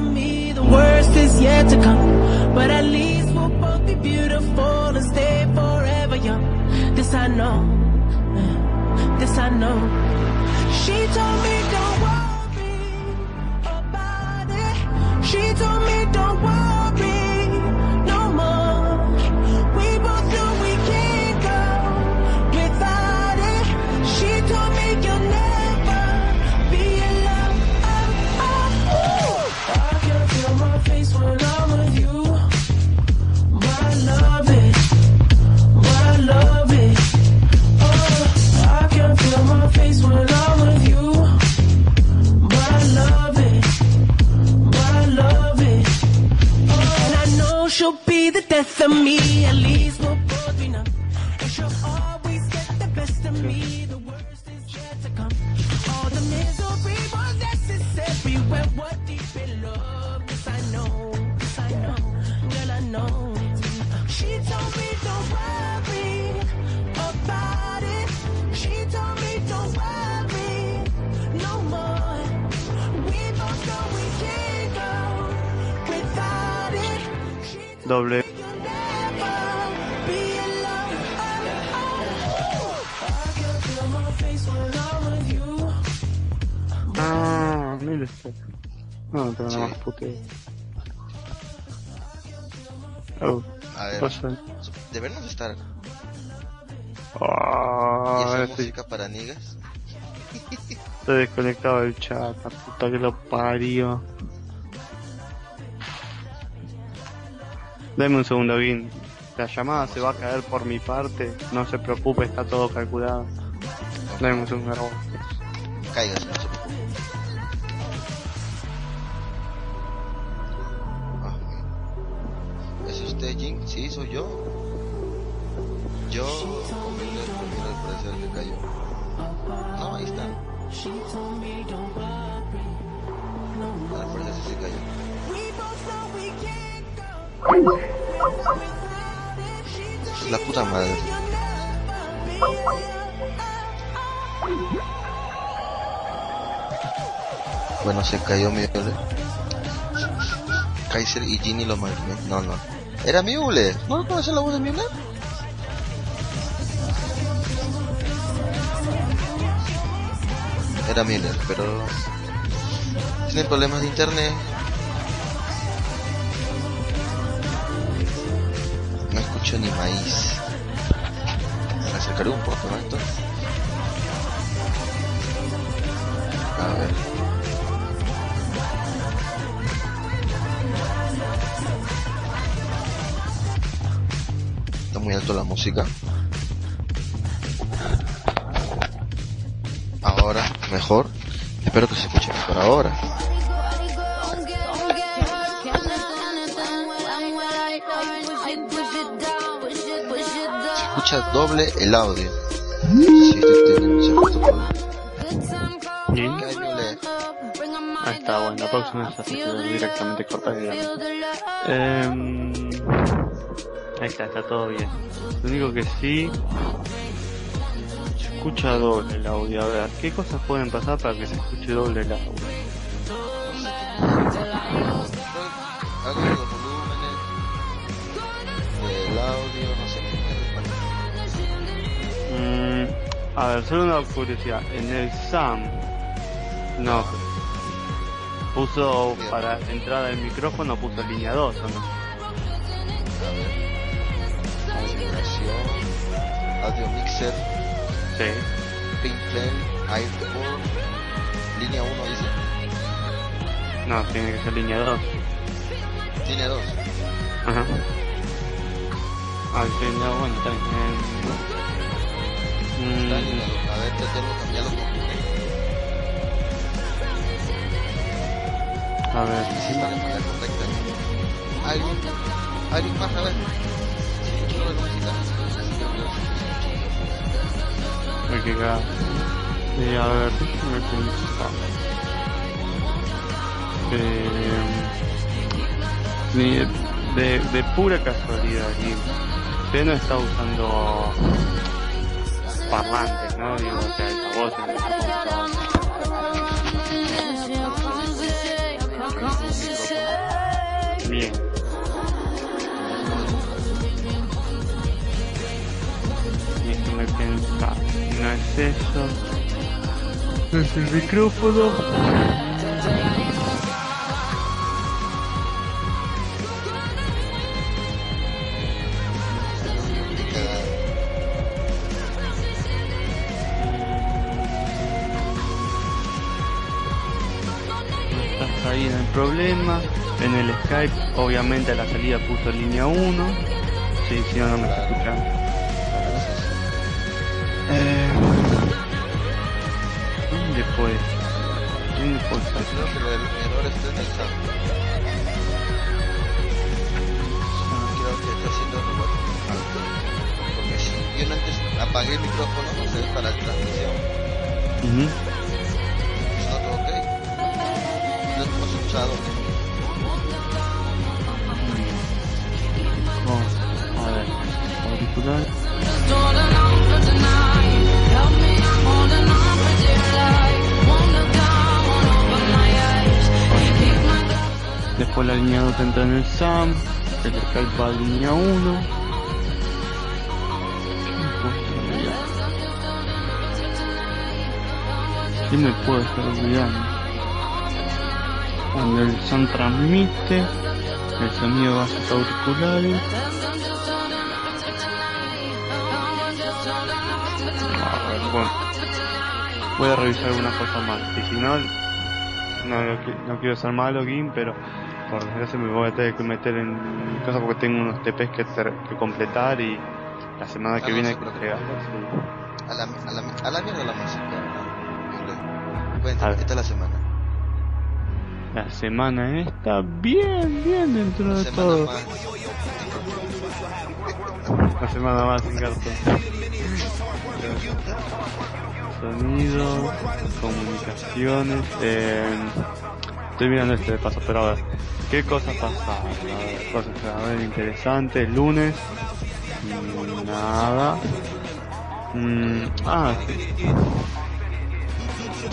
me, the worst is yet to come. But at least we'll both be beautiful and stay forever young. This I know, this I know. She told death of me. At least we'll both numb. And she'll always get the best of me. The worst is yet to come. All the misery was necessary we're deep in love. Yes, I know. Yes, I know. Girl, I know. She told me don't worry about it. She told me don't worry. Doble. Esto. No, pero nada más puteo. Oh, A ver, pasa. estar. ¿Y esa estoy, música para niggas? estoy desconectado del chat, la puta que lo parió. Dame un segundo, Vin. La llamada se va a caer por mi parte. No se preocupe, está todo calculado. Dame un segundo. no se usted, Jin? Sí, soy yo. Yo. Mira, al parecer que cayó. No, ahí está. Al parecer sí se cayó. La puta madre. Bueno, se cayó mi. Kaiser y Ginny lo marqué. No, no. Era Müller. ¿No conoces la voz de Müller? Era Müller, pero tiene problemas de internet. No escucho ni maíz. Me acercaré un poco, ¿no? Entonces. A ver. Muy alto la música. Ahora, mejor. Espero que se escuche mejor ahora. Se escucha doble el audio. Sí. Ahí está, bueno, la próxima directamente corta ahí está, está todo bien. Lo único que sí se escucha doble el audio. A ver, ¿qué cosas pueden pasar para que se escuche doble el audio? Mm, a ver, solo una curiosidad. En el SAM, no, puso para entrada del micrófono, puso línea 2 o no. A ver. Configuración. Audio mixer. Sí. Pink Plane. Airport. Línea 1 dice. No, tiene que ser línea 2. Tiene 2. Ajá. Ah, no, bueno, está bien. Está Eh, línea 2. A ver, te tengo que cambiarlo con a ver, Sí, para la correcta. ¿Alguien? ¿Alguien más? A ver. Me quedé acá. Y a ver, pensar. Eh, de, pura casualidad, usted no está usando parlantes, ¿no? Digo, o sea, esa voz en eso. Es el micrófono. Ahí en el problema. En el Skype, obviamente a la salida puso línea 1. Sí, si no, no me está escuchando. ¿Dónde puede? ¿Dónde puede estar? Creo que el error está en el SAM. Creo que está haciendo robot. Porque si yo antes apagué el micrófono, no sé, para la transmisión, Ujú. es not ok. No hemos usado. Oh, a ver, auricular. Después la línea 2 entra en el SAM. El Skype va línea 1. ¿Qué me puedo estar olvidando? Cuando el SAM transmite, el sonido va a sus auriculares. A ver, bueno. Voy a revisar algunas cosas más. Y si no, no, no quiero ser malo, Kim, pero por desgracia me voy a tener que meter en cosas porque tengo unos TPs que, que completar y la semana Ah, que no viene hay que entregarlos. y- A la, a la, a la mierda la música. Cuéntame. ¿qué tal la semana? La semana está bien, bien dentro Una de todo. más. Una semana más sin cartón. Sonido, comunicaciones. Eh, estoy mirando este de paso, pero a ver. ¿Qué cosas pasaron? Cosas a ver interesantes. Lunes. Nada. Mm, ah, sí.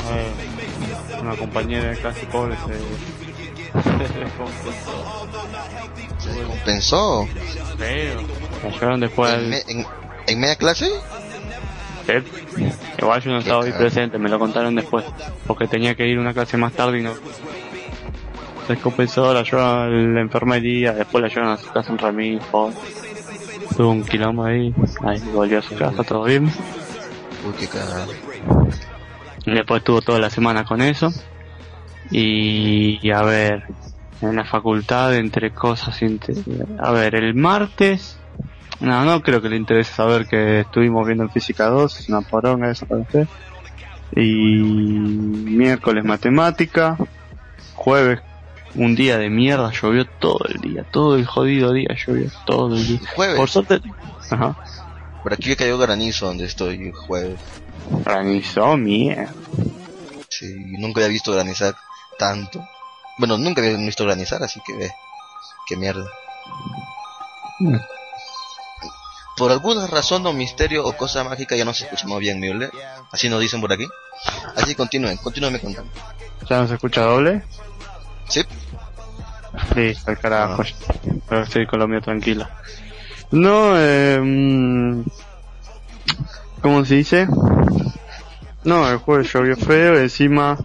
A ver, una compañera de clase pobre se, se descompensó. ¿Se descompensó? Feo. Cayeron después ¿En, me- en, en media clase? set. Igual yo no estaba ahí presente, me lo contaron después. Porque tenía que ir una clase más tarde y no. La llevaron a la enfermería, después la llevaron a su casa en Ramírez, pobre. Tuvo un quilombo ahí, ahí volvió a su casa, todo bien. Uy, qué cagada. Y después estuvo toda la semana con eso. Y, y a ver, en la facultad, entre cosas, a ver, el martes, no, no creo que le interese saber que estuvimos viendo en Física 2, es una poronga eso para usted. Y miércoles matemática, jueves un día de mierda, llovió todo el día, todo el jodido día llovió, todo el día. Jueves. Por suerte, ajá, Por aquí cayó granizo donde estoy jueves. granizó mierda. Sí, nunca había visto granizar tanto. Bueno, nunca había visto granizar, así que ve. Qué mierda. Mm. Por alguna razón o misterio o cosa mágica ya no se escucha muy bien, Müller. Así nos dicen por aquí. Así continúen, continúenme contando. ¿Ya no se escucha doble? ¿Sí? Sí, al carajo. Pero estoy con lo mío tranquilo. No, eh, ¿cómo se dice? No, el jueves llovió feo, encima...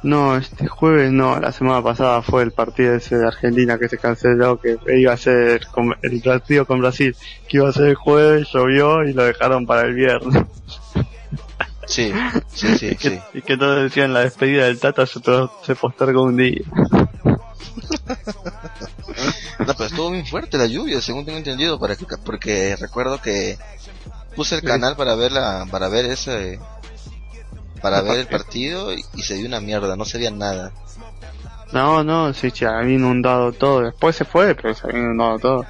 No, este jueves no, la semana pasada fue el partido ese de Argentina que se canceló, que iba a ser con- el partido con Brasil, que iba a ser el jueves, llovió y lo dejaron para el viernes. Sí, sí, sí, y, que, sí. y que todos decían la despedida del Tata se, se postergó un día. No, pero estuvo bien fuerte la lluvia, según tengo entendido, para que, porque recuerdo que puse el canal para ver la, para ver ese, para ver el partido y, y se vio una mierda, no se veía nada. No, no, sí, se había inundado todo. Después se fue, pero se había inundado todo.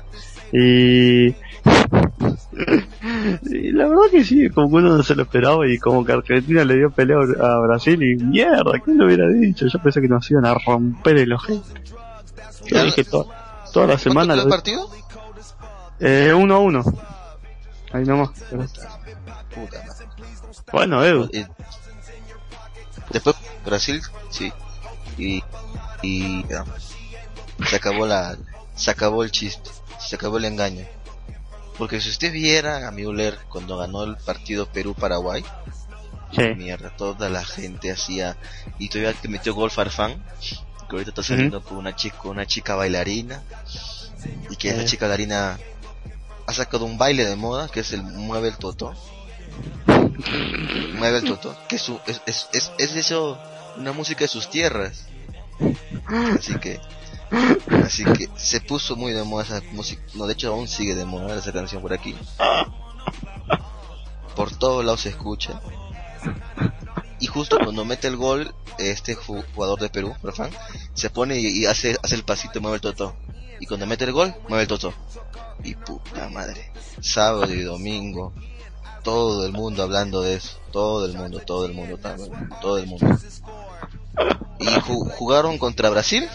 Y... y la verdad que sí, como que uno no se lo esperaba y como que Argentina le dio pelea a Brasil y mierda, ¿quién lo hubiera dicho? Yo pensé que nos iban a romper el ojete. Yo dije to- toda la ¿Cuánto semana... quedó el partido? Eh, uno a uno. Ahí nomás. Puta madre. Bueno, Edu. Y después Brasil, sí. Y, y ya. se acabó la, se acabó el chiste, se acabó el engaño. Porque si usted viera a Müller cuando ganó el partido Perú-Paraguay, Sí. mierda, toda la gente hacía, y todavía que metió gol Farfán, que ahorita está saliendo con una chica, una chica bailarina, y que esa Sí. chica bailarina ha sacado un baile de moda, que es el mueve el toto. mueve el toto, que es, su- es, es, es, es eso, una música de sus tierras. Así que, así que se puso muy de moda esa música, no, de hecho aún sigue de moda esa canción por aquí. Por todos lados se escucha. Y justo cuando mete el gol, este ju- jugador de Perú, Farfán, se pone y, hace, hace el pasito mueve el toto. Y cuando mete el gol, mueve el toto. Y puta madre. Sábado y domingo. Todo el mundo hablando de eso. Todo el mundo, todo el mundo, todo el mundo. Y ju- jugaron contra Brasil.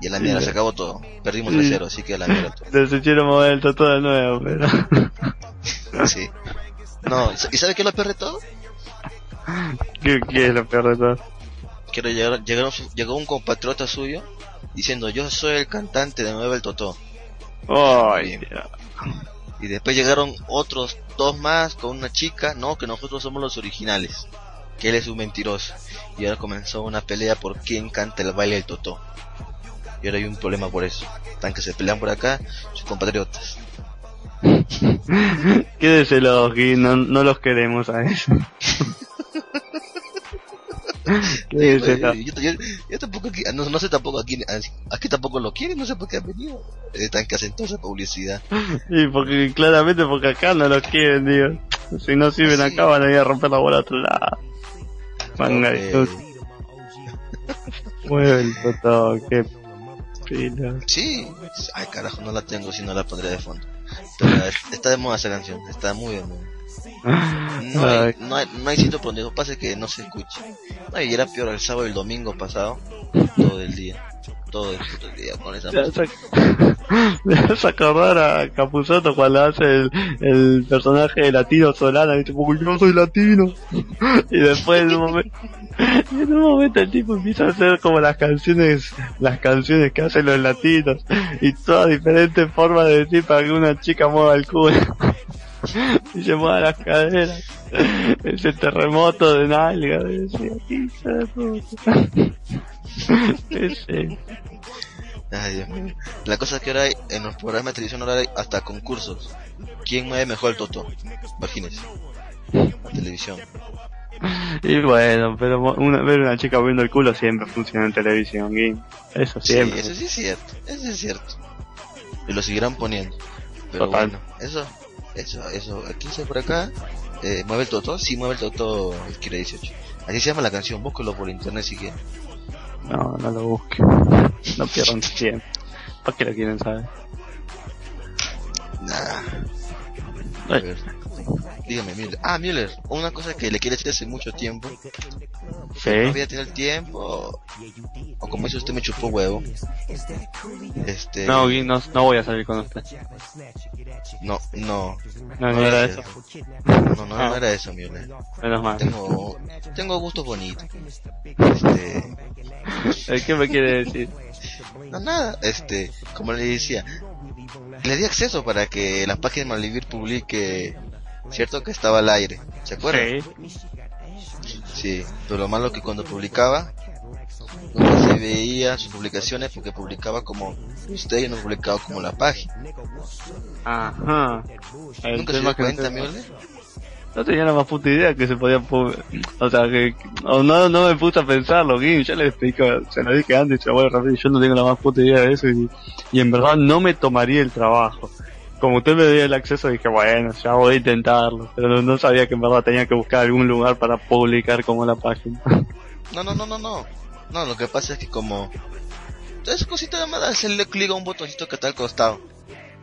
Y a la mierda, se acabó todo. Perdimos 3-0, así que a la mierda todo. Hicieron mover el todo de nuevo, pero... Sí. No, ¿y sabe qué es lo peor de todo? ¿Qué, qué es lo peor de todo? que llegaron, llegaron su- llegó un compatriota suyo diciendo yo soy el cantante de Nueva el Totó Ay, Dios. y después llegaron otros dos más con una chica no que nosotros somos los originales que él es un mentiroso y ahora comenzó una pelea por quién canta el baile del Totó y ahora hay un problema por eso están que se pelean por acá sus compatriotas Quédeselo, Gui, no, no los queremos a eso. Yo, yo- yo tampoco no, no sé tampoco aquí aquí tampoco lo quieren no sé por qué han venido están que hacen toda esa publicidad Y porque, claramente porque acá no los quieren, digo. Si no sirven Sí. acá van a ir a romper la bola a otro lado. Manga Eh, tus- Mueve el toto, qué pila. Sí, ay carajo, no la tengo si no la pondré de fondo. Pero es- está de moda esa canción, está muy de moda. No hay, Ay, no hay, no hay sitio por donde no pase que no se escuche. No, y era peor el sábado y el domingo pasado, todo el día, todo el puto día con esa música. Me hace acordar a Capuzoto cuando hace el, el personaje de latino Solana, dice, porque yo soy latino. Y después en un momento, y en un momento el tipo empieza a hacer como las canciones, las canciones que hacen los latinos, y todas diferentes formas de decir para que una chica mueva el culo. Y se mueva las caderas. Ese terremoto de nalga, decía, "Hija de puta". Ese. Ay, Dios mío. La cosa es que ahora hay, en los programas de televisión ahora hay hasta concursos. ¿Quién mueve mejor el toto? Imagínese. La televisión. Y bueno, pero una, ver una chica moviendo el culo siempre funciona en televisión, Gui. Eso Sí, siempre. eso sí es cierto, eso es cierto. Y lo seguirán poniendo. Pero Total. bueno, eso, eso, eso, aquí se por acá, eh, mueve el toto, sí mueve el toto, el quiere 18. Así se llama la canción, búsquelo por internet si quieren. No, no lo busque. No pierdan su tiempo. ¿Para qué lo quieren saber? Nah. A Ay. ver. Dígame, Müller. Ah, Müller, una cosa que le quiere decir hace mucho tiempo. No Sí. había tenido el tiempo. O como dice usted, me chupó huevo. Este. No, no, no voy a salir con usted. no, no. No, no era eso. No, no, Ah. no era eso, Müller. Menos mal. Tengo, tengo gustos bonitos. Este. ¿Qué me quiere decir? No, nada, este, como le decía, le di acceso para que la página de Malvivir publique, cierto que estaba al aire, ¿se acuerdan? Sí. Sí, pero lo malo que cuando publicaba, no se veía sus publicaciones porque publicaba como usted y no publicaba como la página. Ajá. El ¿Nunca se dio cuenta? No tenía la más puta idea que se podía o sea que o no no me puse a pensarlo Gui, ya le explico, se lo dije antes, a repetir, yo no tengo la más puta idea de eso y, y en verdad no me tomaría el trabajo. Como usted me dio el acceso dije bueno, ya voy a intentarlo, pero no, no sabía que en verdad tenía que buscar algún lugar para publicar como la página. No, no, no, no, no. No, lo que pasa es que como... Es cosita de más hacerle clic a un botoncito que está al costado.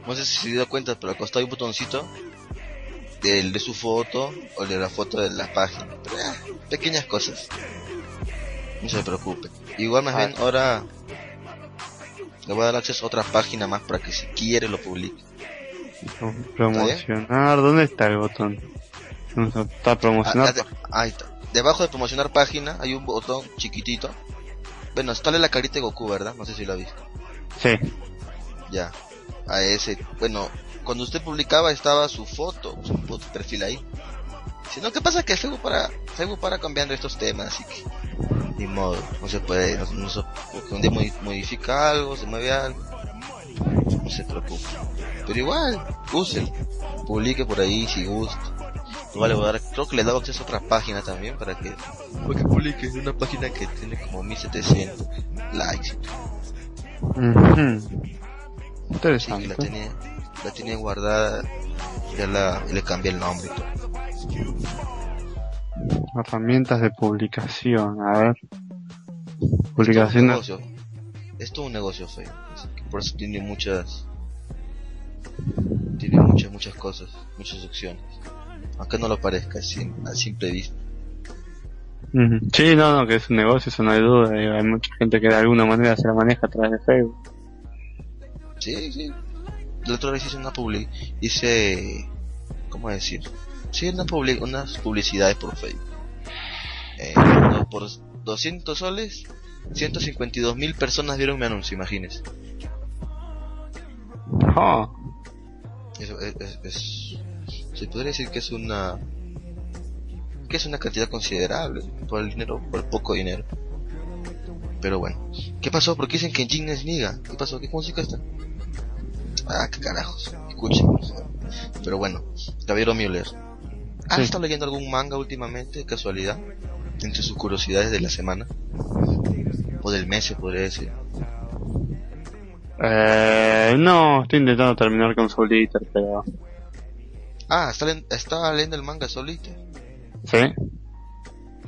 No sé si se dio cuenta, pero al costado hay un botoncito del de su foto o de la foto de la página. Pero, ah, pequeñas cosas. No se preocupe. Igual más Ah. bien ahora le voy a dar acceso a otra página más para que si quiere lo publique. Promocionar, ¿dónde está el botón? Está promocionar. ah, de- ahí está. Debajo de promocionar página hay un botón chiquitito. Bueno, está la carita de Goku, ¿verdad? No sé si lo ha visto. Sí. Ya. a ese, bueno, cuando usted publicaba estaba su foto, su foto perfil ahí. Sino que pasa que Facebook para, Facebook para cambiando estos temas, así que ni modo, no se puede, no, no se, día modifica algo, se mueve algo, no se preocupe. Pero igual, úselo, publique por ahí si gusta. Igual le voy a dar, creo que le he dado acceso a otra página también para que, para que publique una página que tiene como 1700 likes. Sí, Interesante. la tenía, la tenía guardada, ya la, le cambié el nombre y todo. Herramientas de publicación, a ver. Es todo un Publicaciones. negocio. Es todo un negocio feo. Que por eso tiene muchas. Tiene muchas, muchas cosas, muchas opciones. Aunque no lo parezca así, a simple vista. Sí, no, no, que es un negocio, eso no hay duda. digo, Hay mucha gente que de alguna manera se la maneja a través de Facebook. Sí, sí. La otra vez hice una publi, hice, ¿cómo decir? Sí, una publi, unas publicidades por Facebook. Eh, por 200 soles, 152 mil personas vieron mi anuncio, imagínese. Eso es, es- es- se podría decir que es una que es una cantidad considerable por el dinero, por el poco dinero. Pero bueno, ¿qué pasó? Porque dicen que Jin es niga. ¿Qué pasó? ¿Qué música está? Ah, qué carajos. Escuchen. por favor. Pero bueno, Caballero Müller. ¿Has Sí. estado leyendo algún manga últimamente, de casualidad? Entre sus curiosidades de la semana. O del mes, se podría decir. Eh, no, estoy intentando terminar con Soul Eater, pero... Ah, está, estaba leyendo el manga solito. ¿Sí?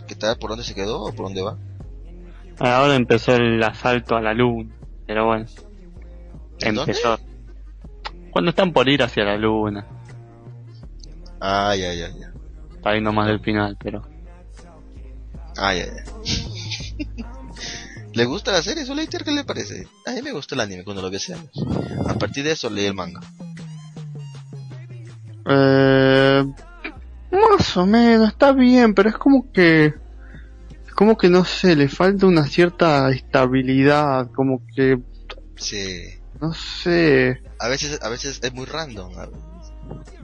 ¿Qué tal? ¿Por dónde se quedó o por dónde va? Ahora empezó el asalto a la luna, pero bueno. ¿En dónde? Empezó. Cuando están por ir hacia la luna. Ah, ya, ya, ya. Está ahí nomás del final, pero... Ah, ya, ya. ¿Le gusta la serie Solitaire? ¿Qué le parece? A mí me gustó el anime cuando lo vi hace años. A partir de eso leí el manga. Eh, más o menos, está bien, pero es como que... Como que no sé, le falta una cierta estabilidad, como que... Sí. No sé... A veces, a veces es muy random. a veces.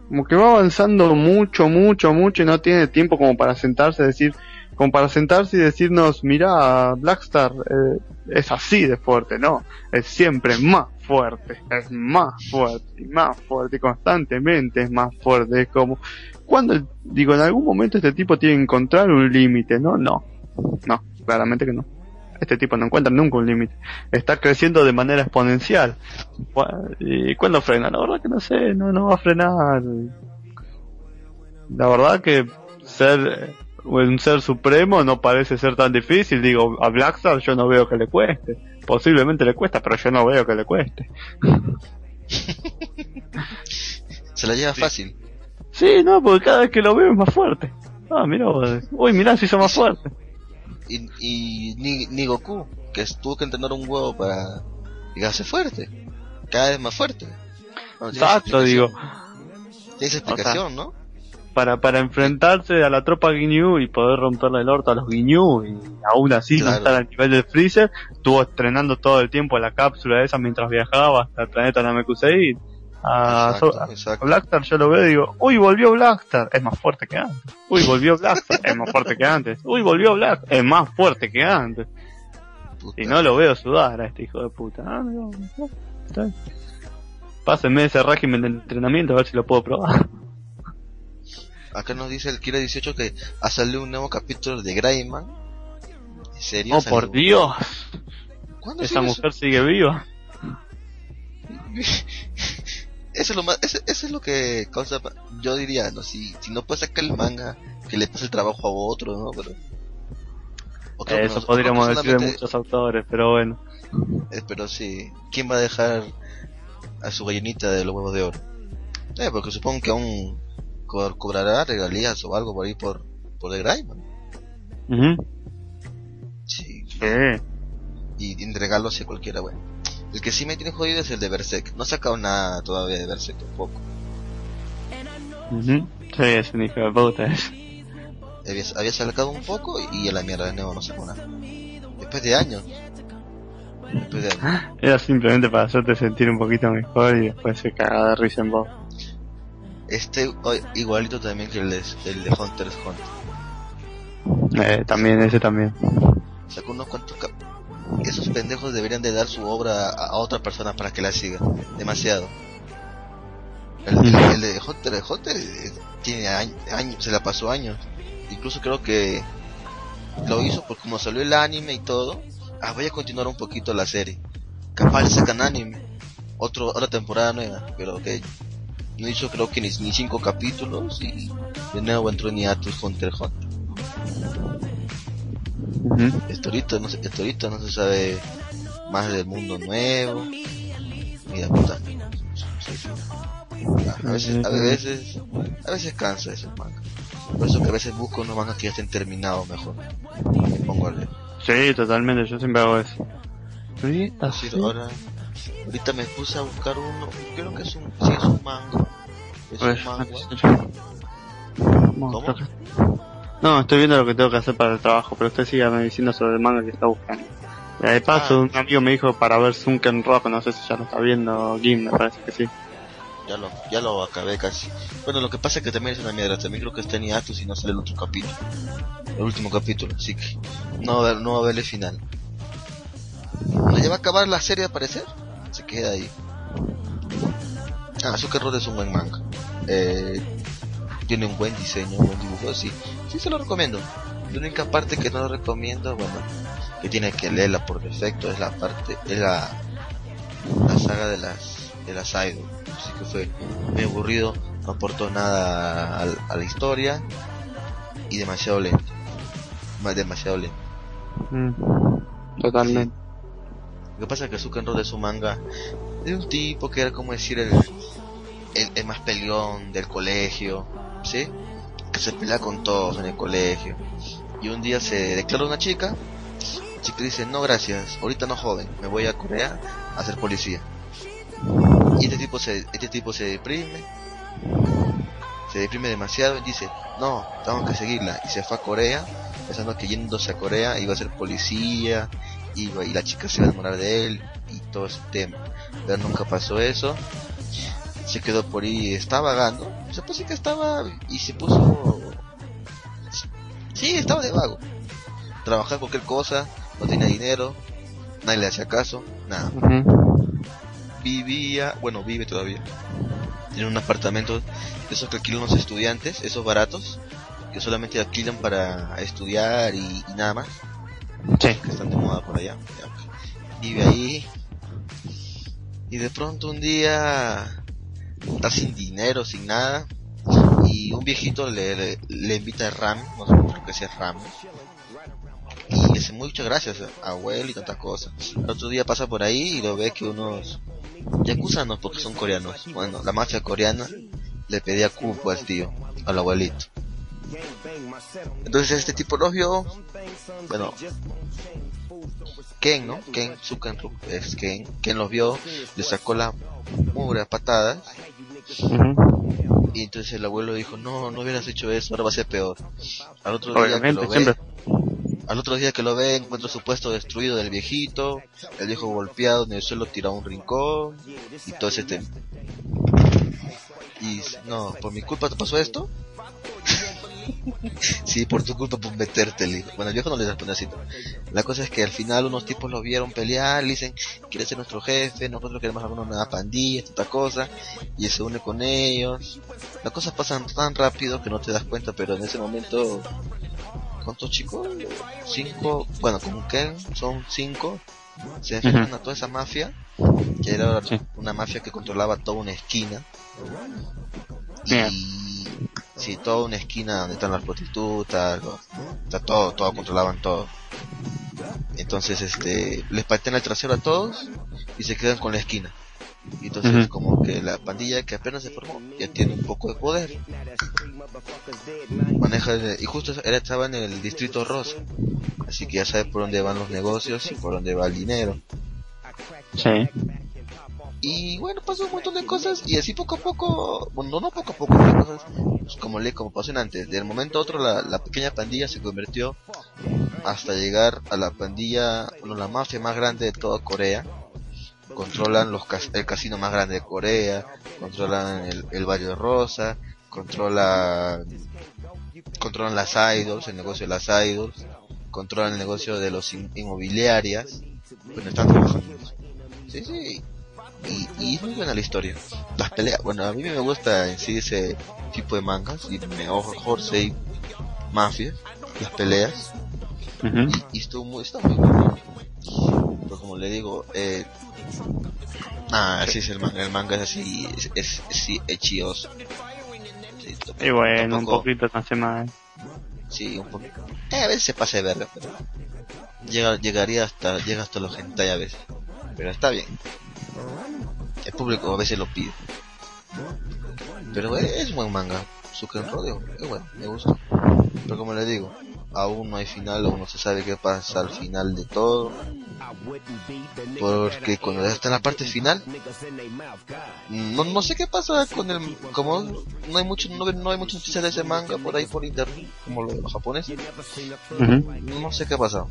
como que va avanzando mucho, mucho, mucho y no tiene tiempo como para sentarse a decir, como para sentarse y decirnos, mira, Blackstar eh, es así de fuerte, no, es siempre más fuerte, es más fuerte y más fuerte constantemente es más fuerte, es como, cuando, digo, en algún momento este tipo tiene que encontrar un límite, ¿no? No, no, claramente que no. Este tipo no encuentra nunca un límite. Está creciendo de manera exponencial. ¿Y cuándo frena? La verdad que no sé, no, no va a frenar. La verdad que ser un ser supremo no parece ser tan difícil. Digo, a Blackstar yo no veo que le cueste. Posiblemente le cuesta, pero yo no veo que le cueste. Se la lleva fácil. Sí, no, porque cada vez que lo veo es más fuerte. Ah, mira, vos. uy, mirá, se hizo más fuerte. Y, y ni, ni Goku, que tuvo que entrenar un huevo para llegarse fuerte. Cada vez más fuerte. Bueno, Exacto, digo. explicación. Tiene esa explicación, ¿no? Para, para enfrentarse a la tropa Ginyu y poder romperle el orto a los Ginyu y aún así no estar al nivel del Freezer, estuvo estrenando todo el tiempo la cápsula esa mientras viajaba hasta el planeta Namekusei. A, Exacto, so- a- exacto. a Blackstar yo lo veo y digo, uy, volvió Blackstar, es más fuerte que antes. Uy, volvió Blackstar, es más fuerte que antes. Uy, volvió Blackstar, es más fuerte que antes. Puta. Y no lo veo sudar a este hijo de puta. Ah, no, no. Pásenme ese régimen de entrenamiento a ver si lo puedo probar. Acá nos dice el Kira 18 que ha salido un nuevo capítulo de Greyman. ¿En serio? Oh, ¿Salió? por Dios. ¿Cuándo Esa mujer sigue viva. eso? Es lo más, eso, eso es lo que causa, yo diría, no, si, si no puede sacar el manga, que le pase el trabajo a otro, ¿no? Pero, otro, Eso no, podríamos decir de muchos autores, pero bueno. eh, pero sí, ¿quién va a dejar a su gallinita de los huevos de oro? Eh, porque supongo que aún co- cobrará regalías o algo por ahí por, por The Greyman. Ujú. Sí, y en regalo hacia cualquiera, bueno. El que sí me tiene jodido es el de Berserk. No ha sacado nada todavía de Berserk tampoco. Sí, es un hijo de puta. Había, había sacado un poco y a la mierda de nuevo no sacó nada. Después de años. Después de- Era simplemente para hacerte sentir un poquito mejor y después se caga de risa en vos. Este igualito también que el de, el de Hunter x Hunter. Eh, también, ese también. Sacó unos cuantos Esos pendejos deberían de dar su obra a, a otra persona para que la siga. Demasiado. El, el- el de Hunter x Hunter eh, tiene años, se la pasó años. Incluso creo que lo hizo por como salió el anime y todo. Ah, voy a continuar un poquito la serie. Capaz sacan anime. Otro, otra temporada nueva. Pero que no hizo creo que ni, ni cinco capítulos y de nuevo entró en hiatus Hunter x Hunter. Hasta ahorita no se, ahorita no se sabe más del mundo nuevo. Mira, puta. A veces, a veces, a veces cansa ese manga. Por eso que a veces busco unos mangas que ya estén terminados mejor. Me pongo a leer. Sí, totalmente, yo siempre hago eso. Sí, ahora, ahorita me puse a buscar uno, creo que es un, sí es un manga. Es Pues, un manga. ¿Cómo? ¿Cómo? No, estoy viendo lo que tengo que hacer para el trabajo, pero usted siga diciendo sobre el manga que está buscando. Y de paso, Ah. un amigo me dijo para ver Sunken Rock, no sé si ya lo está viendo, Gim, me parece que sí. Ya lo, ya lo acabé casi. Bueno, lo que pasa es que también es una mierda. También creo que está en hiatus y no sale el otro capítulo. El último capítulo, así que no va a haber, no va a haber el final. ¿No ya va a acabar la serie a aparecer? Se queda ahí. Ah, Zucker Road es un buen manga. Eh, tiene un buen diseño, un buen dibujo, sí. Sí se lo recomiendo. La única parte que no lo recomiendo, bueno, que tiene que leerla por defecto es la parte, es la, la saga de las, de las idol. Así que fue muy aburrido, no aportó nada a, a la historia y demasiado lento. Demasiado lento. Mm, totalmente. Que pasa es que Zucker Road es un manga de un tipo que era como decir el, el, más peleón del colegio, ¿sí? Que se pelea con todos en el colegio. Y un día se declara una chica, chica dice, no gracias, ahorita no joven, me voy a Corea a ser policía. Y este tipo se, este tipo se deprime, se deprime demasiado y dice, no, tengo que seguirla. Y se fue a Corea, pensando que yéndose a Corea iba a ser policía, y la chica se iba a enamorar de él y todo ese tema. Pero nunca pasó eso. Se quedó por ahí, estaba vagando. Se puso que estaba y se puso... Sí, estaba de vago. Trabajaba cualquier cosa, no tenía dinero, nadie le hacía caso, nada vivía, bueno, vive todavía, en un apartamento esos que alquilan los estudiantes, esos baratos, que solamente alquilan para estudiar y, y nada más, Sí. que están de moda por allá. ya. Vive ahí y de pronto un día está sin dinero, sin nada, y un viejito le, le, invita a ram, no sé, creo que sea ram, y dice muchas gracias, abuelo y tantas cosas. El otro día pasa por ahí y lo ve que unos yakuza porque son coreanos. Bueno, la mafia coreana le pedía cupo al tío, al abuelito. Entonces este tipo lo vio, bueno, Ken, ¿no? Ken, Sukan es Ken, Ken los vio, le sacó la mugre patadas Ujú. y entonces el abuelo dijo, no, no hubieras hecho eso, ahora va a ser peor. Al otro día que lo ve, al otro día que lo ve, encuentra su puesto destruido del viejito, el viejo golpeado en el suelo tirado a un rincón y todo ese tema. Y no, por mi culpa te pasó esto. sí, por tu culpa por meterte, le dijo. Bueno, el viejo no le respondió así. pero La cosa es que al final unos tipos lo vieron pelear, le dicen, quiere ser nuestro jefe, nosotros queremos alguna nueva pandilla, esta cosa, y se une con ellos. Las cosas pasan tan rápido que no te das cuenta, pero en ese momento ¿Cuántos chicos? Cinco, bueno, con Ken son cinco. Se enfrentan Ujú. a toda esa mafia, que era una mafia que controlaba toda una esquina. Y sí, toda una esquina donde están las prostitutas, está todo, todo, controlaban todo. Entonces, este, les patean el trasero a todos y se quedan con la esquina. Y entonces, como que la pandilla que apenas se formó ya tiene un poco de poder. Maneja, y justo él estaba en el distrito rosa. Así que ya sabe por dónde van los negocios y por dónde va el dinero. Sí. Y bueno, pasó un montón de cosas y así poco a poco, bueno, no poco a poco, pero cosas pues, como le como pasó antes. De un momento a otro la, la pequeña pandilla se convirtió hasta llegar a la pandilla, bueno, la mafia más grande de toda Corea. Controlan los cas- el casino más grande de Corea, controlan el, el barrio rosa, controlan controlan las idols, el negocio de las idols, controlan el negocio de los in- inmobiliarias. Bueno, están trabajando. Sí, sí. Y, y es muy buena la historia. Las peleas, bueno, a mí me gusta en sí ese tipo de mangas, y me mejor Sei Mafia, las peleas, y, y estuvo muy, está muy bueno. Pero como le digo, eh, ah, así es el manga, el manga es así, es, es, es sí, hechioso. Sí, Y bueno, un poquito hace mal. Sí, un poco. Eh, a veces se pasa de verga, pero llega, llegaría hasta, llega hasta los hentai a veces. Pero está bien. El público a veces lo pide. Pero eh, es buen manga. Su rodeo es bueno, me gusta. Pero como le digo, aún no hay final, aún no se sabe qué pasa al final de todo. Porque cuando ya está en la parte final, no, no sé qué pasa con el, como no hay mucho, no, no hay noticias de ese manga por ahí por internet, como lo de los japoneses. No sé qué ha pasado.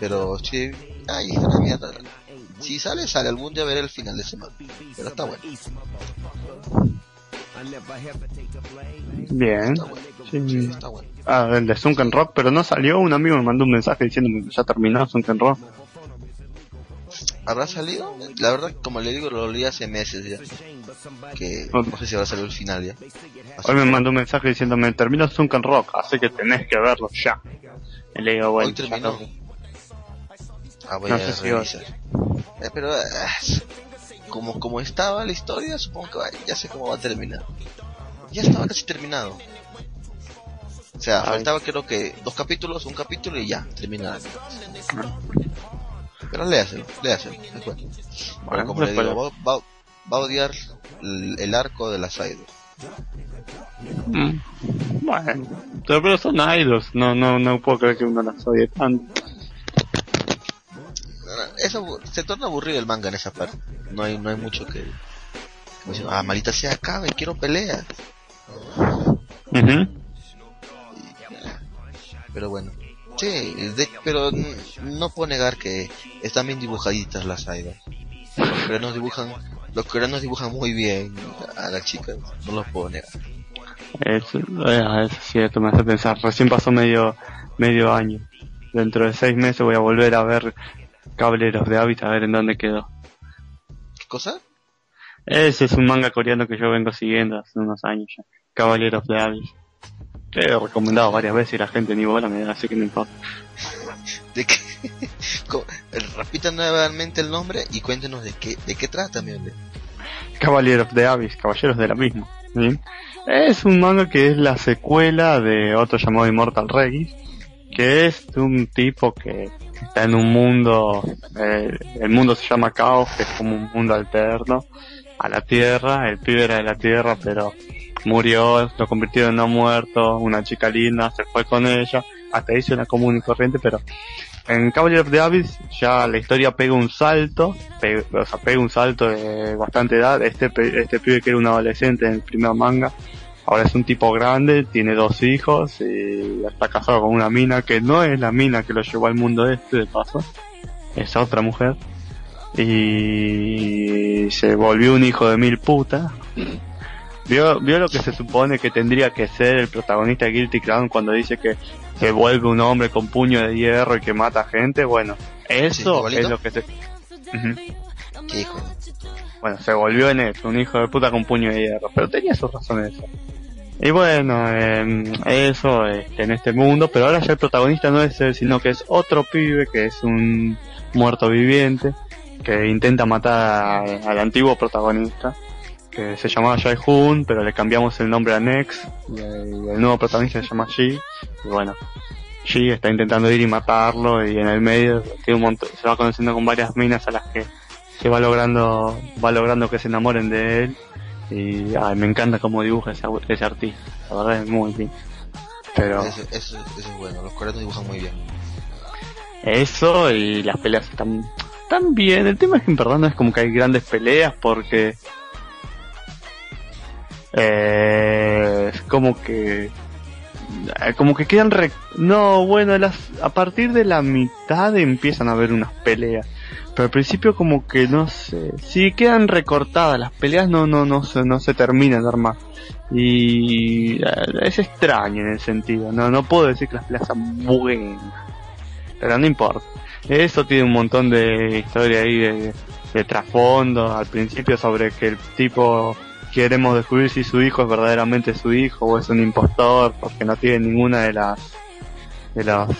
Pero sí, ay, hija de mierda. Si sale, sale. Algún día veré el final de ese manga. Pero está bueno. Bien. Está bueno. Sí. Sí, está bueno. Ah, el de Sunken Rock, pero no salió. Un amigo me mandó un mensaje diciendo que ya terminó Sunken Rock. ¿Habrá salido? La verdad, como le digo, lo leí hace meses ya. Que no sé si habrá salido el final ya. Así Hoy me mandó un mensaje diciéndome terminó Sunken Rock, así que tenés que verlo ya. Y le digo, bueno, hoy ya terminó. lo- Ah, voy No a sé si revisar. Eh, pero, ah, como, como estaba la historia, supongo que va- ya sé cómo va a terminar. Ya estaba casi terminado. O sea, Ay. faltaba creo que dos capítulos, un capítulo y ya, terminado. Pero léaselo, léaselo, es bueno. Como le después digo, va, va, va a odiar el, el arco de las idols. Mm. Bueno, pero, pero son idols, no, no, no puedo creer que uno las odie tanto. Eso se torna aburrido el manga en esa parte. No hay, no hay mucho que. como dicen, ah, malita sea, acabe, quiero peleas. Ujú. Pero bueno. Sí, de- pero no puedo negar que están bien dibujaditas las idols. Los coreanos dibujan, los coreanos dibujan muy bien a las chicas, no los puedo negar. Es, eh, es cierto, me hace pensar. Recién pasó medio, medio año. Dentro de seis meses voy a volver a ver Caballeros de Abyss a ver en dónde quedó. ¿Qué cosa? Ese es un manga coreano que yo vengo siguiendo hace unos años ya. Caballeros de Abyss. Que he recomendado varias veces y la gente ni bola me da, así que no importa. ¿De qué? Co- Repita nuevamente el nombre y cuéntenos de qué, de qué trata, mi hombre. Caballeros de Abyss, Caballeros de la misma. ¿sí? Es un manga que es la secuela de otro llamado Immortal Regis, que es de un tipo que está en un mundo, eh, el mundo se llama Caos, que es como un mundo alterno a la Tierra, el pibe era de la Tierra, pero murió, lo convirtió en no muerto, una chica linda, se fue con ella, hasta hizo una común y corriente, pero en Cavalier of the Abyss ya la historia pega un salto, pe- o sea, pega un salto de bastante edad. Este, este pibe que era un adolescente en el primer manga, ahora es un tipo grande, tiene dos hijos y está casado con una mina que no es la mina que lo llevó al mundo este de paso, es otra mujer. Y se volvió un hijo de mil putas. Vio, vio lo que se supone que tendría que ser el protagonista de Guilty Crown cuando dice que se vuelve un hombre con puño de hierro y que mata gente. Bueno, eso es lo que se... Ujú. ¿Qué hijo? Bueno, se volvió en eso, un hijo de puta con puño de hierro, pero tenía sus razones. Y bueno, eh, eso este, en este mundo, pero ahora ya el protagonista no es él, sino que es otro pibe que es un muerto viviente que intenta matar al antiguo protagonista que se llamaba Jae Hoon, pero le cambiamos el nombre a Nex y, el- y el nuevo protagonista se llama Ji y bueno, Ji está intentando ir y matarlo y en el medio tiene un montón, se va conociendo con varias minas a las que que va logrando va logrando que se enamoren de él y ay, me encanta cómo dibuja ese, ese artista la verdad es muy bien pero Eso, eso, eso es bueno, los coreanos dibujan muy bien. eso y las peleas están están bien. El tema es que en verdad no es como que hay grandes peleas porque eh, es como que como que quedan re... no bueno las a partir de la mitad empiezan a haber unas peleas pero al principio como que no sé si quedan recortadas las peleas no no no se no se terminan de y eh, es extraño en el sentido no no puedo decir que las peleas son buenas pero no importa. Eso tiene un montón de historia ahí de trasfondo al principio sobre que el tipo queremos descubrir si su hijo es verdaderamente su hijo o es un impostor porque no tiene ninguna de las de las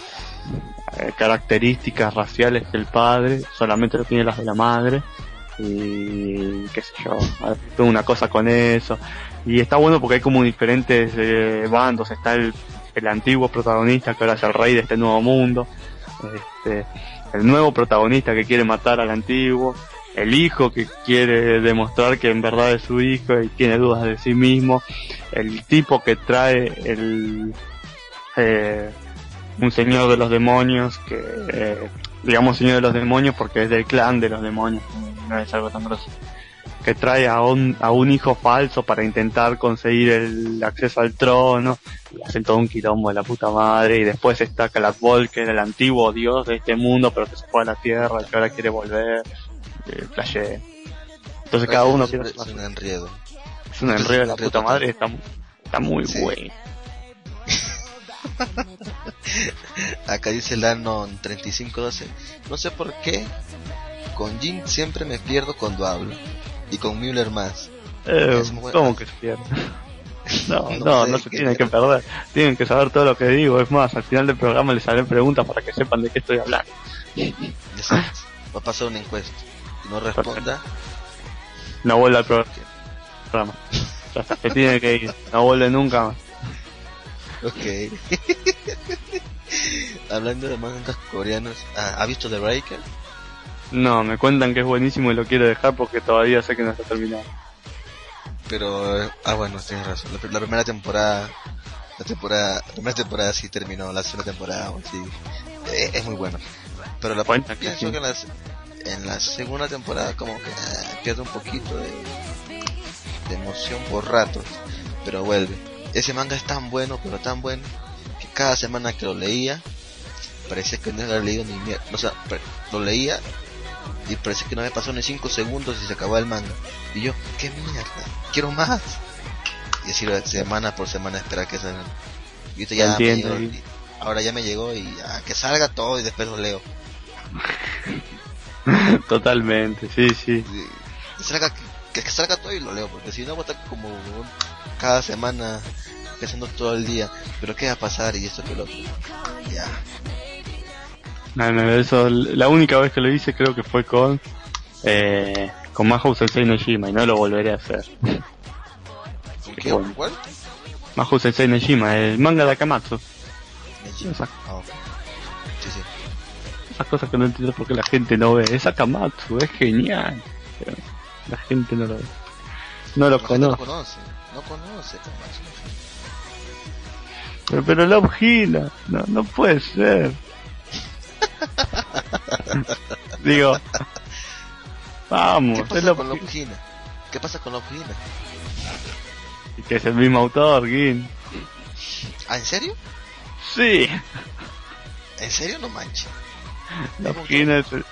eh, características raciales del padre, solamente lo tiene las de la madre y qué sé yo, una cosa con eso. Y está bueno porque hay como diferentes eh, bandos, está el, el antiguo protagonista que ahora es el rey de este nuevo mundo, este, el nuevo protagonista que quiere matar al antiguo, el hijo que quiere demostrar que en verdad es su hijo y tiene dudas de sí mismo, el tipo que trae el eh, un señor de los demonios que eh, digamos señor de los demonios porque es del clan de los demonios, no es algo tan grosso. Que trae a un, a un hijo falso para intentar conseguir el acceso al trono, y hacen todo un quilombo de la puta madre, y después está Calat que era el antiguo dios de este mundo, pero que se fue a la tierra que ahora quiere volver, eh, flashé. Entonces cada uno quiere Es un enredo. Es un enredo de la puta madre, está, está muy Sí. bueno. Acá dice Lanon 3512. No sé por qué. Con Jin siempre me pierdo cuando hablo. Y con Müller más. Eh. ¿Cómo que se pierde? No, No no, se tienen que perder. Tienen que saber todo lo que digo. Es más, al final del programa les haré preguntas para que sepan de qué estoy hablando. Exacto. Va a pasar una encuesta. No responda. No vuelve al programa. Se tiene que ir. No vuelve nunca más. Ok. Hablando de mangas coreanos. Ah, ¿Ha visto The Breaker? No, me cuentan que es buenísimo y lo quiero dejar porque todavía sé que no está terminado. Pero, eh, ah bueno, tienes razón. La, la primera temporada, la temporada, la primera temporada sí terminó, la segunda temporada sí, eh, es muy bueno. Pero la que pienso la, en la segunda temporada como que eh, pierde un poquito de, de emoción por ratos, pero vuelve. Ese manga es tan bueno, pero tan bueno, que cada semana que lo leía, parecía que no había leído ni mierda. O sea, lo leía y parece que no me pasó ni 5 segundos y se acababa el manga. Y yo, qué mierda, quiero más. Y así lo- semana por semana esperar que salga. Y ahorita ya me Entiendo, llegó, y- y- ahora ya me llegó y ya, que salga todo y después lo leo. Totalmente, sí, sí. Que salga, que, que salga todo y lo leo, porque si no voy a estar como cada semana pensando todo el día, pero qué va a pasar y esto que lo otro. Ya. No, no, eso, la única vez que lo hice creo que fue con eh, con Mahou Sensei Nejima y no lo volveré a hacer. ¿Con qué? bueno. ¿Cuál? Mahou Sensei Nejima, el manga de Akamatsu. Ah. Sí, sí. Esas cosas que no entiendo por qué la gente no ve. Es Akamatsu, es genial. Pero la gente no lo ve. No lo gente no conoce. conoce, no conoce Komatsu. Pero, pero Love Hina, no, no puede ser. Digo, vamos, ¿Qué es pasa Love con. Love Hina? ¿Qué pasa con Love Hina? Y que es el mismo autor, Gin. ¿Ah, en serio? Sí, ¿En serio? No manches. Love Hina es el,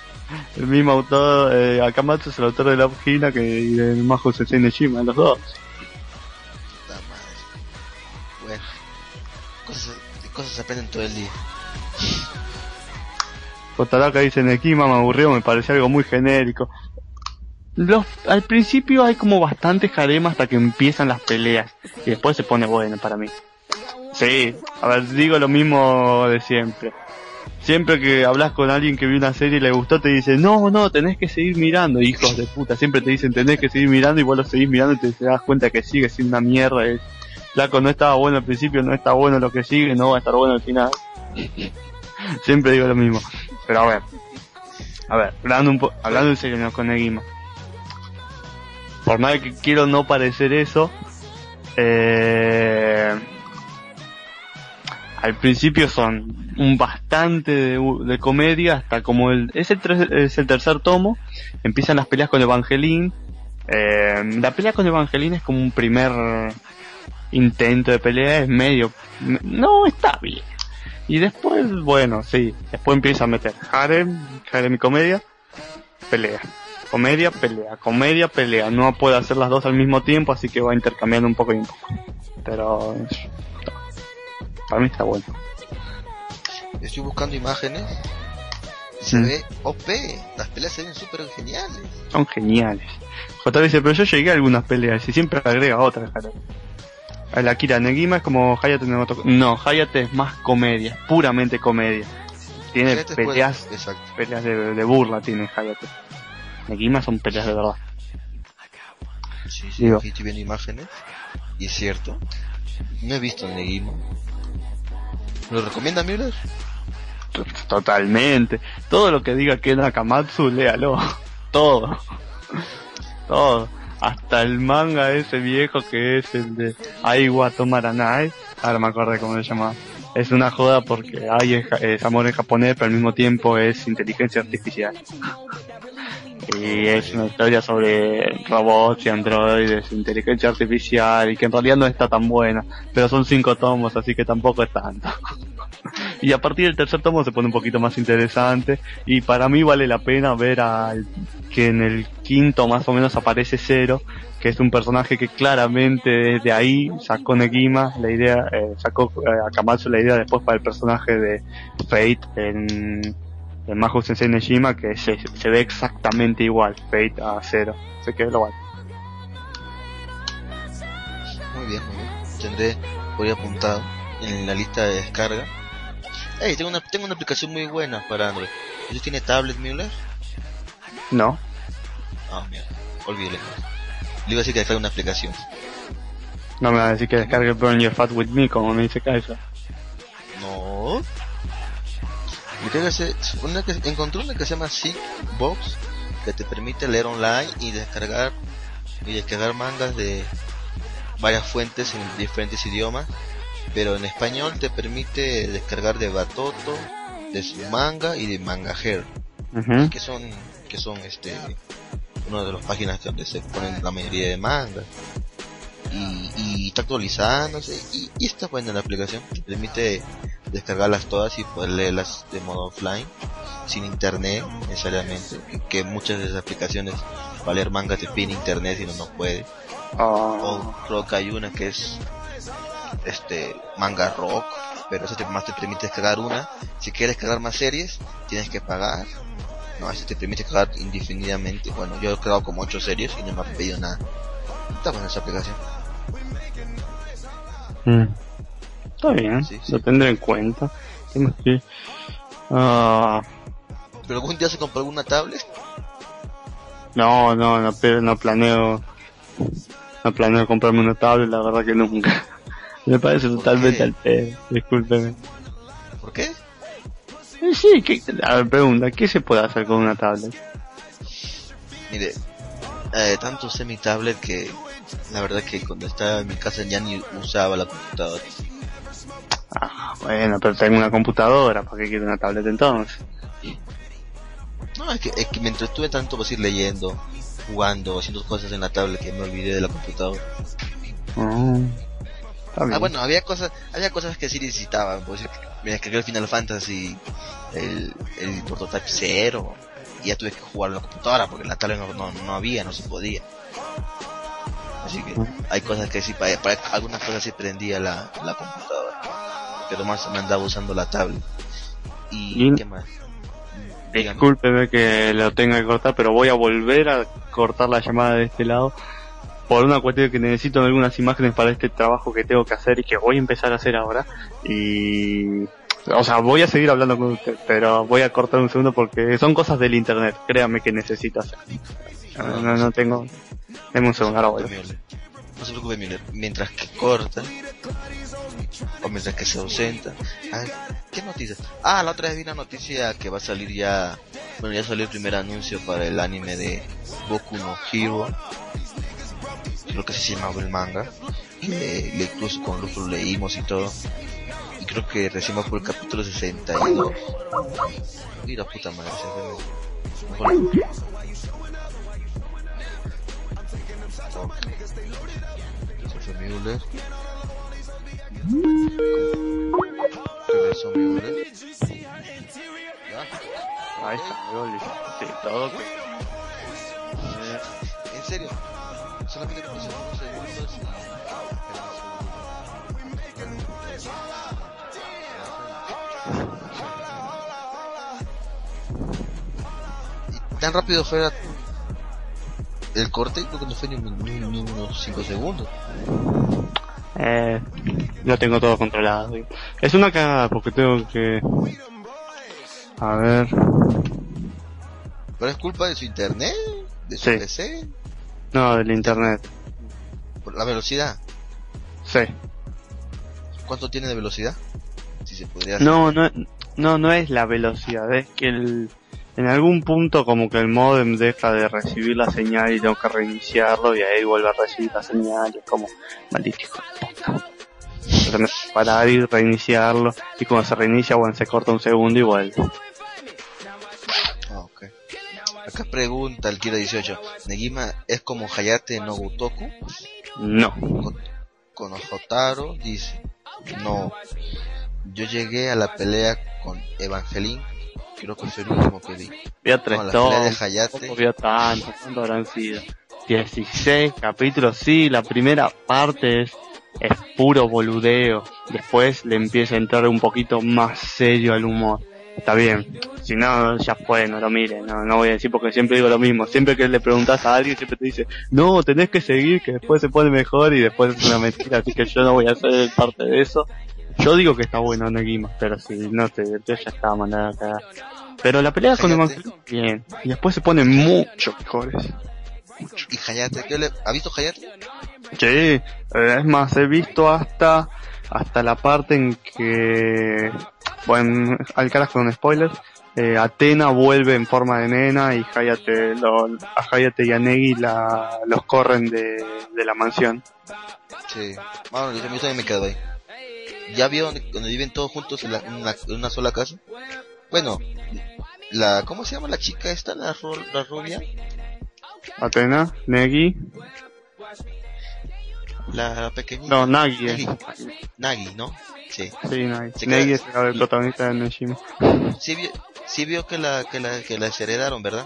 el mismo autor, eh, Akamatsu es el autor de Love Hina que y de Mahou Sensei Nejima, los dos. Puta madre. Bueno. Cosas, cosas se aprenden todo el día. Kotaraka dice Nekima me aburrió, me pareció algo muy genérico. Los, al principio hay como bastante jarema hasta que empiezan las peleas y después se pone bueno para mí. Sí, a ver, digo lo mismo de siempre. Siempre que hablas con alguien que vio una serie y le gustó, te dice, no, no, tenés que seguir mirando, hijos de puta. Siempre te dicen, tenés que seguir mirando y vos lo seguís mirando y te, das cuenta que sigue siendo una mierda. Es, Flaco, no estaba bueno al principio, no está bueno lo que sigue, no va a estar bueno al final. Siempre digo lo mismo. Pero a ver, a ver, hablando, un po hablando en serio no, con Negima. Por más que quiero no parecer eso, eh, al principio son un bastante de, de comedia hasta como el es el, es el tercer tomo empiezan las peleas con Evangeline eh, la pelea con Evangeline es como un primer intento de pelea es medio no está bien. Y después bueno sí después empieza a meter harem harem y comedia pelea comedia pelea comedia pelea. No puede hacer las dos al mismo tiempo así que va intercambiando un poco y un poco. Pero para mí está bueno Estoy buscando imágenes y se Mm. ve OP. Las peleas se ven súper geniales. son geniales. J dice, pero yo llegué a algunas peleas y siempre agrega otras. A la Kira Negima es como Hayate no Moto- No, Hayate es más comedia, puramente comedia. Tiene peleas, peleas de, de burla tiene Hayate. Negima son peleas de verdad. Sí, sí, Digo. aquí estoy viendo imágenes. Y es cierto. No he visto. ¿Me ¿Lo recomienda Müller? Totalmente. Todo lo que diga Ken Nakamatsu, léalo. Todo. Todo. Hasta el manga ese viejo que es el de Aiwa Tomaranai. Ahora me acuerdo cómo se llama. Es una joda porque hay es, es amor en japonés, pero al mismo tiempo es inteligencia artificial. Y es una historia sobre robots y androides, inteligencia artificial, y que en realidad no está tan buena, pero son cinco tomos, así que tampoco es tanto. Y a partir del tercer tomo se pone un poquito más interesante y para mí vale la pena ver al que en el quinto más o menos aparece Zero, que es un personaje que claramente desde ahí sacó Negima la idea, eh, sacó eh, Akamatsu la idea después para el personaje de Fate en, en Mahou Sensei Nejima, que se, se ve exactamente igual, Fate a Zero. Así que lo vale. Muy bien, muy bien. Tendré por ahí apuntado en la lista de descarga. Hey, tengo una, tengo una aplicación muy buena para Android. ¿Usted tiene tablet, Müller? No, Ah, mira, olvídele. Le iba a decir que descargue una aplicación. no me va a decir que descargue Burn Your Fat With Me como me dice Kaiser. No. Descárgase- una que encontré una que se llama Box que te permite leer online y descargar y descargar mangas de varias fuentes en diferentes idiomas, pero en español te permite descargar de Batoto, de su manga y de Manga Hair, Ujú. que son que son este una de las páginas donde se ponen la mayoría de mangas. Y, y está actualizándose. Y, y está buena la aplicación. Te permite descargarlas todas y poder leerlas de modo offline sin internet necesariamente que muchas de esas aplicaciones para leer manga te piden internet y no no puede. Ah. o creo que hay una que es este manga rock pero eso te, más te permite descargar una. Si quieres descargar más series tienes que pagar. No eso te permite cargar indefinidamente. Bueno yo he creado como 8 series y no me ha pedido nada. Está buena esa aplicación. Mm. Está bien, Sí, sí. lo tendré en cuenta. ¿Qué más que- Ah, pero algún día se compró alguna tablet no, no, no, pero no planeo, no planeo comprarme una tablet, la verdad que nunca. Me parece ¿Por totalmente al pedo, discúlpeme. ¿por qué? Eh, sí, ¿qué, a ver, pregunta, ¿qué se puede hacer con una tablet? mire eh, tanto usé mi tablet que la verdad que cuando estaba en mi casa ya ni usaba la computadora Ah, bueno, pero tengo una computadora, ¿para qué quiero una tablet entonces? no es que, es que me entretuve tanto pues ir leyendo jugando haciendo cosas en la tablet que me olvidé de la computadora bien. Ah, bueno, había cosas, había cosas que sí necesitaba. Decir, me descargué el Final Fantasy, el, el Prototype 0, y ya tuve que jugar en la computadora porque en la tablet no, no, no había, no se podía. Así que hay cosas que sí, para, para algunas cosas sí prendía la, la computadora, pero más me andaba usando la tablet. ¿Y Y- qué más? Dígame. Discúlpeme que lo tenga que cortar, pero voy a volver a cortar la llamada de este lado por una cuestión que necesito algunas imágenes para este trabajo que tengo que hacer y que voy a empezar a hacer ahora. Y, o sea, voy a seguir hablando con usted, pero voy a cortar un segundo porque son cosas del internet. Créame que necesito hacer. No, no, no tengo. Deme un segundo, ahora. No se preocupe, Müller. Mientras que corta, o mientras que se ausenta. Ay, ¿Qué noticias? Ah, la otra vez vi una noticia que va a salir ya. Bueno, ya salió el primer anuncio para el anime de Boku no Hero. Creo que se llamaba el manga. Y le, incluso con Luz leímos y todo. Y creo que va por el capítulo 62. Mira puta madre, se fue. Mejor- Müller. Ya. Ahí está. Sí, todo. Eh, En serio. Solamente con. Y tan rápido fue la- el corte, creo que no fue ni, ni- ni unos 5 segundos. Eh, lo tengo todo controlado. Es una cagada porque tengo que... A ver... Pero es culpa de su internet, de su Sí. PC, No, del internet. por la velocidad. Sí. ¿Cuánto tiene de velocidad? Si se podría hacer. No, no, no, no es la velocidad, es que el, en algún punto como que el modem deja de recibir la señal y tengo que reiniciarlo y ahí vuelve a recibir la señal y es como, maldito parar y reiniciarlo y cuando se reinicia, bueno, se corta un segundo y vuelve. Ah. Acá pregunta el Kira 18. Negima es como Hayate no Gotoku. No. Con Hotaro dice. No. Yo llegué a la pelea con Evangeline. Creo que fue el último que vi. Había tres No, de Hayate. tampoco había tanto, ¿cuánto habrán sido? 16 capítulos, sí, la primera parte es, es puro boludeo, después le empieza a entrar un poquito más serio al humor. Está bien, si no, ya fue, no lo mire, no, no voy a decir porque siempre digo lo mismo, siempre que le preguntas a alguien siempre te dice, no, tenés que seguir, que después se pone mejor y después es una mentira, así que yo no voy a ser parte de eso. Yo digo que está bueno Negima, pero si no te ya estaba mandada a cagar. Pero la pelea con. Evangelion, bien. Y después se ponen mucho mejores. ¿Y Hayate? ¿Qué le... ¿Ha visto Hayate? Sí, eh, es más, he visto hasta hasta la parte en que, bueno, al carajo con spoilers, eh, Atena vuelve en forma de nena y Hayate, lo, a Hayate y a Negi la, los corren de, de la mansión. Sí. Bueno, yo también me quedo ahí. ¿Ya vio donde, donde viven todos juntos en, la- en una, en una sola casa? Bueno, la... ¿Cómo se llama la chica esta? La, ru- la rubia. Atena, Negi, La pequeñita. no, Nagi, eh. Nagi. Nagi, ¿no? Sí. Sí, Nagi. Queda- es el protagonista de Neshima. Sí vio, sí vio que la que la que las heredaron, ¿verdad?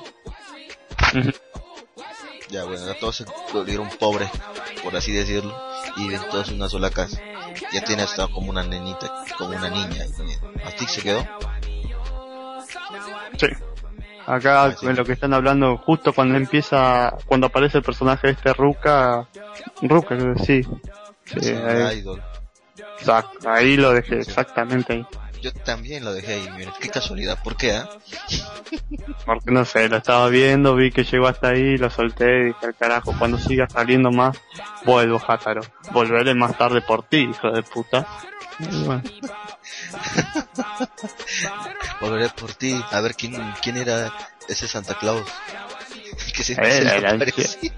Ya bueno, todos se volvieron pobres, por así decirlo, y viven todos en una sola casa. Ya tiene hasta como una nenita, como una niña. Así se quedó. Sí. Acá Ah, sí. en lo que están hablando, justo cuando empieza, cuando aparece el personaje de este Ruka, Ruka, creo que sí. Sí, ahí, exacto, ahí lo dejé, exactamente ahí. Yo también lo dejé ahí, miren, qué casualidad, ¿por qué? ah? Porque no sé, lo estaba viendo, vi que llegó hasta ahí, lo solté y dije al carajo, cuando siga saliendo más, vuelvo Hataro. Volveré más tarde por ti, hijo de puta. Bueno, Volveré por ti, a ver quién quién era ese Santa Claus. que se, Era se le el aparecía.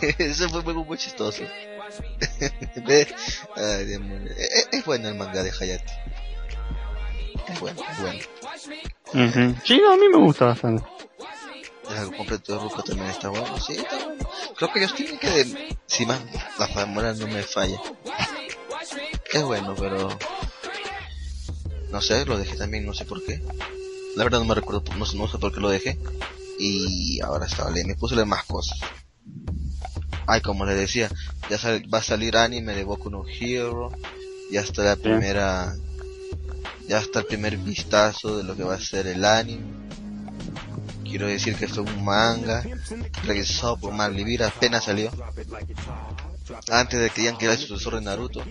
Eso fue muy, muy chistoso. Ay, Dios mío. es, es bueno el manga de Hayate. Es bueno, es bueno. Ujú. Sí, no, a mí me gusta bastante. El completo de Ruka también está bueno, sí, está bueno. Creo que ellos tienen que, de- si más la fórmula no me falla. Es bueno, pero no sé, lo dejé también, no sé por qué. La verdad no me recuerdo, no no sé por qué lo dejé. Y ahora estaba leyendo, me puse más cosas. Ay, como le decía, ya sal- va a salir anime de Boku no Hero. Ya está la primera, ya está el primer vistazo de lo que va a ser el anime. Quiero decir que fue un manga realizado por Malvivir, apenas salió. Antes de que digan que era el sucesor de Naruto.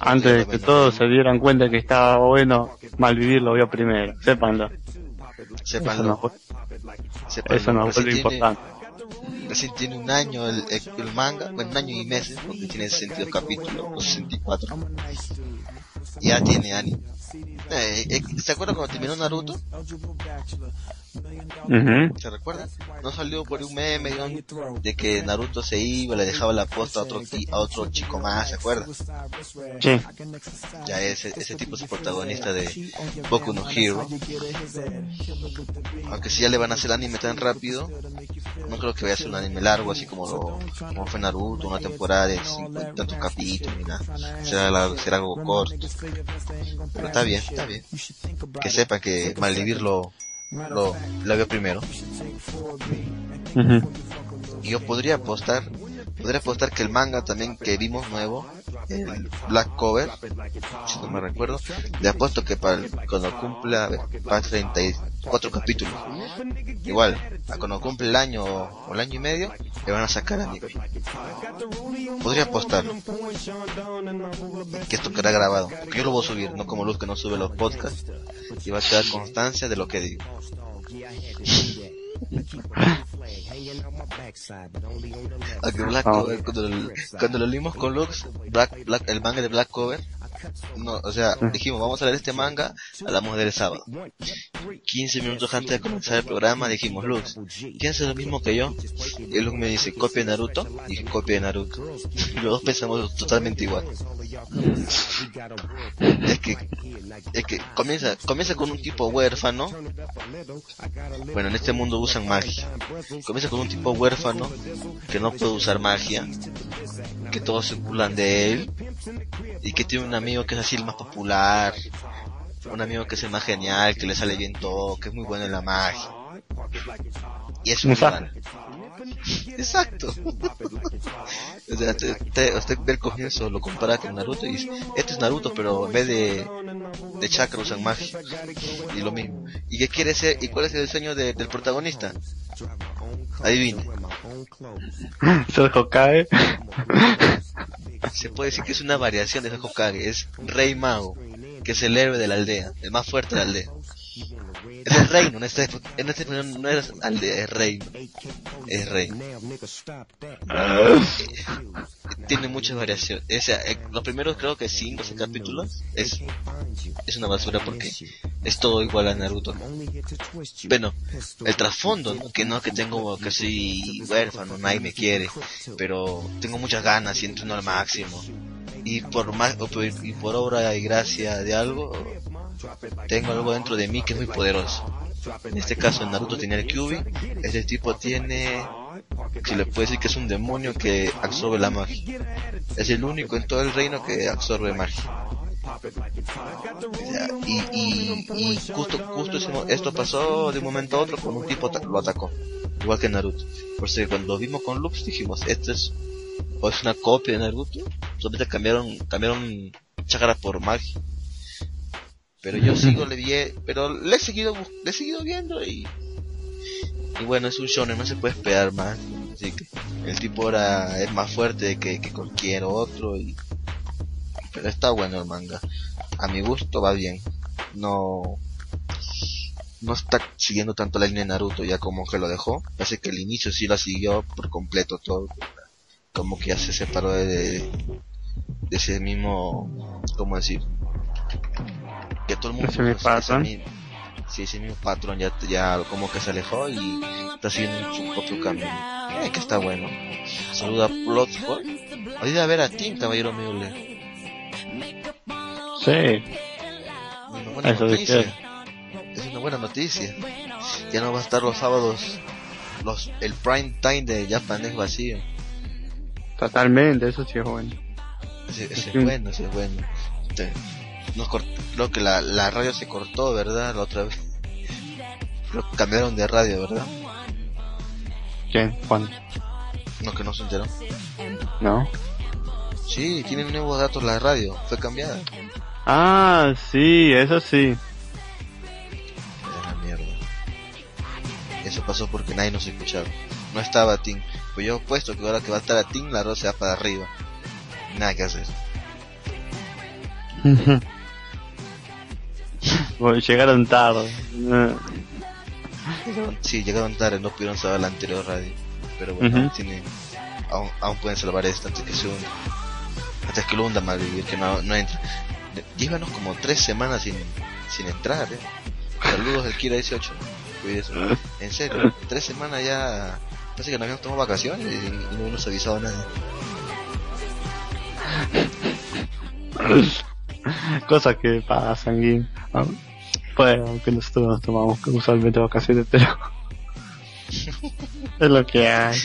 Antes de que todos se dieran cuenta que estaba bueno, Malvivir lo vio primero, sépanlo. Eso Sépanlo, sépanlo. eso no fue Recién lo tiene- importante. Recién tiene un año el, el, manga, bueno, un año y meses, porque tiene 62 capítulos, o 64. Ya tiene anime. Eh, eh, ¿Se acuerdan cuando terminó Naruto? ¿Se recuerdan? No salió por un meme de, de que Naruto se iba, le dejaba la posta a otro, a otro chico más, ¿se acuerdan? Sí. Ya ese, ese tipo es el protagonista de Boku no Hero. Aunque si ya le van a hacer anime tan rápido, no creo que vaya a ser un anime largo, así como, lo, como fue Naruto, una temporada de tantos capítulos, ni nada. Será, la- será algo corto. Pero está bien, está bien. Que sepan que Maldivir lo, lo, la vio primero. Y yo podría apostar, podría apostar que el manga también que vimos nuevo, el Black Cover, si no me recuerdo, le apuesto que para el- cuando cumpla, para 34 capítulos, igual, cuando cumple el año o, o el año y medio, le van a sacar anime. Podría apostar que esto quedará grabado, porque yo lo voy a subir, no como Luz que no sube los podcasts, y va a quedar constancia de lo que digo. Aunque Black Ah. Cover, cuando, lo- cuando lo leímos con Lux, Black, Black, el manga de Black Cover, no, o sea, dijimos, vamos a leer este manga, hablamos del sábado. 15 minutos antes de comenzar el programa dijimos, Lux, ¿piensas lo mismo que yo? Y Lux me dice, ¿copia de Naruto? Y dije, copia de Naruto. Y los dos pensamos totalmente igual. Es que, es que comienza, comienza con un tipo huérfano. Bueno, en este mundo usan magia. Comienza con un tipo huérfano que no puede usar magia, que todos se burlan de él y que tiene un amigo que es así el más popular, un amigo que es el más genial, que le sale bien todo, que es muy bueno en la magia. Y es un Exacto. rival. Exacto. o sea, te- te- usted ve el comienzo, lo compara con Naruto y dice, este es Naruto, pero en vez de, de chakra usan magia. Y lo mismo. ¿Y qué quiere ser? ¿Y cuál es el sueño de- del protagonista? Adivine. Ser Hokage. Se puede decir que es una variación de Hokage. Es Rey Mago, que es el héroe de la aldea, el más fuerte de la aldea. Es el reino, en este, en este no es aldea, es reino. Es rey. Tiene muchas variaciones. O sea, eh, los primeros creo que 5 o 6 capítulos es, es una basura porque es todo igual a Naruto. Bueno, el trasfondo, ¿no? que no que tengo que soy huérfano, nadie me quiere, pero tengo muchas ganas y entreno al máximo. Y por más y por obra y gracia de algo, tengo algo dentro de mí que es muy poderoso. En este caso, Naruto tenía el Kyuubi, este tipo tiene, si le puede decir que es un demonio que absorbe la magia. Es el único en todo el reino que absorbe magia. Y, y, justo, justo esto pasó de un momento a otro con un tipo lo atacó, igual que Naruto. Por eso cuando vimos con Lux dijimos, esto es, o es una copia de Naruto, solamente cambiaron, cambiaron chakra por magia. Pero yo sigo le vi, pero le he seguido, le he seguido viendo y, y bueno, es un shonen, no se puede esperar más. Así que el tipo ahora es más fuerte que, que cualquier otro y, pero está bueno el manga. A mi gusto va bien. No, no está siguiendo tanto la línea de Naruto ya como que lo dejó. Parece que el inicio sí la siguió por completo todo. Como que ya se separó de, de ese mismo, ¿cómo decir? Que todo el mundo Ese ese patrón. sí, ese mismo patrón ya, ya como que se alejó y está siguiendo su propio camino. Eh, que está bueno. Saluda a Bloodsport. Hoy a ver a ti, caballero Müller. Sí. Una buena Eso noticia. Es una buena noticia. Ya no va a estar los sábados los el prime time de Japan es vacío. Totalmente, eso sí es bueno. Ese, ese es Mm. bueno, ese es bueno. Te- nos creo que la, la radio se cortó, ¿verdad? La otra vez. Creo que cambiaron de radio, ¿verdad? ¿Quién? Juan. No, que no se enteró. ¿No? Sí, tienen nuevos datos la radio. Fue cambiada. Ah, sí, eso sí. Era mierda. Eso pasó porque nadie nos escuchaba. No estaba Tim. Pues yo he puesto que ahora que va a estar a Tim, la radio se va para arriba. Nada que hacer. Bueno, llegaron tarde. Sí, llegaron tarde, no pudieron salvar la anterior radio. Pero bueno, Ujú. tienen, aún, aún pueden salvar esta antes que se hunda. Antes que lo hunda Malvivir, que no, no entra. Llévanos como tres semanas sin, sin entrar, eh. Saludos del Kira 18. Cuídese. En serio, tres semanas ya. Parece que nos habíamos tomado vacaciones y, no nos ha avisado a nadie. Cosas que pasan, Gui. Ah, Bueno, aunque nosotros nos tomamos usualmente vacaciones, pero. es lo que hay.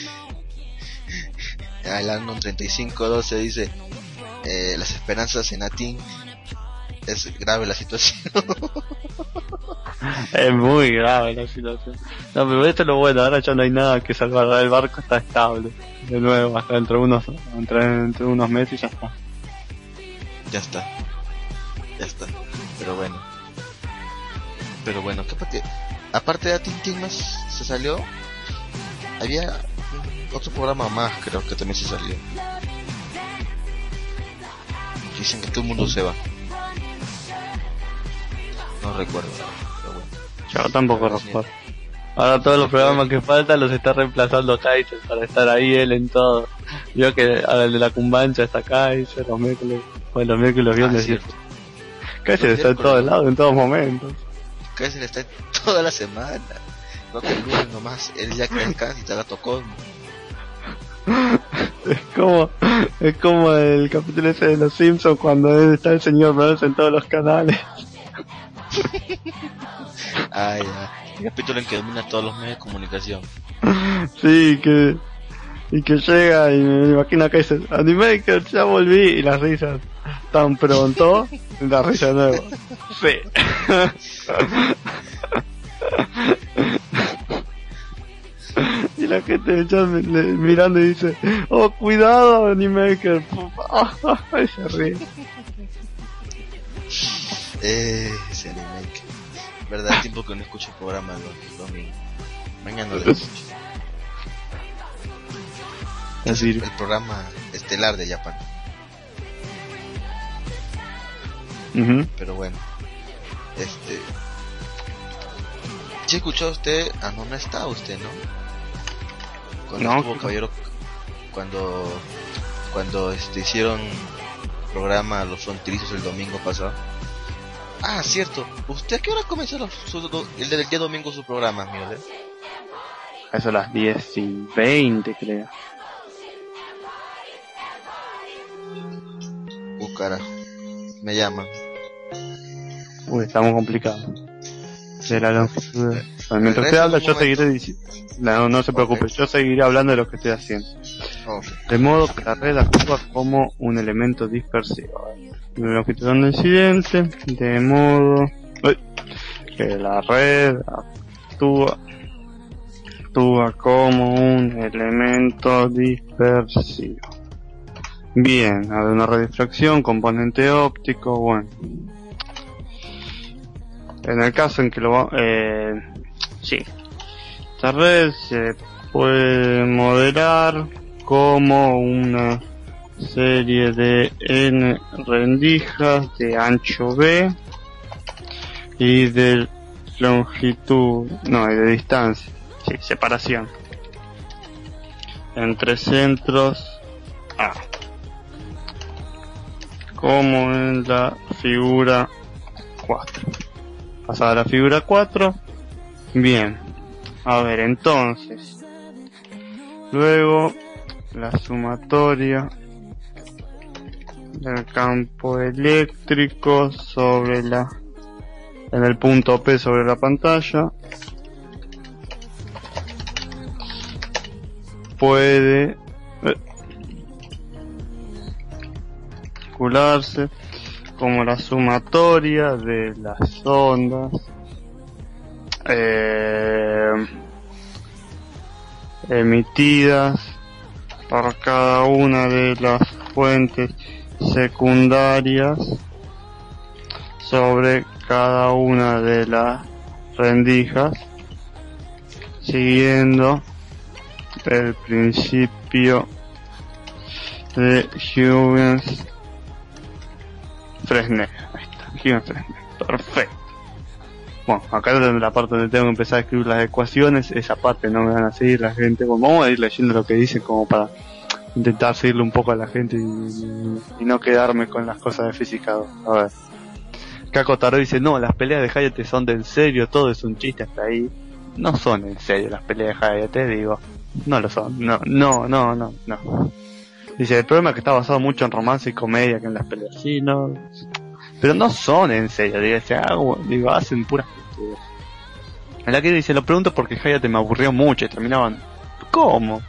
El año 3512 dice: eh, Las esperanzas en Atin. Es grave la situación. es muy grave la situación. No, pero esto es lo bueno, ahora ya no hay nada que salvar, el barco está estable. De nuevo, hasta dentro de unos, entre, entre unos meses y ya está. Ya está. Ya está. Pero bueno. Pero bueno, ¿qué que aparte de Tintin más se salió? Había otro programa más, creo que también se salió. Dicen que todo el mundo se va. No recuerdo, pero bueno. Yo tampoco recuerdo. Ahora todos los programas que faltan los está reemplazando Kaiser para estar ahí él en todo. Yo que ahora el de la cumbancha está Kaiser, los miércoles, bueno, los miércoles los viernes ah, Kaiser está en todos lados, en todos momentos. Kaiser está toda la semana. No que el lunes nomás, él ya que descansa y te la tocó. Es como, es como el capítulo ese de los Simpsons cuando está el señor Burns en todos los canales. Ay, ya. El capítulo en que domina todos los medios de comunicación. Sí, que. Y que llega y me imagino que dice, Animaker, ya volví, y las risas. Tan pronto, la risa de nuevo. Sí. y la gente ya mirando y dice, oh, cuidado, Animaker. y se ríe. Eh, ese Animaker. Verdad, tiempo que no escucho el programa los domingos. Mañana lo escucho. Es el, el programa estelar de Japan. Pero bueno, este. ¿Sí escuchó usted? Ah, no, no está usted, ¿no? Cuando no, estuvo Caballero, cuando, cuando este, hicieron programa Los Fronterizos el domingo pasado. Ah, cierto. ¿Usted a qué hora comenzó el del día domingo su programa, mire? Eso a las 10 y 20, creo. Carajo. Me llaman. Uy, estamos complicados. De la longitud Mientras usted habla, yo seguiré diciendo. No, no se preocupe, yo seguiré hablando de lo que estoy haciendo. De modo que la red actúa como un elemento dispersivo. La longitud del incidente, de modo que la red actúa, actúa como un elemento dispersivo. Bien, hay una red de difracción, componente óptico, bueno. En el caso en que lo eh, sí, esta red se puede modelar como una serie de n rendijas de ancho b y de longitud, no, y de distancia, sí, separación. Entre centros A, como en la figura 4 pasada la figura 4. Bien. A ver, entonces. Luego, la sumatoria del campo eléctrico sobre la en el punto P sobre la pantalla puede eh, calcularse como la sumatoria de las ondas eh, emitidas por cada una de las fuentes secundarias sobre cada una de las rendijas siguiendo el principio de Huygens Fresne. Ahí está, Fresne. Perfecto. Bueno, acá la parte donde tengo que empezar a escribir las ecuaciones, esa parte no me van a seguir la gente. Vamos a ir leyendo lo que dicen como para intentar seguirle un poco a la gente y, no quedarme con las cosas de física. A ver. Caco Taro dice, no, las peleas de Hayate son del serio, todo es un chiste hasta ahí. no son en serio las peleas de Hayate, digo, no lo son, no, no, no, no, no. Dice, el problema es que está basado mucho en romance y comedia que en las peleas, sí, pero no son en serio, digo, o digo hacen puras la que dice, lo pregunto porque Hayate me aburrió mucho y terminaban, ¿cómo?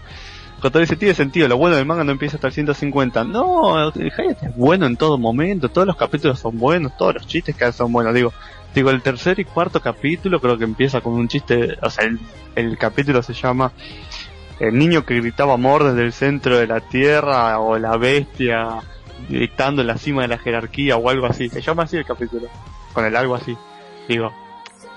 Cuando dice, tiene sentido, lo bueno del manga no empieza hasta el 150. No, Hayate es bueno en todo momento, todos los capítulos son buenos, todos los chistes que son buenos, digo, Digo, el tercer y cuarto capítulo creo que empieza con un chiste, o sea, el, capítulo se llama El niño que gritaba amor desde el centro de la tierra o la bestia gritando en la cima de la jerarquía o algo así. Se llama así el capítulo, con el algo así. Digo,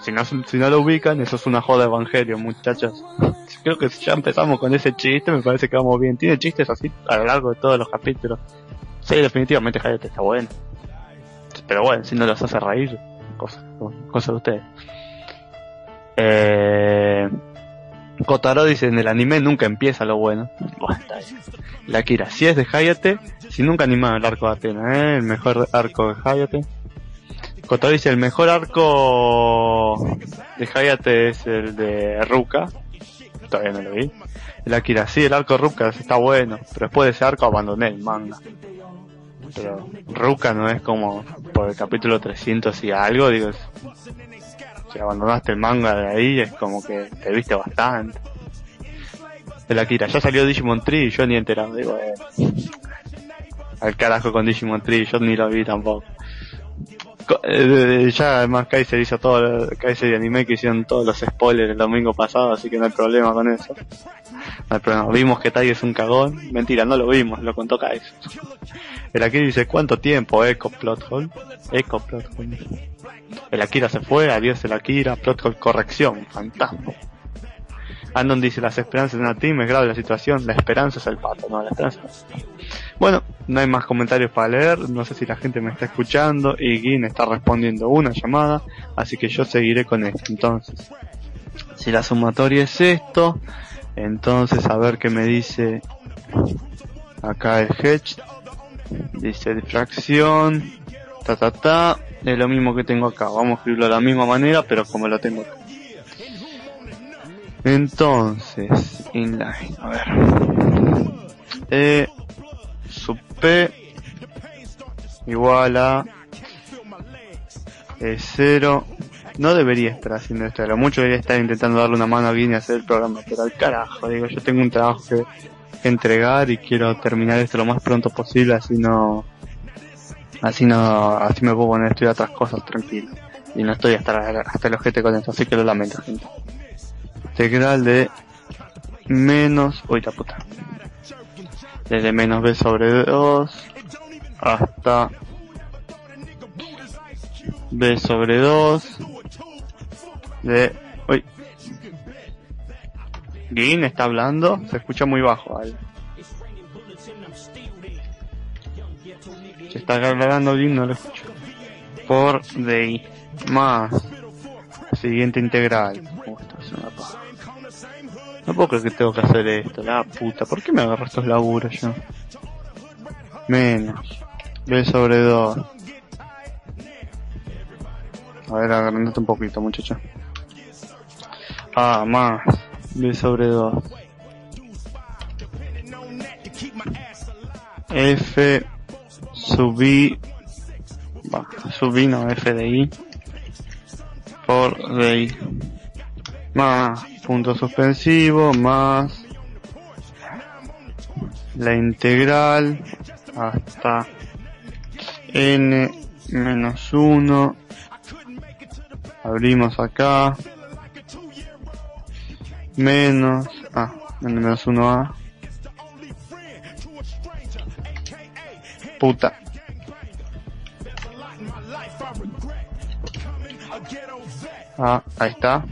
si no, si no lo ubican, eso es una joda evangelio, muchachos. Creo que ya empezamos con ese chiste, me parece que vamos bien. Tiene chistes así a lo largo de todos los capítulos. Sí, definitivamente Hayate está bueno. Pero bueno, si no los hace reír cosas, cosas de ustedes. Eh, Kotaro dice, en el anime nunca empieza lo bueno. La Kira, si es de Hayate, si nunca animado el arco de Atena, ¿eh? el mejor arco de Hayate. Kotaro dice, el mejor arco de Hayate es el de Ruka. Todavía no lo vi. La Kira, sí, el arco de Ruka está bueno, pero después de ese arco abandoné el manga pero Ruka no es como por el capítulo 300 y algo, digo, si abandonaste el manga de ahí es como que te viste bastante. De Akira, ya salió Digimon Tree y yo ni enterado, digo, eh, al carajo con Digimon Tree, yo ni lo vi tampoco. Eh, ya además Kaiser hizo todo, Kaiser y Anime que hicieron todos los spoilers el domingo pasado, así que no hay problema con eso. No hay problema. Vimos que Tai es un cagón. Mentira, no lo vimos, lo contó Kaiser. El Akira dice, ¿cuánto tiempo? Eco plot hole. Eco plot hole. El Akira se fue, adiós el Akira, plot corrección, fantasma. Andon dice, las esperanzas de una team es grave la situación, la esperanza es el pato, no, la esperanza Bueno, no hay más comentarios para leer, no sé si la gente me está escuchando y Gin está respondiendo una llamada, así que yo seguiré con esto. Entonces, si la sumatoria es esto, entonces a ver qué me dice acá el hedge dice difracción, ta ta ta, es lo mismo que tengo acá, vamos a escribirlo de la misma manera, pero como lo tengo acá. Entonces, inline, a ver. E sub P igual a E0. No debería estar haciendo esto, lo mucho debería estar intentando darle una mano a alguien y hacer el programa, pero al carajo, digo, yo tengo un trabajo que entregar y quiero terminar esto lo más pronto posible, así no, así no, así me puedo poner a estudiar otras cosas tranquilo. Y no estoy hasta, hasta el ojete con eso, así que lo lamento, gente. Integral de menos, uy, la puta. Desde menos b sobre 2 hasta b sobre 2 de, uy, Gin está hablando, se escucha muy bajo. ¿vale? Se está hablando Gin, no lo escucho. Por de más siguiente integral. No puedo creer que tengo que hacer esto, la puta. ¿Por qué me agarro estos laburos yo? Menos. B sobre 2. A ver, agrandate un poquito, muchacho. Ah, más b sobre 2 f sub i sub i no f de i por de i más punto suspensivo más la integral hasta n menos 1 abrimos acá. Menos ah menos 1a puta ah ahí está.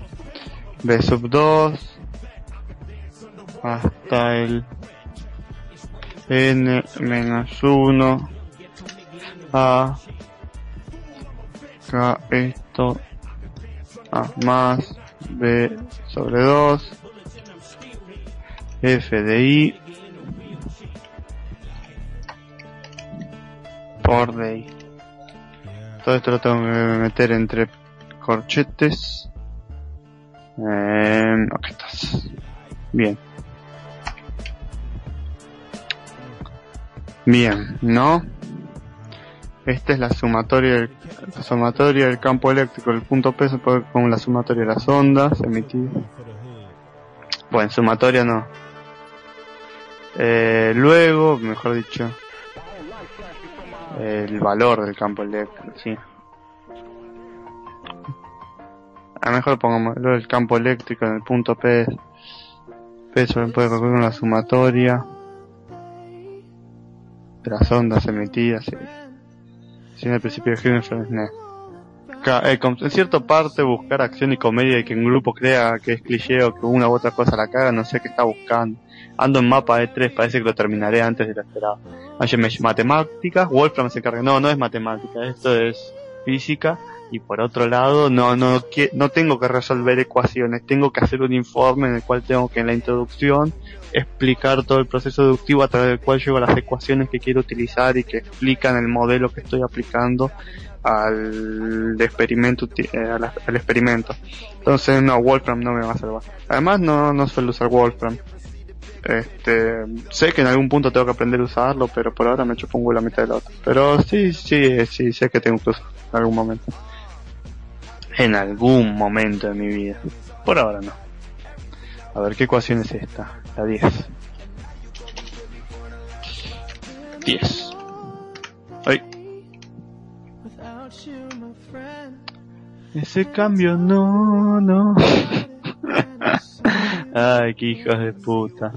B sub 2 hasta el n menos 1 a. Acá esto. A más b sobre 2 f de i. Por de i. Todo esto lo tengo que meter entre corchetes Eh. Bien. Bien, ¿no? Esta es la sumatoria del, la sumatoria del campo eléctrico, el punto P con la sumatoria de las ondas emitidas. Bueno, sumatoria no. Eh, luego, mejor dicho, el valor del campo eléctrico, sí. A lo mejor pongamos el campo eléctrico en el punto P. P se puede recoger con la sumatoria de las ondas emitidas. Sí. Sin el principio de Hillenfeld, eh, en cierta parte buscar acción y comedia y que un grupo crea que es cliché o que una u otra cosa la caga, no sé qué está buscando. Ando en mapa de 3, parece que lo terminaré antes de lo esperado. Oye, matemáticas, Wolfram se encarga. No, no es matemática, esto es física. Y por otro lado, no, no, no tengo que resolver ecuaciones, tengo que hacer un informe en el cual tengo que en la introducción explicar todo el proceso deductivo a través del cual llego a las ecuaciones que quiero utilizar y que explican el modelo que estoy aplicando al experimento eh, al, experimento. Entonces no Wolfram no me va a salvar. Además no no suelo usar Wolfram. Este sé que en algún punto tengo que aprender a usarlo pero por ahora me chupo un la mitad del otro pero sí sí sí sé que tengo que usarlo en algún momento en algún momento de mi vida por ahora no a ver qué ecuación es esta la 10 10 ay Ese cambio no, no. Ay, qué hijos de puta.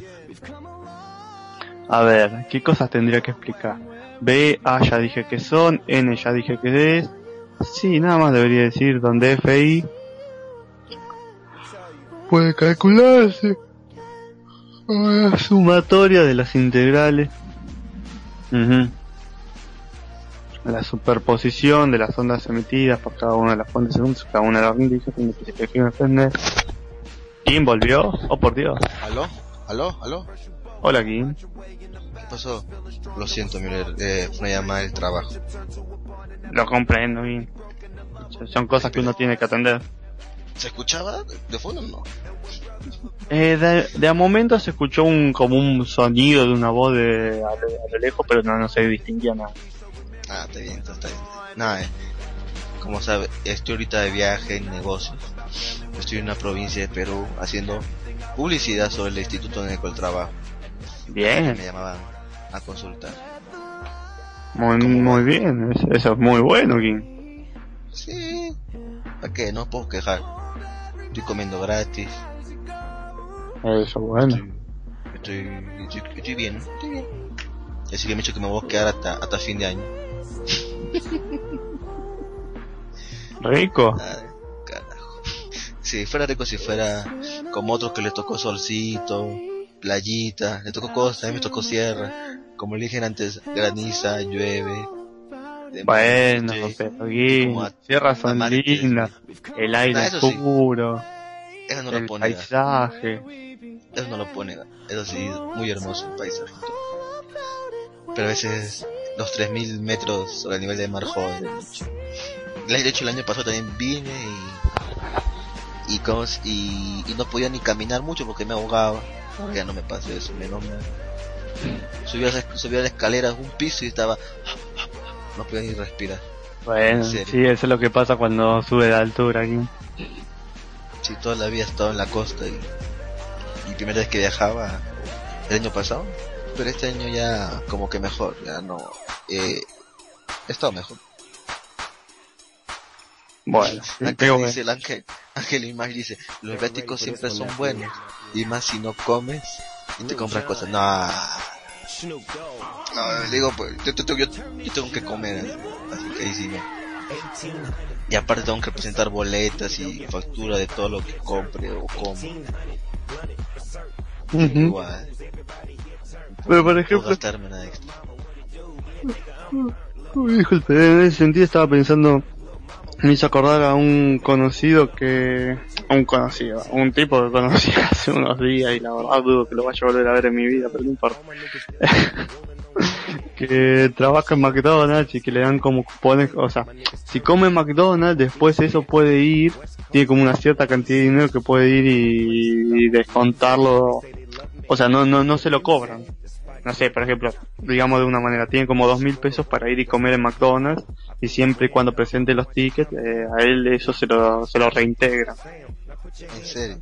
A ver, ¿qué cosas tendría que explicar? B, A ya dije que son, N ya dije que es. Sí, nada más debería decir donde FI puede calcularse. sumatoria de las integrales. Uh la superposición de las ondas emitidas por cada una de las fuentes segundos, cada una de las índices que defender. ¿Quién volvió? Oh por Dios. ¿Aló? ¿Aló? ¿Aló? Hola Kim. ¿Qué pasó? Lo siento, Miller, eh, fue una llamada del trabajo. Lo comprendo, Kim. Son cosas que uno tiene que atender. ¿Se escuchaba de fondo o no? Eh, de, de, a momento se escuchó un como un sonido de una voz de a, lo lejos, pero no, no se distinguía nada. Ah, está bien, está bien. Nada, eh. Como sabe, estoy ahorita de viaje en negocios. Estoy en una provincia de Perú haciendo publicidad sobre el instituto en el cual trabajo. Bien. Me llamaban a consultar. Muy, muy bien, eso es muy bueno, Kim. Sí. ¿Para qué? No puedo quejar. Estoy comiendo gratis. Eso bueno. Estoy, estoy, estoy, bien, estoy bien. Así que me he dicho que me voy a quedar hasta, hasta fin de año. Rico. Si fuera rico, si fuera como otros que le tocó solcito, playita, le tocó cosas, a mí me tocó sierra. Como le dije antes, graniza, llueve. Bueno, pero sierras son lindas, el aire es puro, eso no el lo pone, paisaje. Eso no lo pone, eso sí, muy hermoso el paisaje. Pero a veces los 3000 metros sobre el nivel de mar joven. De hecho, el año pasado también vine y, y, y, y no podía ni caminar mucho porque me ahogaba. Ya no me pasó eso, menos mal. Subía, a la escalera un piso y estaba. No podía ni respirar. Bueno, sí, eso es lo que pasa cuando sube de altura aquí. Sí, toda la vida he estado en la costa y, y primera vez que viajaba el año pasado pero este año ya como que mejor, ya no... Eh, he estado mejor. Bueno, Ángel dice, el ángel, ángel más dice, los béticos siempre son buenos, y más si no comes y te compras cosas. No, no digo, pues, yo, tengo que comer, así que ahí sí no. Y aparte tengo que presentar boletas y factura de todo lo que compre o como. Igual. Pero por ejemplo... Disculpe, en ese sentido estaba pensando, me hizo acordar a un conocido que, un conocido, un tipo que conocí hace unos días y la verdad dudo que lo vaya a volver a ver en mi vida, pero no importa. que trabaja en McDonald's y que le dan como cupones, o sea, si come McDonald's, después eso puede ir, tiene como una cierta cantidad de dinero que puede ir y, y descontarlo, o sea, no, no, no se lo cobran. No sé, por ejemplo, digamos de una manera, tiene como dos mil pesos para ir y comer en McDonald's y siempre y cuando presente los tickets, eh, a él eso se lo, se lo reintegra. En serio.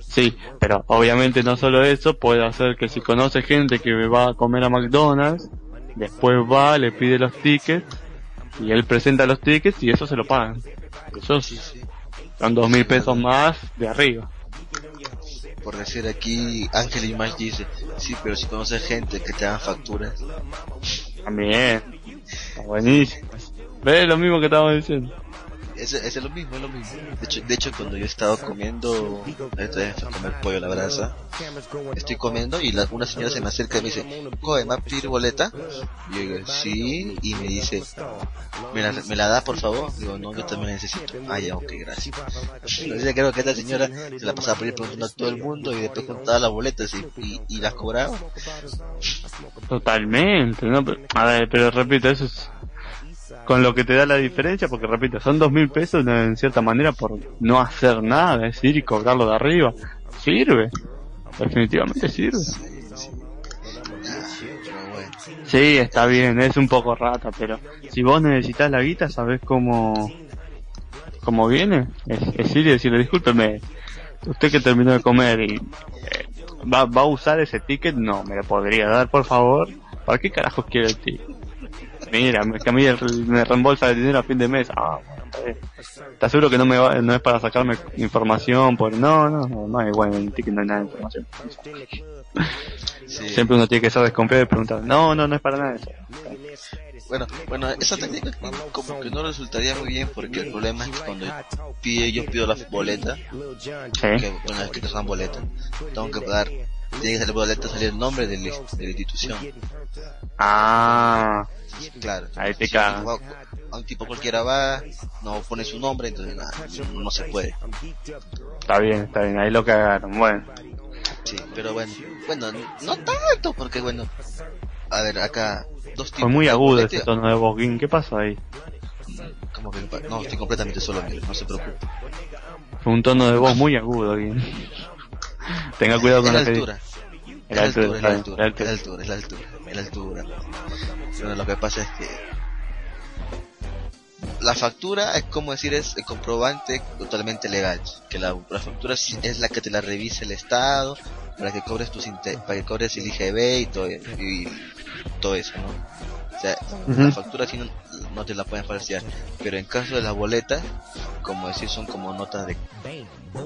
Sí, pero obviamente no solo eso, puede hacer que si conoce gente que va a comer a McDonald's, después va, le pide los tickets y él presenta los tickets y eso se lo pagan. Eso Sí, sí. son dos mil pesos más de arriba. Por decir aquí, Ángel Image dice, sí, pero si conoces gente que te hagan facturas, También. Está buenísimo. ¿Ves lo mismo que estábamos diciendo? Es, es lo mismo, es lo mismo. De hecho, de hecho cuando yo he estado comiendo, a comer pollo a la brasa, estoy comiendo y la- una señora se me acerca y me dice, ¿me va a pedir boleta? Y yo digo, sí, y me dice, ¿me la, me la da por favor? Digo, no, yo también la necesito. Ah, ya, ok, gracias. Entonces creo que esta señora se la pasaba por ir preguntando a todo el mundo y después contaba las boletas y, y, y las cobraba. Totalmente, ¿no? A ver, pero repito, eso es con lo que te da la diferencia, porque repito, son dos mil pesos en cierta manera por no hacer nada, es ir y cobrarlo de arriba. Sirve, definitivamente sirve. Sí, está bien, es un poco rata, pero si vos necesitas la guita, sabés cómo, cómo viene. Es, es ir y decirle, discúlpeme, usted que terminó de comer y eh, ¿va, va a usar ese ticket, no, me lo podría dar, por favor. ¿Para qué carajos quiere el ticket? Mira, me, que a mí el- me reembolsa el dinero a fin de mes. Ah, bueno. ¿Estás seguro que no me va- no es para sacarme información? Por no, no, no, no hay bueno, en ticket no hay nada de información. sí. Siempre uno tiene que ser desconfiado y preguntar, no, no, no es para nada eso. Bueno, bueno, esa técnica como que no resultaría muy bien porque el problema es que cuando pide, yo pido la boleta, Sí. que una vez que te dan boleta, tengo que pagar, tiene que salir boleta, salir el nombre de la, de la institución. Ah, Claro. Ahí te Si cagas. un tipo- A un tipo cualquiera va, no pone su nombre, entonces nada, no, no se puede. está bien, está bien, ahí lo cagaron. Bueno, Sí, pero bueno, bueno, no tanto, porque bueno, a ver, acá dos tipos fue muy agudo ese tono de voz, ¿qué pasó ahí? ¿Cómo que No, estoy completamente solo, no se preocupe. Fue un tono de voz muy agudo, Guin. Tenga cuidado con la La altura, es la altura, es la altura, es la altura, la altura. Bueno, lo que pasa es que la factura es como decir es el comprobante totalmente legal, que la, la factura es la que te la revisa el Estado para que cobres tus para que cobres el IGB y todo y todo eso, ¿no? O sea, la factura no, no te la pueden falsear, pero en caso de las boletas, como decir, son como notas de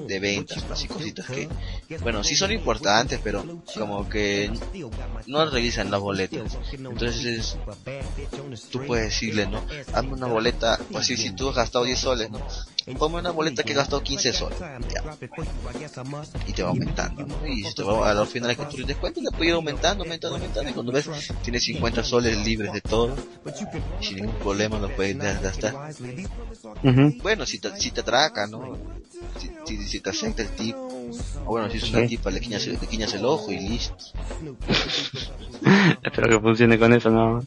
de ventas, así cositas que, bueno, sí son importantes, pero como que no revisan las boletas. Entonces, tú puedes decirle, ¿no? Hazme una boleta, pues sí, si tú has gastado 10 soles, ¿no? Ponme una boleta que gastado 15 soles. Ya. Y te va aumentando, ¿no? Y si te va, a los finales que tú le descuentas, te puede ir aumentando, aumentando, aumentando. Y cuando ves, tienes 50 soles libres de todo. Y sin ningún problema lo puedes gastar. Bueno, si te, si te atraca, ¿no? Si, si, si te acepta el tipo. O bueno, si es una tipa, le quiñas, le quiñas el ojo y listo. Espero que funcione con eso, ¿no?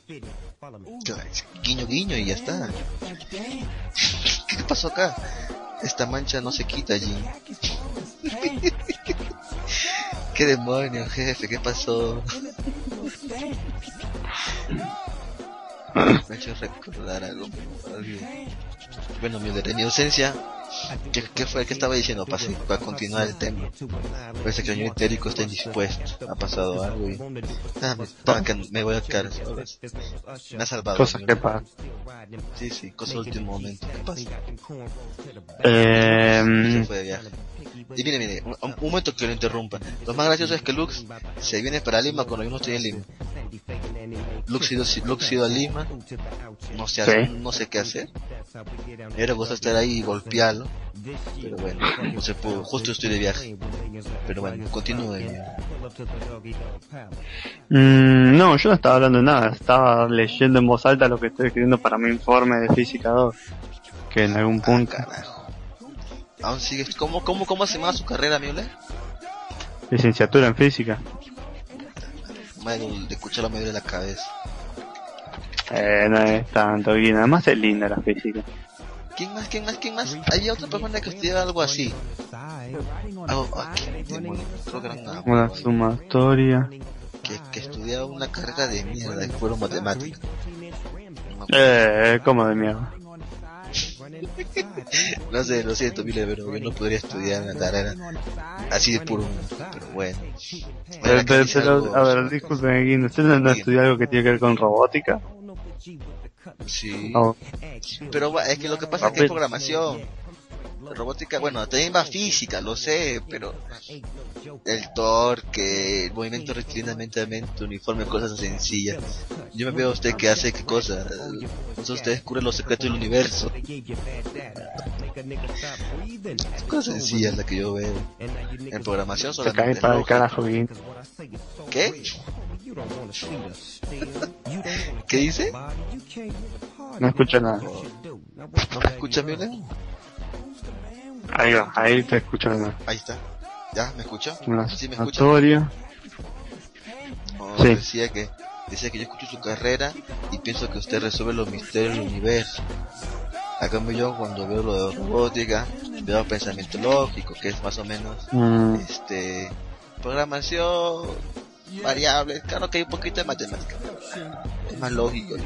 Guiño, guiño y ya está. ¿Qué pasó acá? Esta mancha no se quita allí. ¿Qué demonio, jefe? ¿Qué pasó? Me ha hecho recordar algo. Bueno, mi, de mi ausencia, ¿qué, qué fue? ¿Qué estaba diciendo? Para, para continuar el tema. Parece que el señor Itérico está indispuesto. Ha pasado algo y... Ah, me, para que me voy a quedar solas. Me ha salvado. Cosas que pasan. Sí, sí, cosa de último momento. ¿Qué pasa? Eh, Se fue de viaje. Y mire, mire, un, momento que lo interrumpa. Lo más gracioso es que Lux se viene para Lima cuando yo no estoy en Lima. Lux ido, a Lima, no sé, no sé qué hacer. Era cosa estar ahí y golpearlo. Pero bueno, no se pudo. Justo estoy de viaje. Pero bueno, continúe. mm, no, yo no estaba hablando de nada, estaba leyendo en voz alta lo que estoy escribiendo para mi informe de física 2. Que en algún punto. Aún sigue. ¿Cómo, cómo, cómo se llama su carrera, Miole? licenciatura en física. Madre, de escucharlo me duele la cabeza. Eh, no es tanto bien, además es linda la física. ¿Quién más? ¿Quién más? ¿Quién más? Había otra persona que estudiaba algo así. Algo, ah, era una- sumatoria. que, que estudiaba una carrera de mierda que fueron matemáticas. No, acuerdo. Eh, como de mierda. no sé, lo siento, Mile, pero yo no podría estudiar una carrera así de puro. Pero bueno. Pero, a ver, disculpen, Guindo, ¿usted no Diga. estudia algo que tiene que ver con robótica? Sí. Oh, Pero va- es que lo que pasa es que es programación. Robótica, bueno, también va física, lo sé, pero el torque, el movimiento rectilíneamente, uniforme, cosas sencillas. Yo me veo a usted que hace qué cosa. Sé, usted descubre los secretos del universo. Cosas sencillas las que yo veo. En programación se solamente. para el lógica. carajo, Guindo. ¿Qué? ¿Qué dice? No escucha nada. ¿No me escucha, Violeta? Ahí va, ahí te escucho nada. Ahí está. ¿Ya? ¿Me escuchó? Una ¿Sí me escucha? No, Sí. decía que decía que yo escucho su carrera y pienso que usted resuelve los misterios del universo. A cambio yo cuando veo lo de robótica, veo pensamiento lógico, que es más o menos Mm, este programación, variables, claro que hay un poquito de matemática, es más lógico.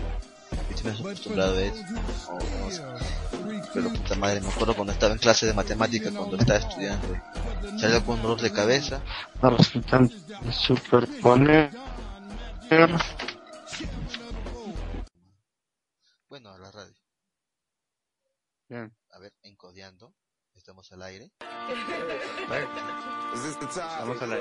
Más acostumbrado a eso. Pero puta madre, me acuerdo cuando estaba en clase de matemática, cuando estaba estudiando, salía con dolor de cabeza, de superponer. bueno, a la radio. Bien. A ver, encodeando, estamos al aire. Vamos a la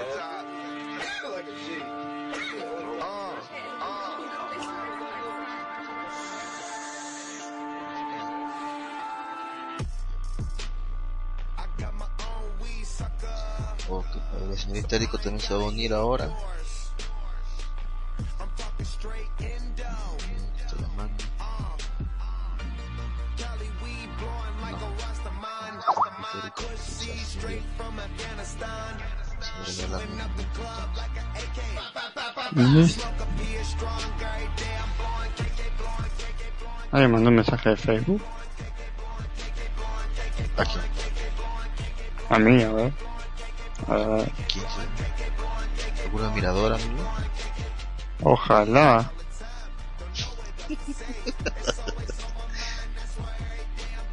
Que padre, el señor histérico también se va a unir ahora. Sobre la Listo. Ahí mandó un mensaje de Facebook. Aquí, A mí, a ver. A ver. ¿quién se? ¿Alguna miradora, amigo? Ojalá.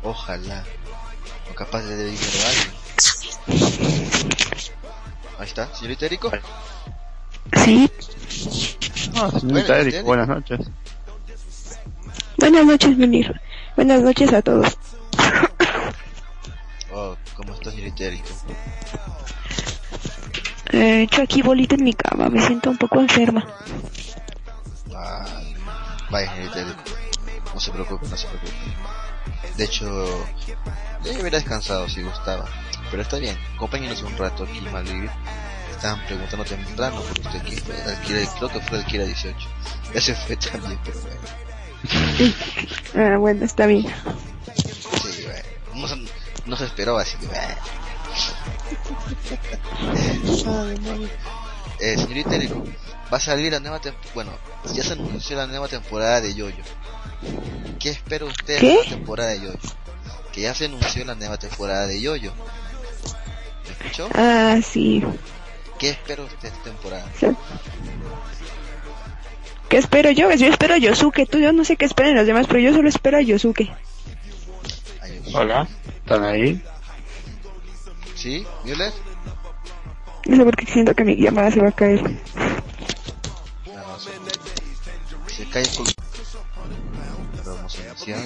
Ojalá. O capaz de dinero. Ahí está, señor histérico. Sí, Ah, señorita Eric, Eric. buenas noches. buenas noches, Munir. Buenas noches a todos. Oh, ¿cómo está, señor histérico? Eh, hecho aquí bolita en mi cama, me siento un poco enferma. Ay, vaya, señor histérico. No se preocupe, no se preocupe. De hecho, ya hubiera descansado si gustaba. Pero está bien, acompáñenos un rato aquí, Malvivir. Estaban preguntando temprano por usted. El Kira, creo que fue Kira 18. Ese fue también, pero bueno. Ah, bueno, está bien. Sí, bueno. No, se- no se esperó así que bueno. Eh, señorita va a salir la nueva temporada. Bueno, ya se anunció la nueva temporada de Yoyo. ¿Qué espera usted de la nueva temporada de Yoyo? Que ya se anunció la nueva temporada de Yoyo. ¿Me escuchó? Ah, sí. ¿Qué espera usted esta temporada? ¿Qué espero yo? Yo espero a Yosuke. Tú, yo no sé qué esperan los demás, pero yo solo espero a Yosuke. Hola, ¿están ahí? ¿Sí? ¿Müller? No sé por qué siento que mi llamada se va a caer. No, se, se cae con... Vamos a iniciar.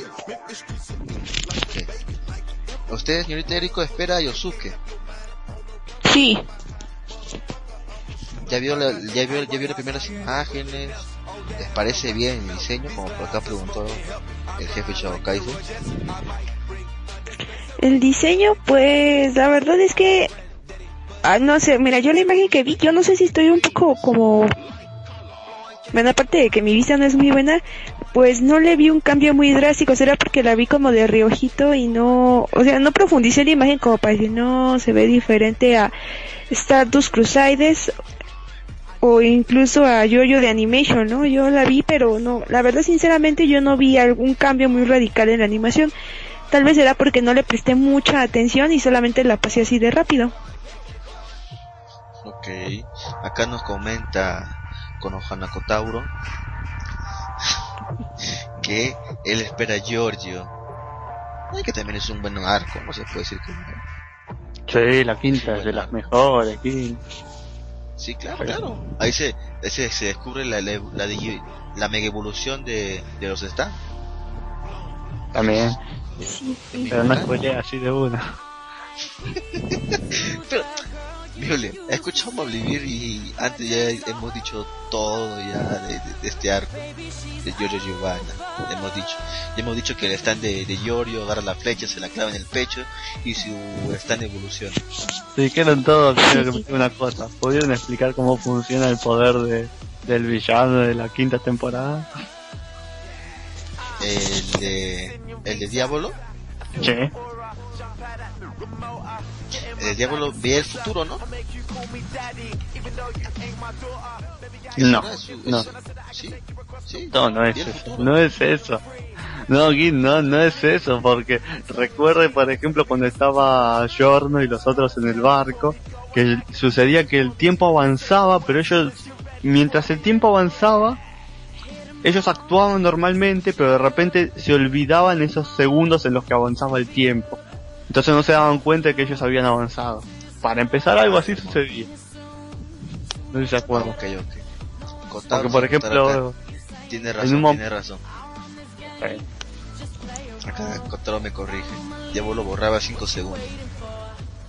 Ok. Usted, señorita Erico, espera a Yosuke. Sí, ¿Ya vio, la, ya, vio, ¿Ya vio las primeras imágenes? ¿Les parece bien el diseño? Como por acá preguntó el jefe Shao Kaiser. El diseño, pues la verdad es que... Ah, no sé, mira, yo la imagen que vi, yo no sé si estoy un poco como... Bueno, aparte de que mi vista no es muy buena, pues no le vi un cambio muy drástico, será porque la vi como de riojito y no, o sea, no profundicé la imagen como para decir, no, se ve diferente a Stardust Crusaders o incluso a Yoyo de Animation, ¿no? Yo la vi, pero no, la verdad sinceramente yo no vi algún cambio muy radical en la animación. Tal vez era porque no le presté mucha atención y solamente la pasé así de rápido. Ok, acá nos comenta con Ohana Kotauro que él espera a Giorgio. Ay, que también es un buen arco, no se puede decir que no. Sí, la quinta es de las mejores. Sí, claro, claro. Ahí se, se, se descubre la, la, la, mega evolución de, de los stands. También. Sí, Pero no spoilea así de una. Pero, Viole, he escuchado Malvivir y antes ya hemos dicho todo ya de, de- de este arco de Giorgio Giovanna. Hemos dicho, ya hemos dicho que el stand de, de Giorgio agarra la flecha, se la clava en el pecho y su stand evoluciona. Se dijeron todo, creo que una cosa. ¿Pudieron explicar cómo funciona el poder de, del villano de la quinta temporada? El de, el de Diablo, Sí. el Diablo ve el futuro, ¿no? No, no. ese- Sí, sí. No, no es eso. No es eso. No, no, no es eso, porque recuerde, por ejemplo, cuando estaba Giorno y los otros en el barco, que sucedía que el tiempo avanzaba, pero ellos, mientras el tiempo avanzaba, ellos actuaban normalmente, pero de repente se olvidaban esos segundos en los que avanzaba el tiempo. Entonces no se daban cuenta de que ellos habían avanzado. Para empezar, algo así sucedía. No sé si se acuerdan. Ok, ok. Contado, Porque, por ejemplo, tiene en razón, tiene razón. Acá Kotaro me corrige. Diablo borraba 5 segundos.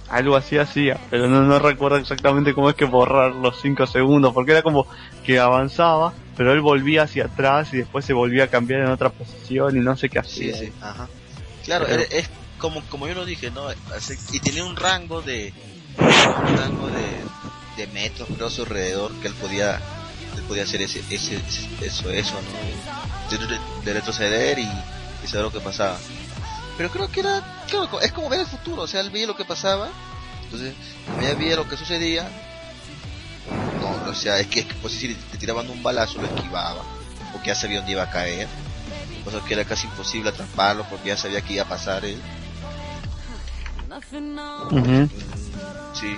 algo así hacía, pero no, no recuerdo exactamente cómo es que borrar los 5 segundos, porque era como que avanzaba, pero él volvía hacia atrás y después se volvía a cambiar en otra posición y no sé qué Sí, hacía. sí, ajá. Claro, Pero- era- es como, como yo lo dije, ¿no? Y tenía un rango de, un rango de, de metros, creo, a su alrededor, que él podía, él podía hacer ese, ese, eso, eso, ¿no? De, de- de retroceder y, y saber lo que pasaba. Pero creo que era, claro, es como ver el futuro, o sea, él veía lo que pasaba, entonces, ya veía lo que sucedía, o sea, es que, es que pues si te tiraban un balazo, lo esquivaba, porque ya sabía dónde iba a caer, cosa que era casi imposible atraparlo, porque ya sabía que iba a pasar él. Ujú. Mm, sí,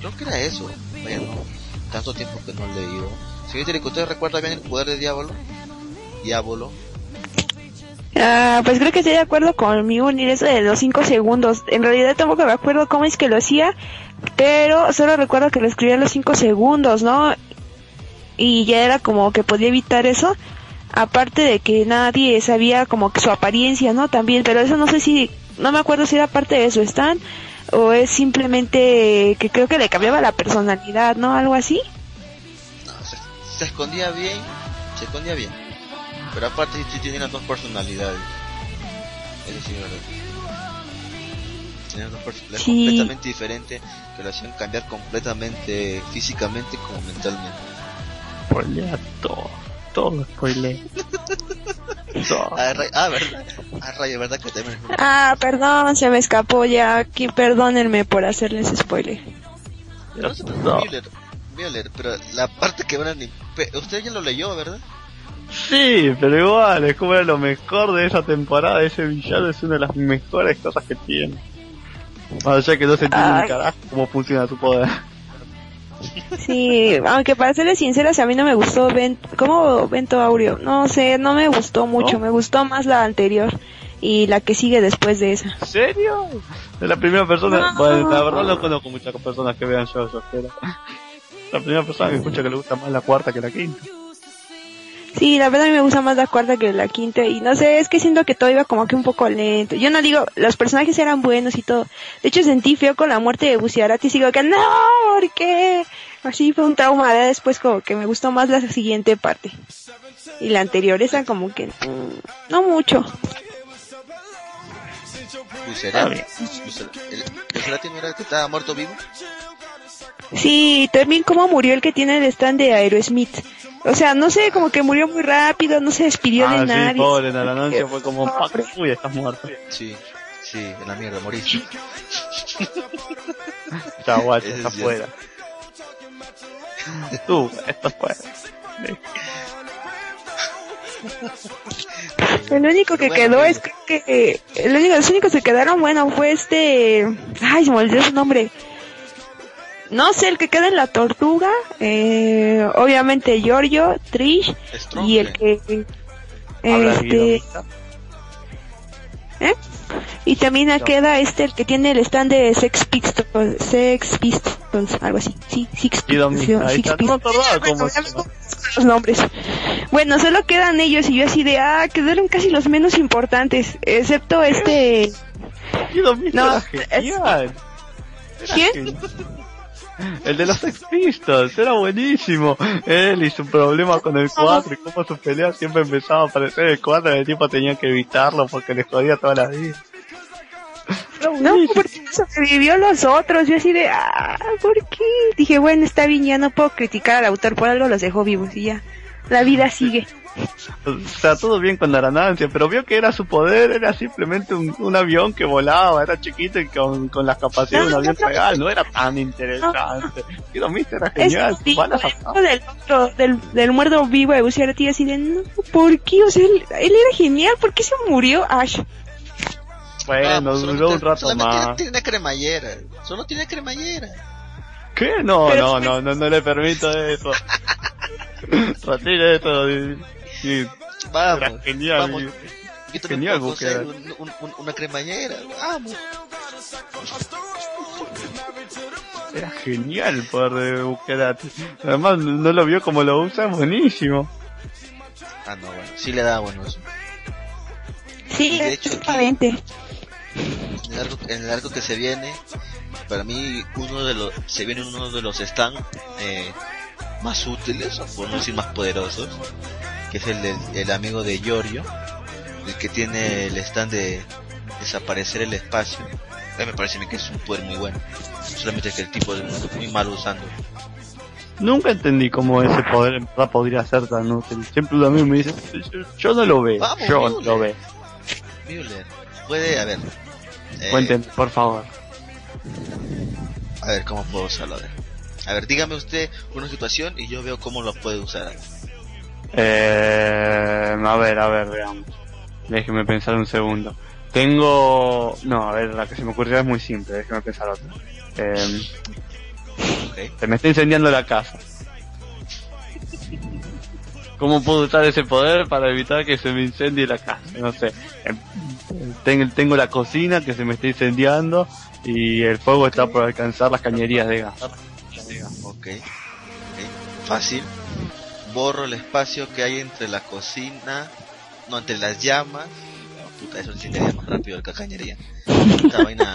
creo que era eso. Vaya, no, tanto tiempo que no he leído. Terico, ¿usted recuerda bien el poder de Diablo? Diablo. Ah, pues creo que estoy de acuerdo conmigo en eso de los 5 segundos. En realidad tampoco me acuerdo cómo es que lo hacía, pero solo recuerdo que lo escribía los 5 segundos, ¿no? Y ya era como que podía evitar eso. Aparte de que nadie sabía como que su apariencia, ¿no? También, pero eso no sé si, no me acuerdo si era parte de su stand o es simplemente que creo que le cambiaba la personalidad, ¿no? Algo así. No, se escondía bien, se escondía bien. Pero aparte sí tenía las dos personalidades. Eso sí, es verdad. Tenía dos personalidades Sí. completamente diferentes que lo hacían cambiar completamente físicamente como mentalmente. Spoilea todo, todo spoilea. Todo. Ah, Ray- ah, verdad. Ah, Rayo, verdad que también. Ah, perdón, se me escapó ya. Aquí, perdónenme por hacerles spoiler. No se Violet, Violet, pero la parte que van a... Usted ya lo leyó, ¿verdad? Sí, pero igual, es como era lo mejor de esa temporada, ese villano es una de las mejores cosas que tiene. Allá que no se entiende un carajo cómo funciona su poder. Sí, aunque para serles sinceras, a mí no me gustó Ven ¿Cómo Vento Aureo? No sé, no me gustó mucho. ¿No? Me gustó más la anterior y la que sigue después de esa. ¿En serio? Es la primera persona, No. bueno, la verdad no conozco muchas personas que vean shows, pero la primera persona que escucha que le gusta más la cuarta que la quinta. Sí, la verdad a mí me gusta más la cuarta que la quinta y no sé, es que siento que todo iba como que un poco lento. Yo no digo, los personajes eran buenos y todo. De hecho sentí feo con la muerte de Buciarati y sigo que no, ¿por qué? Así fue un trauma, después como que me gustó más la siguiente parte. Y la anterior, esa como que mm, no mucho. Bucerati. Bucerati no era el que estaba muerto vivo. Sí, también cómo murió el que tiene el stand de Aerosmith. O sea, no sé, como que murió muy rápido, no se despidió ah, de sí, nadie. pobre, en la noche fue como, "Pac, uy, estás muerto. Sí, sí, en la mierda, moriste. Está guacho, está es afuera. Tú, esto fue. El único que Bueno, quedó es que, que- el único, los únicos que quedaron, bueno, fue este, ay, se me olvidó su nombre. No sé, el que queda en la tortuga, eh, obviamente Giorgio, Trish Strong, y el que, este. ¿eh? Y también No. queda este, el que tiene el stand de Sex Pistols, Sex Pistols, algo así, sí, Six ahí Six. No me los nombres. Bueno, solo quedan ellos y yo así de, ah, quedaron casi los menos importantes, excepto este, No, ¿Quién? El de los Sex Pistols, era buenísimo. Él y su problema con el 4 y cómo su pelea siempre empezaba a aparecer el 4 y el tipo tenía que evitarlo porque le jodía toda la vida. No, porque sobrevivió los otros, yo así de, ah, ¿por qué? Dije, bueno, está bien, ya no puedo criticar al autor, por algo los dejó vivos y ya, la vida sigue. O sea, todo bien con Aranancia, pero vio que era su poder, era simplemente un, un avión que volaba, era chiquito y con, con las capacidades de un No, avión no, no. real, no era tan interesante. Guidomita era Es genial, sí, güey, a- del otro, del, del muerto vivo de Bucciarati así de, no, ¿por qué? O sea, él, él era genial, ¿por qué se murió Ash? Bueno, Vamos, duró solamente- un rato más. Tiene cremallera. Solo tiene cremallera. ¿Qué? No, Pero- no, no, no, no le permito eso. Retire eso. Y- era Vamos. genial. vamos. Genial, un un- un- un- una cremallera. Vamos. Era genial el poder de Bukerati. Además, no lo vio como lo usa, buenísimo. Ah, no, bueno. Sí le da bueno eso. Sí, De hecho, aquí-. En el arco, en el arco que se viene, para mí uno de los, se viene uno de los stands eh, más útiles, o por no decir más poderosos, que es el del el amigo de Giorgio, el que tiene el stand de desaparecer el espacio. A mí me parece que es un poder muy bueno, solamente que el tipo es muy mal usando. Nunca entendí cómo ese poder en verdad podría ser tan útil. Siempre lo mismo me dicen, yo, yo no lo veo, Vamos, yo Müller. lo veo. Müller puede, a ver, eh, por favor. a ver cómo puedo usarlo. A ver. a ver, dígame usted una situación y yo veo cómo lo puede usar. Eh, a ver, a ver, veamos. Déjeme pensar un segundo. Tengo... No, a ver, la que se me ocurrió es muy simple, déjeme pensar otra. Eh, se me está incendiando la casa. ¿Cómo puedo usar ese poder para evitar que se me incendie la casa? No sé. Em, Tengo, la cocina que se me está incendiando y el fuego está por alcanzar las cañerías de gas. Ok. ok. Fácil. Borro el espacio que hay entre la cocina, no, entre las llamas. No, puta, eso encendería más rápido que la cañería. Esta vaina.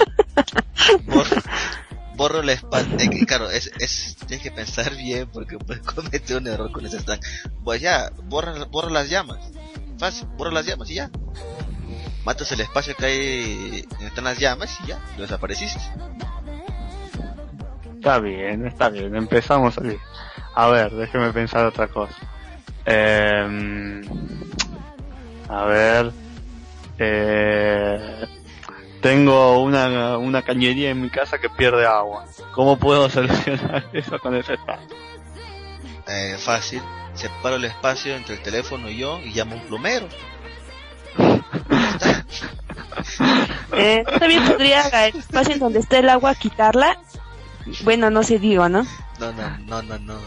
Borro, borro el espacio. eh, claro, es, es, tienes que pensar bien porque puedes cometer un error con ese stand. Pues ya, borra, borra las llamas. Fácil, borra las llamas y ya. Matas el espacio que hay donde están las llamas y ya, lo desapareciste. Está bien, está bien, empezamos así. A ver, déjeme pensar otra cosa. Eh, a ver, eh, tengo una, una cañería en mi casa que pierde agua. ¿Cómo puedo solucionar eso con ese espacio? Eh, fácil. Separo el espacio entre el teléfono y yo y llamo a un plomero. Eh, también podría el espacio en donde está el agua quitarla. Bueno, no sé, digo, ¿no? No, no, no, no, no.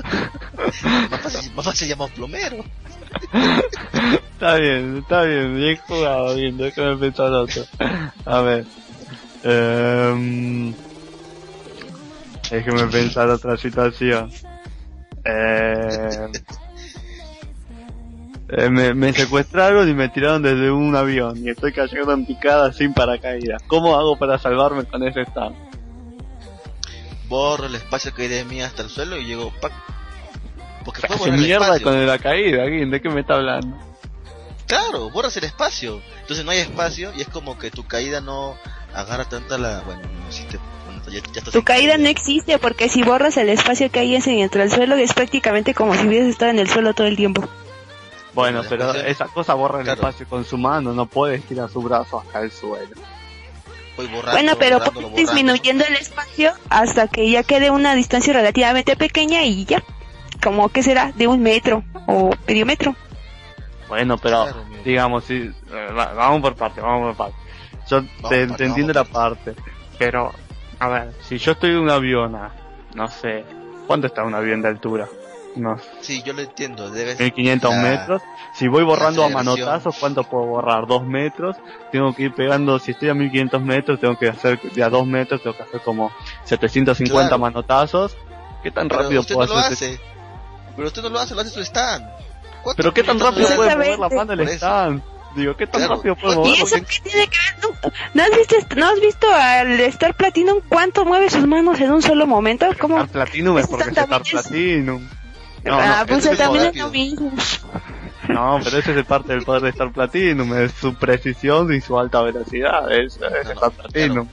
más, fácil, más fácil llamo a un plomero. Está bien, está bien, bien jugado, bien, déjame pensar otro. A ver. Eh, déjeme pensar otra situación. Eh, eh, me, me secuestraron y me tiraron desde un avión y estoy cayendo en picada sin paracaídas. ¿Cómo hago para salvarme con ese estado? Borro el espacio que hay de mí hasta el suelo y llego ¡pac! Porque puedo borrar el mierda espacio. con la caída, ¿de qué me está hablando? Claro, borras el espacio. Entonces no hay espacio y es como que tu caída no agarra tanta la. Bueno, no si te. bueno, ya, Tu caída no existe porque si borras el espacio que hay entre el suelo es prácticamente como si hubieras estado en el suelo todo el tiempo. Bueno, pero esa cosa borra el claro. espacio con su mano, no puede estirar su brazo hasta el suelo. Voy borrando, Bueno, pero disminuyendo el espacio hasta que ya quede una distancia relativamente pequeña y ya. Como que será de un metro o medio metro. Bueno, pero Claro, digamos, si, eh, va- vamos por parte, vamos por parte. Yo te, entiendo la parte, pero, a ver, si yo estoy en un avión a, no sé, ¿cuánto está un avión de altura? Unos Sí, yo lo entiendo, debes... 1500 la- metros. Si voy borrando a manotazos, ¿cuánto puedo borrar? ¿Dos metros? Tengo que ir pegando, si estoy a 1500 metros, tengo que hacer, de a dos metros, tengo que hacer como 750 Claro. manotazos. ¿Qué tan Pero rápido usted puedo no lo hacer? hace. Pero usted no lo hace, lo hace su stand. ¿Cuánto Pero qué tan rápido puede mover la mano el Por eso. stand. Digo, ¿qué tan Claro. rápido puede ¿Y mover? ¿Y eso qué tiene que ver? ¿No, ¿no has, visto, ¿No has visto al Star Platinum cuánto mueve sus manos en un solo momento? ¿Cómo? Star Platinum es porque es Star es- Platinum. No, ah, no, pues es también es rápido. lo mismo. no, pero ese es parte del poder de Star Platinum, es su precisión y su alta velocidad, es, es no, Star Platinum.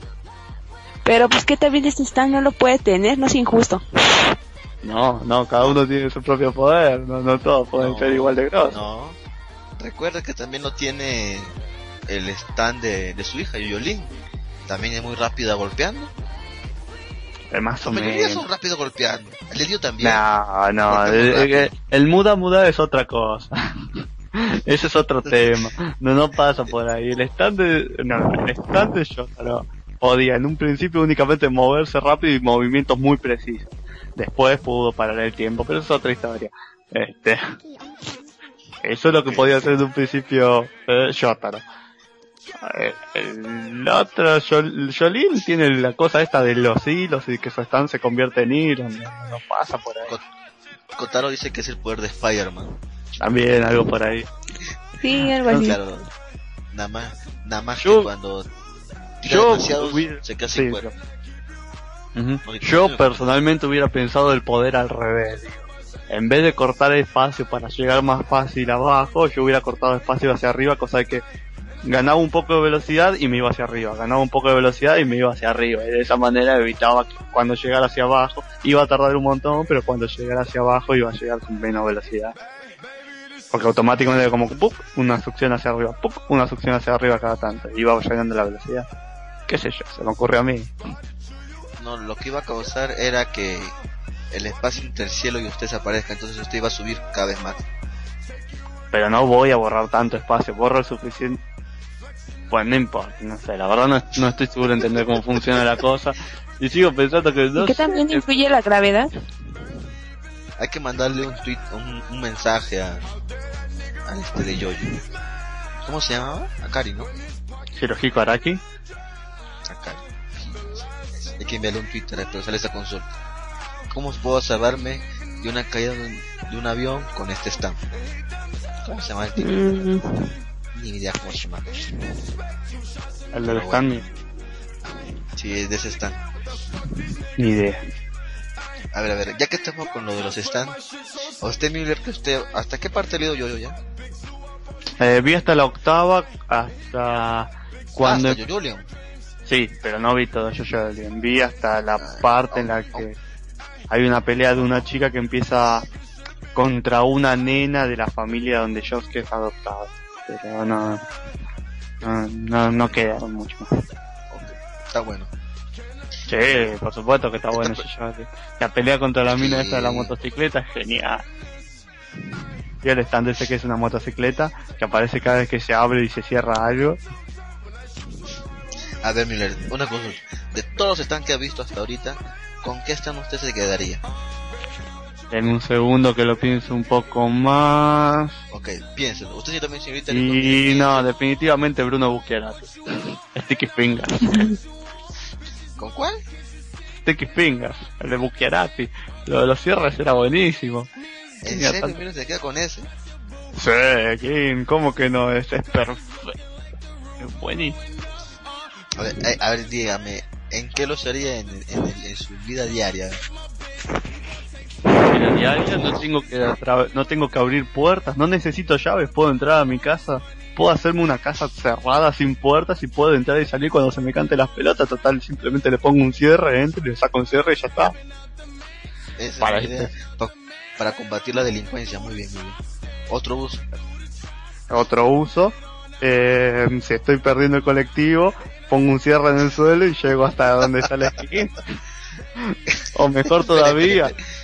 Pero pues que también este stand no lo puede tener, no es injusto. No, no, cada uno tiene su propio poder, no, no todos pueden No, ser igual de grosos. No. Recuerda que también lo tiene el stand de, de su hija, Yolín. También es muy rápida golpeando. Eh, más o menos. son rápidos golpeando. El de Dio también. No, no, el, el- rápido. el muda muda es otra cosa. Ese es otro tema. No, no pasa por ahí. El stand de, no, el stand de Shotaro podía en un principio únicamente moverse rápido y movimientos muy precisos. Después pudo parar el tiempo, pero eso es otra historia. Este, eso es lo que podía hacer en un principio eh, Shotaro. Eh, El otro, Yolín tiene la cosa esta de los hilos y que su stand se convierte en hilo. No, no pasa por ahí. Kotaro dice que es el poder de Spider-Man. También algo por ahí. Sí, algo así. Claro. Nada más, nada más Yo- que cuando tira yo demasiado, hubiera- se queda sí, cuerpo. Ujú. Porque Yo personalmente hubiera pensado el poder al revés. En vez de cortar espacio para llegar más fácil abajo, yo hubiera cortado espacio hacia arriba, cosa de que ganaba un poco de velocidad y me iba hacia arriba, ganaba un poco de velocidad y me iba hacia arriba. Y de esa manera evitaba que cuando llegara hacia abajo iba a tardar un montón, pero cuando llegara hacia abajo iba a llegar con menos velocidad. Porque automáticamente como ¡pup! una succión hacia arriba, ¡pup! una succión hacia arriba cada tanto, y iba llegando la velocidad. ¿Qué sé yo? Se me ocurre a mí. No, lo que iba a causar era que el espacio entre el cielo y usted se aparezca, entonces usted iba a subir cada vez más. pero no voy a borrar tanto espacio, borro el suficiente. Pues no importa, no sé, la verdad no, no estoy seguro de entender cómo funciona la cosa. Y sigo pensando que no ¿Y qué también influye la gravedad? Hay que mandarle un tweet, un, un mensaje a, a este de Yoyo. ¿Cómo se llamaba? Akari, ¿no? Hirohiko Araki. Akari. Hay que enviarle un Twitter para sale esa consulta. ¿Cómo puedo salvarme de una caída de un, de un avión con este stand? ¿Cómo se llama el tipo? Mm, idea cómo se llama. El del Pero stand, Sí, es de ese stand. ni, idea. A ver, a ver, ya que estamos con lo de los stands, usted Miller, que usted, ¿hasta qué parte ha leído yo ya? Eh, vi hasta la octava, hasta cuando... Ah, hasta Yo-Yo Leon. Sí, pero no vi todo yo ya Vi hasta la Ah, parte en la oh, que hay una pelea de una chica que empieza contra una nena de la familia donde Josuke es adoptado. Pero no, no, no, no queda mucho más. Ok, Está bueno. Sí, por supuesto que está bueno Esta- Jojo. La pelea contra la mina Sí. esta de la motocicleta es genial. Y el stand ese que es una motocicleta que aparece cada vez que se abre y se cierra algo. A ver, Miller, una cosa. De todos los stands que ha visto hasta ahorita, ¿con qué stand usted se quedaría? En un segundo que lo pienso un poco más. Ok, piénselo. Usted sí también, señorita. Y no, definitivamente Bruno Bucchiarati. Sticky Fingers. ¿Con cuál? Sticky Fingers, el de Bucchiarati. Lo de los cierres era buenísimo. ¿En serio, tanto- se queda con ese? Sí, King, ¿cómo que no? Es, es perfecto. Es buenísimo. A ver, eh, a ver, dígame, ¿en qué lo en, en, en su vida diaria? En la diaria no tengo que no tengo que abrir puertas, no necesito llaves, puedo entrar a mi casa, puedo hacerme una casa cerrada sin puertas y puedo entrar y salir cuando se me cante las pelotas, total, simplemente le pongo un cierre, entro y le saco un cierre y ya está. Esa Para es la idea. Pa- para combatir la delincuencia, muy bien, muy bien. Otro uso. Otro uso, eh, si estoy perdiendo el colectivo, pongo un cierre en el suelo y llego hasta donde está la esquina. O mejor todavía,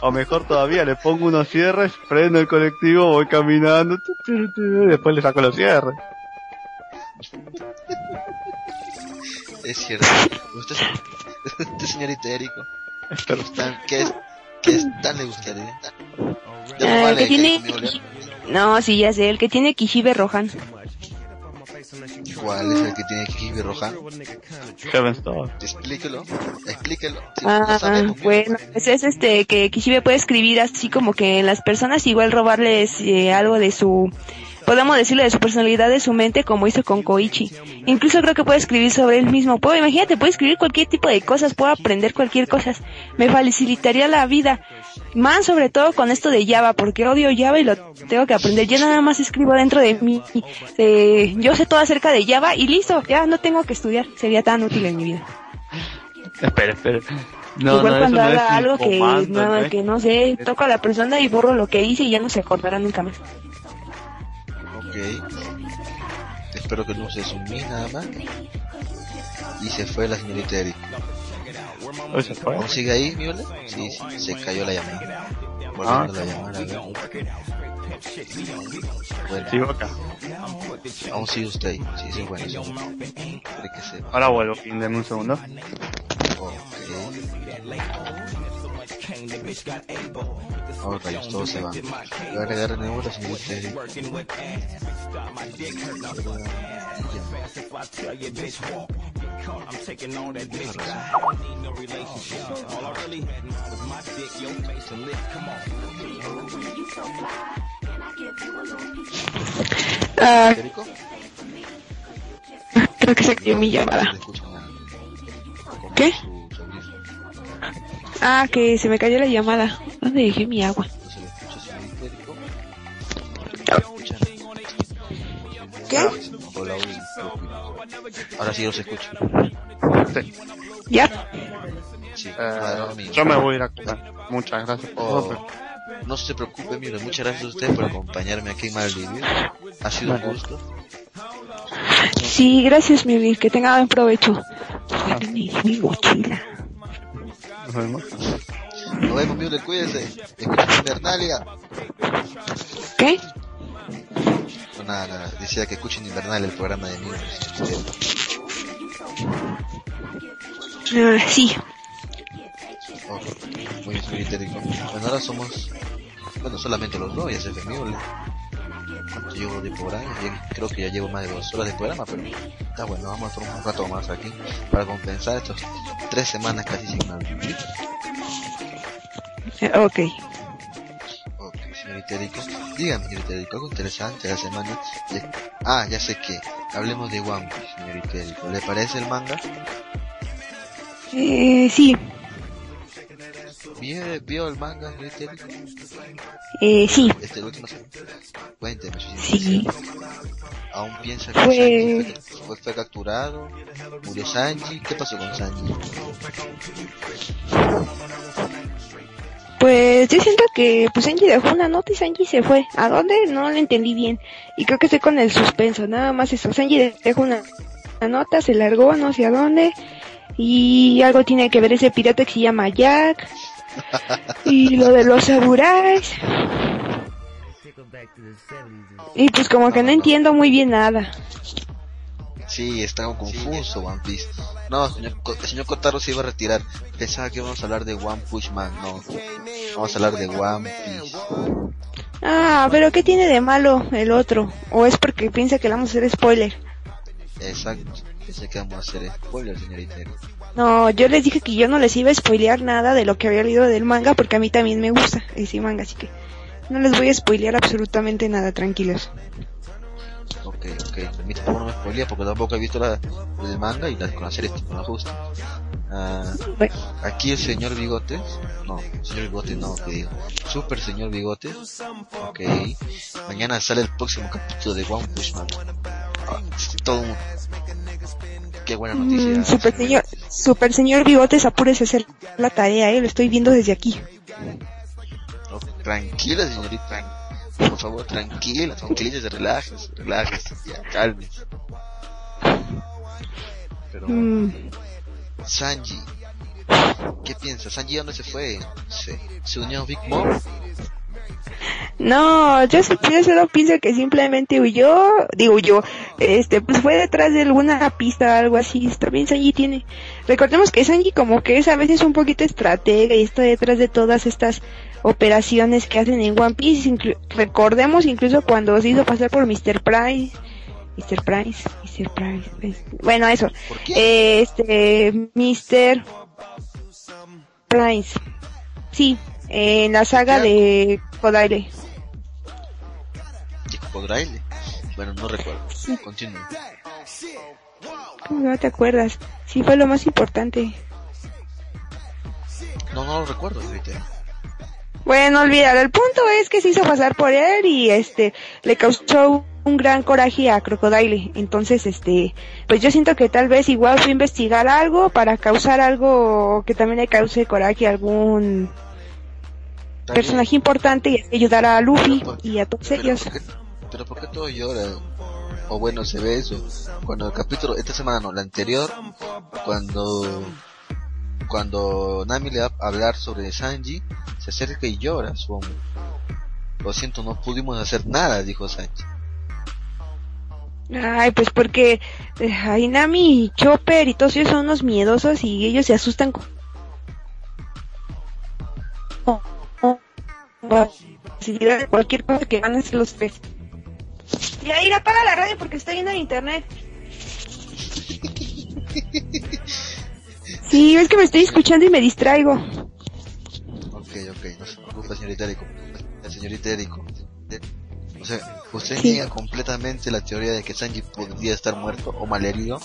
o mejor todavía, le pongo unos cierres, prendo el colectivo, voy caminando, y después le saco los cierres. Es cierto. Usted, usted señor Itérico, Pero ¿qué, es, ¿qué es tan le gustaría? Ah, vale que tiene-. No, sí, ya sé, el que tiene Kishibe Rohan. ¿Cuál es el que tiene? Heaven's Door. Explíquelo, explíquelo. Sí, no Ah, sabemos, bueno, pues es este que Kishibe puede escribir así como que en las personas igual robarles eh, algo de su, podemos decirle de su personalidad, de su mente, como hizo con Koichi. Incluso creo que puede escribir sobre él mismo. Puedo, imagínate, puede escribir cualquier tipo de cosas, puedo aprender cualquier cosa. Me facilitaría la vida. Más sobre todo con esto de Java, porque odio Java y lo tengo que aprender. Yo nada más escribo dentro de mí. eh, yo sé todo acerca de Java y listo, ya no tengo que estudiar. Sería tan útil en mi vida. Espera, espera. No, Igual no, cuando no haga algo que comando, ¿no? que no sé, toco a la persona y borro lo que hice y ya no se acordará nunca más. Ok. Espero que no se sumí nada más. Y se fue la señorita Eric. Hoy se fue. ¿Aún sigue ahí, Viola? Sí, sí, se cayó la llamada. Volviendo a la llamada, a ver. Bueno, Sigo acá. aún sigue usted ahí. Sí, sí, bueno, sí. Que se Ahora vuelvo, deme un segundo. Ok. Oh, rayos, todo se va. Voy a agregar de nuevo la señorita Eric. Ah, ¿Erico? creo que se cayó mi llamada. ¿Qué? Ah, que se me cayó la llamada. ¿Dónde dejé mi agua? ¿Qué? Ahora sí los escucho. Sí. ¿Ya? Sí, Eh, yo me voy a ir a comer. Muchas gracias por Oh, no se preocupe, mire, muchas gracias a usted por acompañarme aquí en Maldivia. Ha sido un gusto. Sí, gracias, Miri. Que tenga buen provecho. Mi, mi mochila. Nos vemos. Nos vemos, mire, cuídese. Escuchen Invernalia. ¿Qué? No, nada, nada. Decía que escuchen Invernalia, el programa de niños. Ah, sí. Oh, muy Erico. Bueno, ahora somos, bueno, solamente los dos, ya se ¿Cuánto llevo de programa? Creo que ya llevo más de dos horas de programa, pero está bueno, vamos a estar un rato más aquí para compensar estos tres semanas casi sin nada. Eh, ok. Ok, señorita Erico. Dígame, señorita Erico, algo interesante la semana. Ya- Ah, ya sé que. Hablemos de One Piece, señorita Erico. ¿Le parece el manga? Eh, sí. ¿Vio, vio el manga, señorita Erico? Eh, sí. Este el último Cuénteme Sí. ¿Aún piensa que Pues- Sanji fue, fue- fue capturado? ¿Murió Sanji? ¿Qué pasó con Sanji? Pues yo siento que pues Sanji dejó una nota y Sanji se fue. ¿A dónde? No lo entendí bien. Y creo que estoy con el suspenso, nada más eso. Sanji dejó una, una nota, se largó, no sé a dónde. Y algo tiene que ver ese pirata que se llama Jack. Y lo de los samuráis. Y pues como que no entiendo muy bien nada. Sí, está confuso One Piece. No, señor, el señor Kotaro se iba a retirar. Pensaba que íbamos a hablar de One Punch Man. No, vamos a hablar de One Piece. Ah, pero ¿qué tiene de malo el otro? ¿O es porque piensa que le vamos a hacer spoiler? Exacto. Pensé que vamos a hacer spoiler, señorita. No, yo les dije que yo no les iba a spoilear nada de lo que había leído del manga porque a mí también me gusta ese manga, así que no les voy a spoilear absolutamente nada, tranquilos. Ok, ok. Permítame, no me spoilea porque tampoco he visto la, el manga y la, con la serie con la justa. Ah, Bueno, aquí el señor Bigotes. No, señor Bigotes no, que digo. Super señor Bigotes. Ok. Mañana sale el próximo capítulo de One Punch Man. Ah, todo un... Qué buena noticia. mm, super señor, super señor Bigotes, apúrese a hacer la tarea, eh, lo estoy viendo desde aquí. Oh, tranquila, señorita. Por favor, tranquila, tranquilícese, relájese, relájese, ya, cálmese. Pero Mm, Sanji, ¿qué piensas? Sanji dónde se fue? ¿Se, se unió a Big Mom? No, yo, solo pienso que simplemente huyó, digo yo, este, pues fue detrás de alguna pista o algo así. También Sanji tiene, recordemos que Sanji como que es a veces un poquito estratega y está detrás de todas estas operaciones que hacen en One Piece. Inclu- recordemos incluso cuando se hizo pasar por Mr. Price, Mr. Price, Mr. Price, bueno eso, ¿Por qué? Este, Mr. Price, sí, en la saga de Kodaire. ¿De? Bueno, no recuerdo. Continúo. ¿Cómo no te acuerdas? Sí, fue lo más importante. No, no lo recuerdo ahorita. Bueno, olvídalo. El punto es que se hizo pasar por él y este le causó un gran coraje a Crocodile. Entonces, este, pues yo siento que tal vez igual fue investigar algo para causar algo que también le cause coraje a algún Personaje importante y ayudar a Luffy y a todos Pero ellos. ¿por, qué, pero ¿por qué todo llora? O bueno, se ve eso. Cuando el capítulo, esta semana no, la anterior, cuando cuando Nami le va a hablar sobre Sanji, se acerca y llora su hombre. Lo siento, no pudimos hacer nada, dijo Sanji. Ay, pues porque eh, ay, Nami y Chopper y todos ellos son unos miedosos y ellos se asustan con posibilidad de cualquier cosa que van a hacer los tres. Y ahí apaga la radio porque está yendo en internet. Sí, es que me estoy escuchando y me distraigo. Ok, ok, no se preocupe, señorita Eriko. La señorita Eriko. Eh, O sea, usted Sí. niega completamente la teoría de que Sanji podría estar muerto o malherido.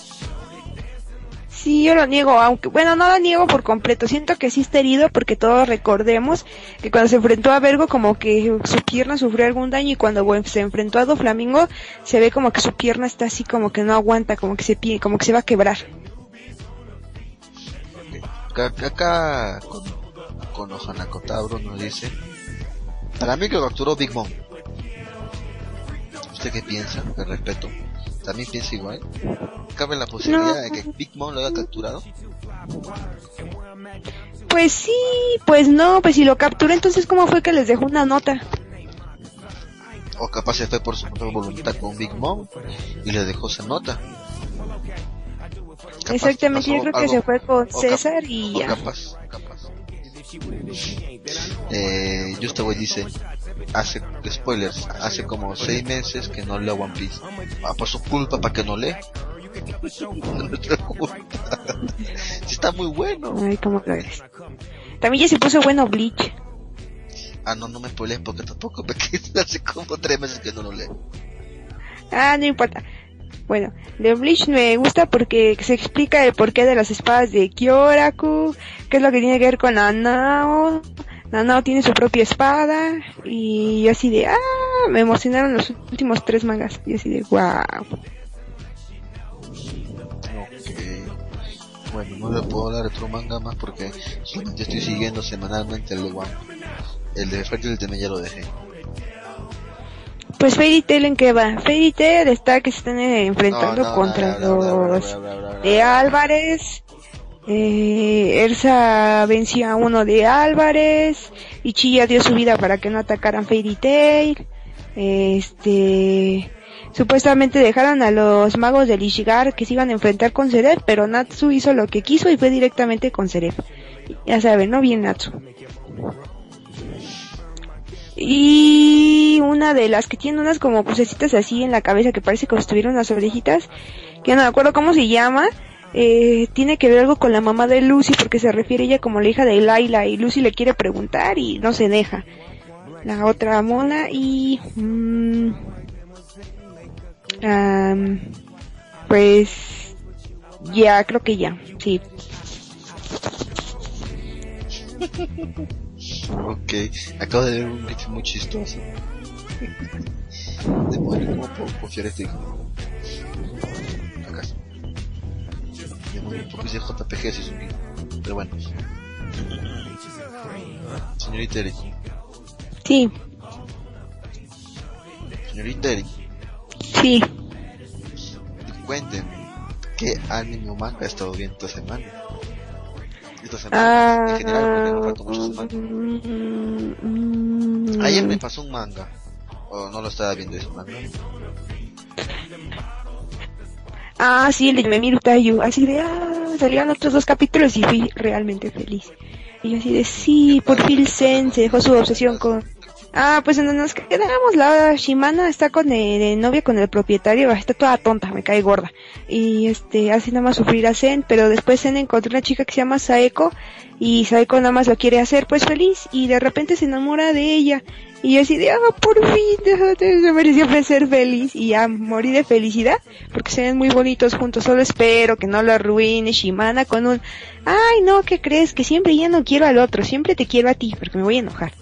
Sí, yo lo niego, aunque, bueno, no lo niego por completo. Siento que sí está herido porque todos recordemos que cuando se enfrentó a Vergo como que su pierna sufrió algún daño y cuando se enfrentó a Doflamingo se ve como que su pierna está así como que no aguanta, como que se pie, como que se va a quebrar. Acá, con, con Ohana Kotabro nos dice, para mí que lo capturó Big Mom. ¿Usted qué piensa? Le respeto. ¿También piensa igual? ¿Cabe la posibilidad No. de que Big Mom lo haya capturado? Pues sí, pues no, pues si lo capturó entonces cómo fue que les dejó una nota. O capaz se fue por su propia voluntad con Big Mom y le dejó esa nota. Capaz Exactamente, yo creo que se fue con César y ya. capaz, capaz. Eh, Justaway dice, hace, spoilers, hace como seis meses que no leo One Piece. Ah, por su culpa, para que no lee. Está muy bueno. Ay, cómo lo eres. También ya se puso bueno Bleach. Ah, no, no me spoilees porque tampoco me quedé hace como tres meses que no lo leo. Ah, no importa. Bueno, de Bleach me gusta porque se explica el porqué de las espadas de Kyoraku, qué es lo que tiene que ver con Nanao. Nanao tiene su propia espada y yo así de, ah, me emocionaron los últimos tres mangas. Y así de, wow. Ok. Bueno, no le puedo dar otro manga más porque solamente estoy siguiendo semanalmente el de One. El de Fairy Tail ya lo dejé. Pues Fairy Tail en qué va? Fairy Tail está que se están eh, enfrentando No, no, contra los de. Álvarez. Eh, Elsa venció a uno de Álvarez. Y Chilla dio su vida para que no atacaran Fairy Tail. Este, supuestamente dejaron a los magos del Ishigar que se iban a enfrentar con Seref, pero Natsu hizo lo que quiso y fue directamente con Seref. Ya saben, no bien Natsu. Y una de las que tiene unas como crucecitas así en la cabeza que parece si tuviera unas orejitas, que no me acuerdo cómo se llama, eh, tiene que ver algo con la mamá de Lucy porque se refiere ella como la hija de Laila y Lucy le quiere preguntar y no se deja. La otra mona y... mm, pues... Ya, creo que ya, sí. Ok, acabo de ver un video muy chistoso. Acá. Demonio, ¿por qué es de JPG si es un video? Pero bueno. Señorita Eric, Sí, señorita Eric, sí. cuénteme, ¿Qué anime o manga ha estado viendo esta semana? Esta semana, en general, porque falta muchas semanas. mm, Ayer me pasó un manga. O no lo estaba viendo ese manga. Ah, sí, el de Memiro Tayu. Así de, ah, salían otros dos capítulos y fui realmente feliz. Y yo así de, sí, por fin Sen se dejó su obsesión con... Ah, pues en donde nos quedamos, la Shimana está con el, de novia con el propietario, está toda tonta, me cae gorda. Y este, hace nada más sufrir a Zen, pero después Zen encontró una chica que se llama Saeko, y Saeko nada más lo quiere hacer pues feliz, y de repente se enamora de ella. Y yo así de, ah, por fin, se mereció ser feliz, y ya morí de felicidad, porque se ven muy bonitos juntos, solo espero que no lo arruine Shimana con un, ay no, ¿qué crees? Que siempre ya no quiero al otro, siempre te quiero a ti, porque me voy a enojar.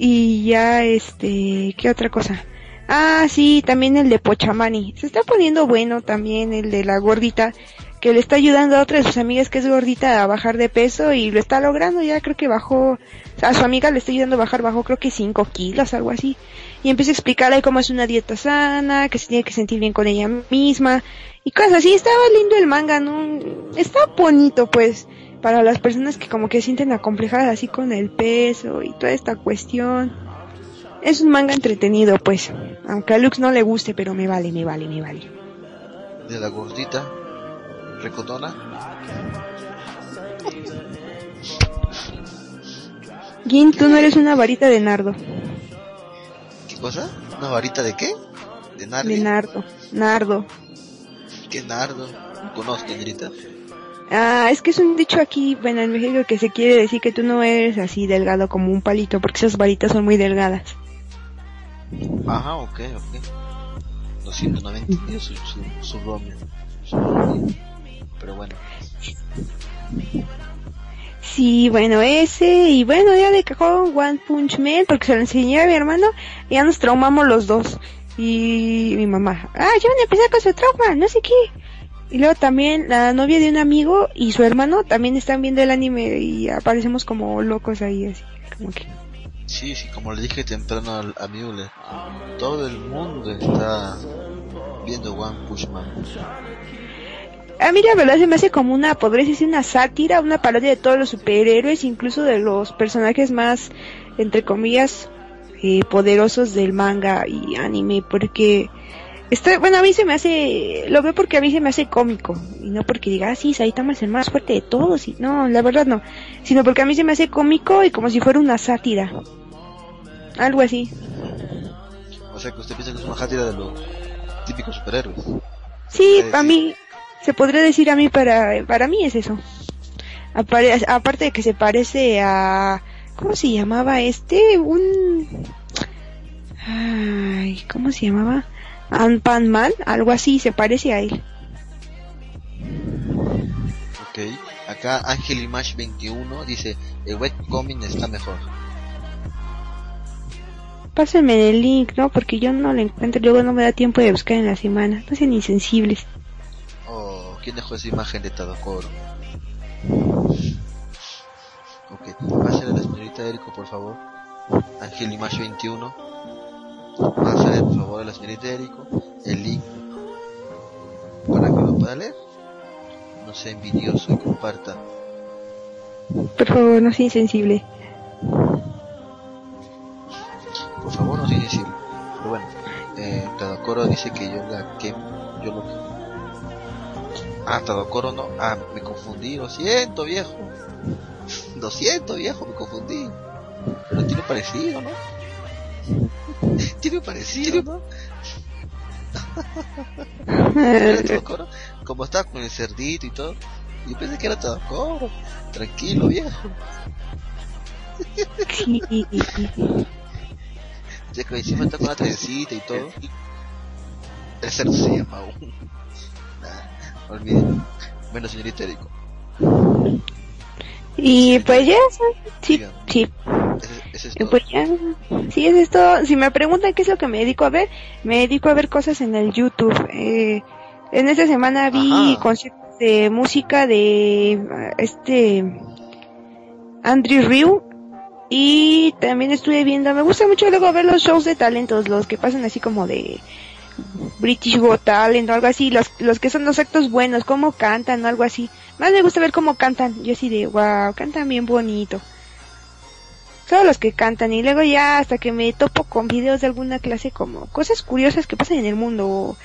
Y ya, este, ¿qué otra cosa? Ah, sí, también el de Pochamani. Se está poniendo bueno también el de la gordita, que le está ayudando a otra de sus amigas que es gordita a bajar de peso y lo está logrando. Ya creo que bajó, a su amiga le está ayudando a bajar, bajó creo que 5 kilos, algo así. Y empieza a explicarle cómo es una dieta sana, que se tiene que sentir bien con ella misma y cosas así. Estaba lindo el manga, ¿no? Está bonito, pues para las personas que como que sienten acomplejadas así con el peso y toda esta cuestión. Es un manga entretenido, pues. Aunque a Lux no le guste, pero me vale, me vale, me vale. De la gordita. Recotona. Gin, tú no eres una varita de nardo. ¿Qué cosa? ¿Una varita de qué? De nardo. De nardo. Nardo. ¿Qué nardo? No conozco, señorita. Ah, es que es un dicho aquí, bueno, en México que se quiere decir que tú no eres así delgado como un palito, porque esas varitas son muy delgadas. Ajá, ok, ok. Lo siento, no había entendido su, su, su. Pero bueno. Sí, bueno, ese, y bueno, ya de cajón One Punch Man, porque se lo enseñé a mi hermano, y ya nos traumamos los dos. Y mi mamá, ah, ya van a empezar con su trauma, no sé qué. Y luego también la novia de un amigo y su hermano también están viendo el anime y aparecemos como locos ahí, así, como que... Sí, sí, como le dije temprano al amigo, le- todo el mundo está viendo One Punch Man. A mí la verdad se me hace como una, podría una sátira, una parodia de todos los superhéroes, incluso de los personajes más, entre comillas, eh, poderosos del manga y anime, porque está, bueno, a mí se me hace, lo veo porque a mí se me hace cómico, y no porque diga, ah, sí, Saitama es el más fuerte de todos, y no, la verdad no, sino porque a mí se me hace cómico y como si fuera una sátira, algo así. O sea que usted piensa que es una sátira de los típicos superhéroes. Sí, a mí, se podría decir a mí para, para mí es eso. Apare- aparte de que se parece a, ¿cómo se llamaba este? Un, ay, ¿cómo se llamaba? Anpan Man, algo así, se parece a él. Ok. Acá Ángel Image 21 dice, el webcomic está mejor. Pásenme el link, ¿no? Porque yo no lo encuentro, luego no me da tiempo de buscar en la semana. No sean insensibles. Oh, ¿quién dejó esa imagen de Tadokoro? Ok, pásale a la señorita Erico, por favor. Ángel Image 21. Pásale, por favor, a la señorita Erico el link para que lo pueda leer. No sea envidioso y comparta. Por favor, no sea insensible. Por favor, no sea decirlo. Pero bueno, eh, Tadokoro dice que yo la que yo lo que Ah, Tadokoro no. Ah, me confundí, lo siento, viejo. Lo siento, viejo, me confundí. Pero tiene parecido, ¿no? Tiene parecido, ¿no? Como estaba con el cerdito y todo. Y pensé que era Tadokoro. Tranquilo, viejo. Ya que encima está con la trencita y todo. El cerdo se llama aún. Nah, olvídenlo. Bueno, señorita Erico. Y pues ya, sí, sí. Es todo. pues ya, sí, eso es todo. Si me preguntan qué es lo que me dedico a ver, me dedico a ver cosas en el YouTube. Eh, en esta semana vi Ajá. conciertos de música de este Andrew Ryu y también estuve viendo, me gusta mucho luego ver los shows de talentos, los que pasan así como de British Got Talent o algo así, los, los que son los actos buenos, cómo cantan o algo así. Más me gusta ver cómo cantan, yo así de, wow, cantan bien bonito. Todos los que cantan y luego ya hasta que me topo con videos de alguna clase como cosas curiosas que pasan en el mundo o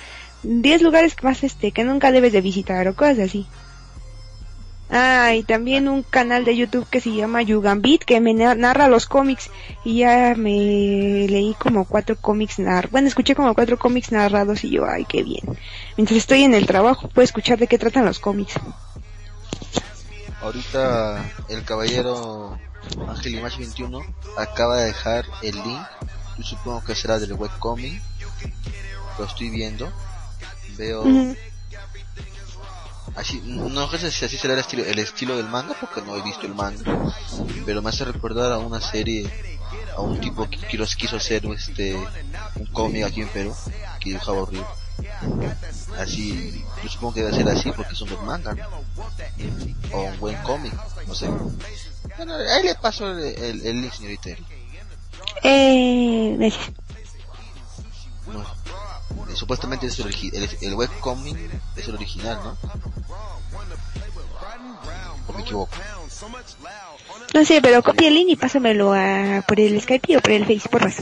10 lugares más este que nunca debes de visitar o cosas así. Ah, y también un canal de YouTube que se llama Yugambit que me narra los cómics y ya me leí como cuatro cómics narrados. Bueno, escuché como cuatro cómics narrados y yo, ay, qué bien. Mientras estoy en el trabajo puedo escuchar de qué tratan los cómics. Ahorita el caballero Ángel Image 21 acaba de dejar el link. Yo supongo que será del webcomic. Lo estoy viendo. Veo así no sé si así será el estilo, el estilo del manga porque no he visto el manga pero me hace recordar a una serie a un tipo que quiso, quiso hacer este un cómic aquí en Perú que dibujaba horrible así yo supongo que debe ser así porque son dos mangas o un buen cómic no sé bueno, ahí le paso el, el, link señorita eh supuestamente es el, el, el webcomic es el original, ¿no? ¿O me equivoco? No sé, pero copia el link y pásamelo a, por el Skype o por el Face, por más.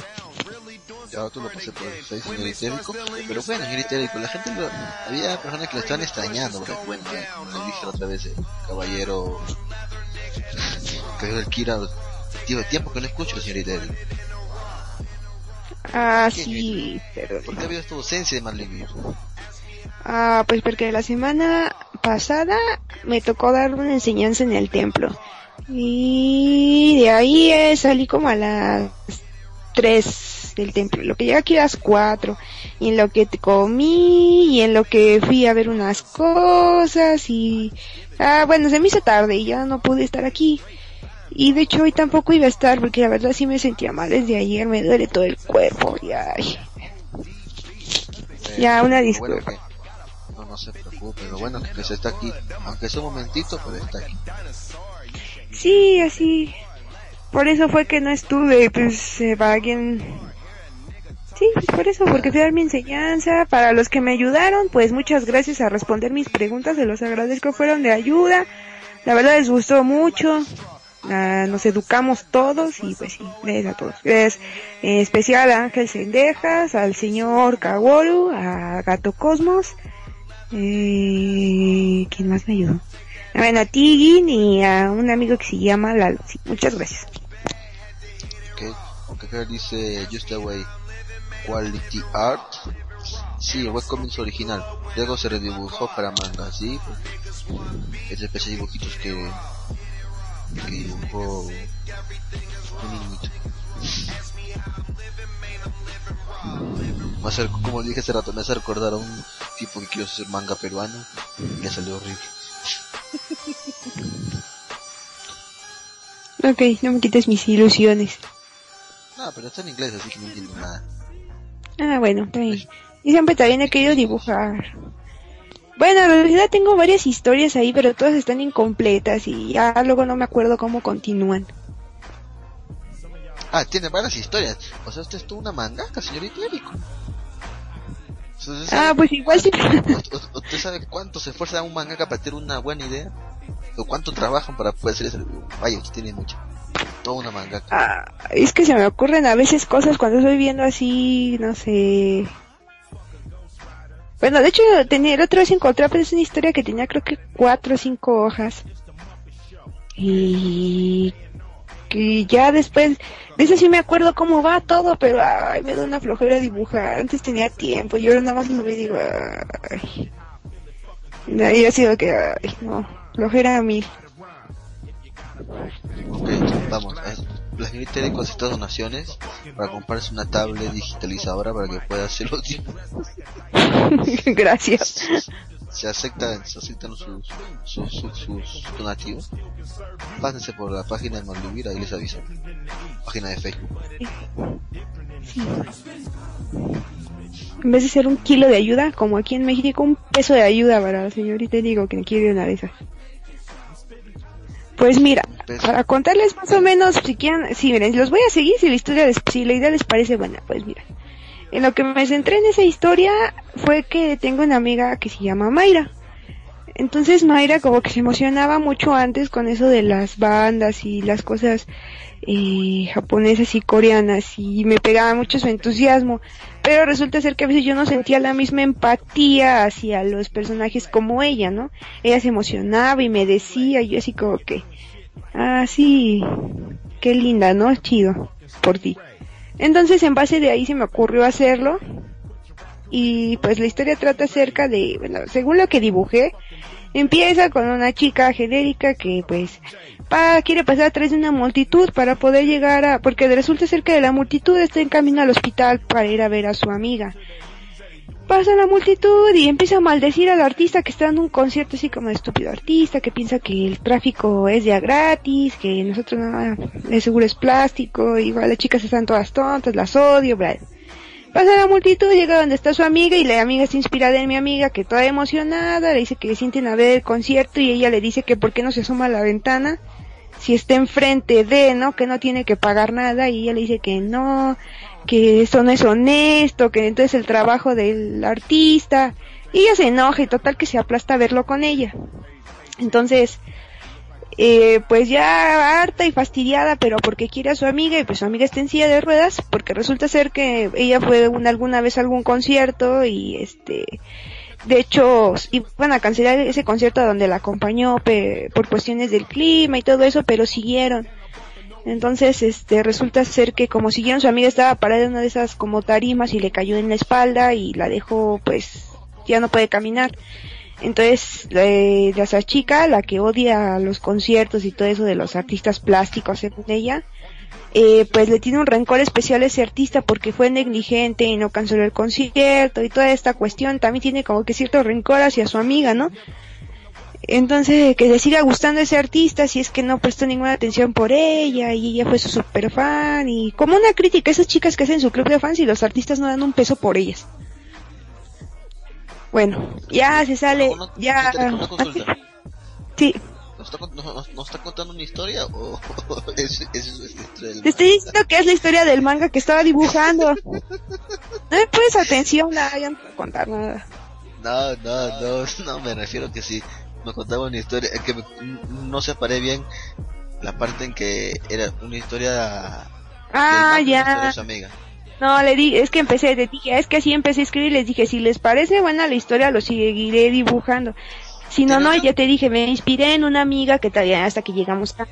Ya tú lo pasé por el Face, señor Itérico. Pero bueno, señor Itérico, la gente lo, había personas que lo estaban extrañando, porque bueno, le dije otra vez el caballero, caballero del Kira, tío, tiempo que no escucho, señor Itérico. Ah, sí, pero... ¿Por qué ha habido esta ausencia de Marlene? Ah, pues porque la semana pasada me tocó dar una enseñanza en el templo. Y de ahí eh, salí como a las 3 del templo, lo que llega aquí a las 4. Y en lo que te comí, y en lo que fui a ver unas cosas, y... Ah, bueno, se me hizo tarde y ya no pude estar aquí. Y de hecho hoy tampoco iba a estar porque la verdad sí me sentía mal desde ayer, me duele todo el cuerpo y ay. ya, una disculpa. no, no se preocupe, lo bueno es que se está aquí, aunque es un momentito, pero está aquí. Sí, así. Por eso fue que no estuve, pues eh, para quien... Sí, por eso, porque fui a dar mi enseñanza. Para los que me ayudaron, pues muchas gracias a responder mis preguntas, se los agradezco, fueron de ayuda. La verdad les gustó mucho. Ah, nos educamos todos y pues sí, gracias a todos. Es en especial a Ángel Sendejas, al señor Kaworu, a Gato Cosmos, eh, ¿quién más me ayudó? A Tigin y a un amigo que se llama Lalo. Sí, muchas gracias. Okay. Okay, dice Just Away Quality Art. Sí, el webcomic original. Luego se redibujó para manga, sí. Es especie de dibujitos que que dibujó un niñito. Me hace, como dije hace rato, me hace recordar a un tipo que quiso hacer manga peruano y le salió horrible. ok, no me quites mis ilusiones. No, pero está en inglés, así que no entiendo nada. Ah, bueno, bien. Y siempre también he querido dibujar. Bueno, en realidad tengo varias historias ahí, pero todas están incompletas y ya luego no me acuerdo cómo continúan. Ah, tiene varias historias. O sea, usted es una mangaka, señorita Eriko. Ah, pues igual sí. ¿Usted sabe cuánto se esfuerza un mangaka para tener una buena idea? ¿O cuánto trabajan para poder hacer eso? Vaya, tiene mucho. Toda una mangaka. Ah, es que se me ocurren a veces cosas cuando estoy viendo así, no sé, bueno, de hecho, tenía, el otro vez encontré pues, una historia que tenía creo que cuatro o cinco hojas. Y que ya después, de eso sí me acuerdo cómo va todo, pero ay, me da una flojera dibujar. Antes tenía tiempo y ahora nada más lo veo y digo, ay. Ahí ha sido que, ay, no, flojera a mí. Ok, vamos, la señorita Eriko acepta donaciones para comprarse una tablet digitalizadora para que pueda hacer los Gracias. Se aceptan, se aceptan sus, sus, sus, donativos. Pásense por la página de Malvivir, ahí les aviso. Página de Facebook. En vez de ser un kilo de ayuda, como aquí en México, un peso de ayuda para la señorita digo que quiere una de esas. Pues mira, para contarles más o menos, si quieren, si miren, los voy a seguir si la historia, si la idea les parece buena, pues mira. En lo que me centré en esa historia fue que tengo una amiga que se llama Mayra. Entonces Mayra como que se emocionaba mucho antes con eso de las bandas y las cosas eh, japonesas y coreanas y me pegaba mucho su entusiasmo. Pero resulta ser que a veces yo no sentía la misma empatía hacia los personajes como ella, ¿no? Ella se emocionaba y me decía, y yo así como que, ah, sí, qué linda, ¿no? Chido, por ti. Entonces en base de ahí se me ocurrió hacerlo y pues la historia trata acerca de, bueno, según lo que dibujé, empieza con una chica genérica que pues pa, quiere pasar a través de una multitud para poder llegar a, porque resulta ser que la multitud está en camino al hospital para ir a ver a su amiga. Pasa la multitud y empieza a maldecir al artista que está dando un concierto así como de estúpido artista, que piensa que el tráfico es ya gratis, que nosotros nada, el seguro es plástico, igual las chicas están todas tontas, las odio, bla. Pasa la multitud, llega donde está su amiga y la amiga está inspirada en mi amiga que toda emocionada, le dice que le sienten a ver el concierto y ella le dice que por qué no se asoma a la ventana si está enfrente de, ¿no? Que no tiene que pagar nada y ella le dice que no, que eso no es honesto, que entonces el trabajo del artista y ella se enoja y total que se aplasta verlo con ella. Entonces, eh, pues ya harta y fastidiada, pero porque quiere a su amiga y pues su amiga está en silla de ruedas, porque resulta ser que ella fue alguna vez a algún concierto y este, de hecho, iban a cancelar ese concierto donde la acompañó por cuestiones del clima y todo eso, pero siguieron. Entonces, este, resulta ser que como siguieron su amiga estaba parada en una de esas como tarimas y le cayó en la espalda y la dejó, pues, ya no puede caminar. Entonces, eh, esa chica, la que odia los conciertos y todo eso de los artistas plásticos, según ella, eh, pues le tiene un rencor especial a ese artista porque fue negligente y no canceló el concierto y toda esta cuestión. También tiene como que cierto rencor hacia su amiga, ¿no? Entonces, que le siga gustando ese artista si es que no prestó ninguna atención por ella y ella fue su super fan y como una crítica a esas chicas que hacen su club de fans y los artistas no dan un peso por ellas. Bueno, ya se sale, ya... Sí. ¿Nos está, está, contando una historia o es, es, Te estoy diciendo que es la historia del manga que estaba dibujando. no me pones atención, no, ya no puedo contar nada. No, no, no, no, me refiero que si me contaba una historia, que no separé bien la parte en que era una historia ah, ya. De su amiga. No, le di, es que empecé, le dije, es que así empecé a escribir, les dije, si les parece buena la historia, lo seguiré dibujando. Si no, no, ya te dije, me inspiré en una amiga que todavía hasta que llegamos a...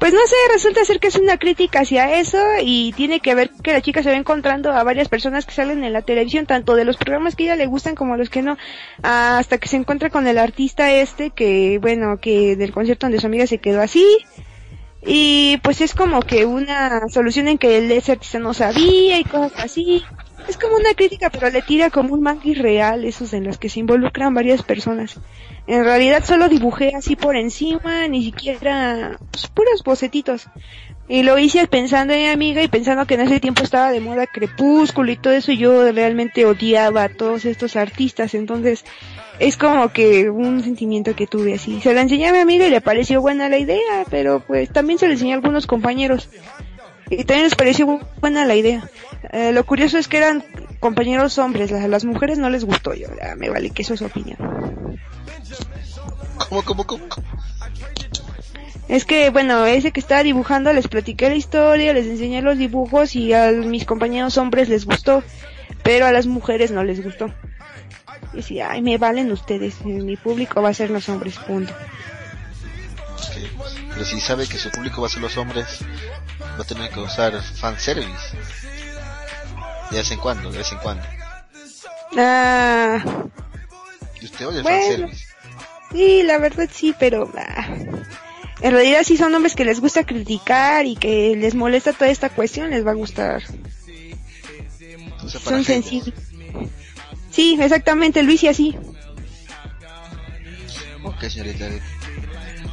Pues no sé, resulta ser que es una crítica hacia eso y tiene que ver que la chica se va encontrando a varias personas que salen en la televisión, tanto de los programas que a ella le gustan como los que no, hasta que se encuentra con el artista este que, bueno, que del concierto donde su amiga se quedó así, y pues es como que una solución en que el ese artista no sabía y cosas así. Es como una crítica, pero le tira como un manga irreal, esos en los que se involucran varias personas. En realidad solo dibujé así por encima, ni siquiera, pues puros bocetitos. Y lo hice pensando en mi amiga y pensando que en ese tiempo estaba de moda Crepúsculo y todo eso, y yo realmente odiaba a todos estos artistas, entonces es como que un sentimiento que tuve así. Se la enseñé a mi amiga y le pareció buena la idea, pero pues también se la enseñé a algunos compañeros. Y también les pareció buena la idea. Eh, lo curioso es que eran compañeros hombres, a las mujeres no les gustó. Yo, ya, me vale que eso es su opinión. ¿Cómo, cómo, cómo? Es que, bueno, ese que estaba dibujando les platiqué la historia, les enseñé los dibujos y a mis compañeros hombres les gustó, pero a las mujeres no les gustó. Y decía, ay, me valen ustedes, eh, mi público va a ser los hombres, punto. Pero si sabe que su público va a ser los hombres, va a tener que usar fanservice. De vez en cuando, de vez en cuando. Ah. ¿Y usted oye el fanservice? Sí, la verdad sí, pero... Ah, en realidad si son hombres que les gusta criticar y que les molesta toda esta cuestión, les va a gustar. son sensibles. Sí, exactamente, Luis y así. Ok, señorita.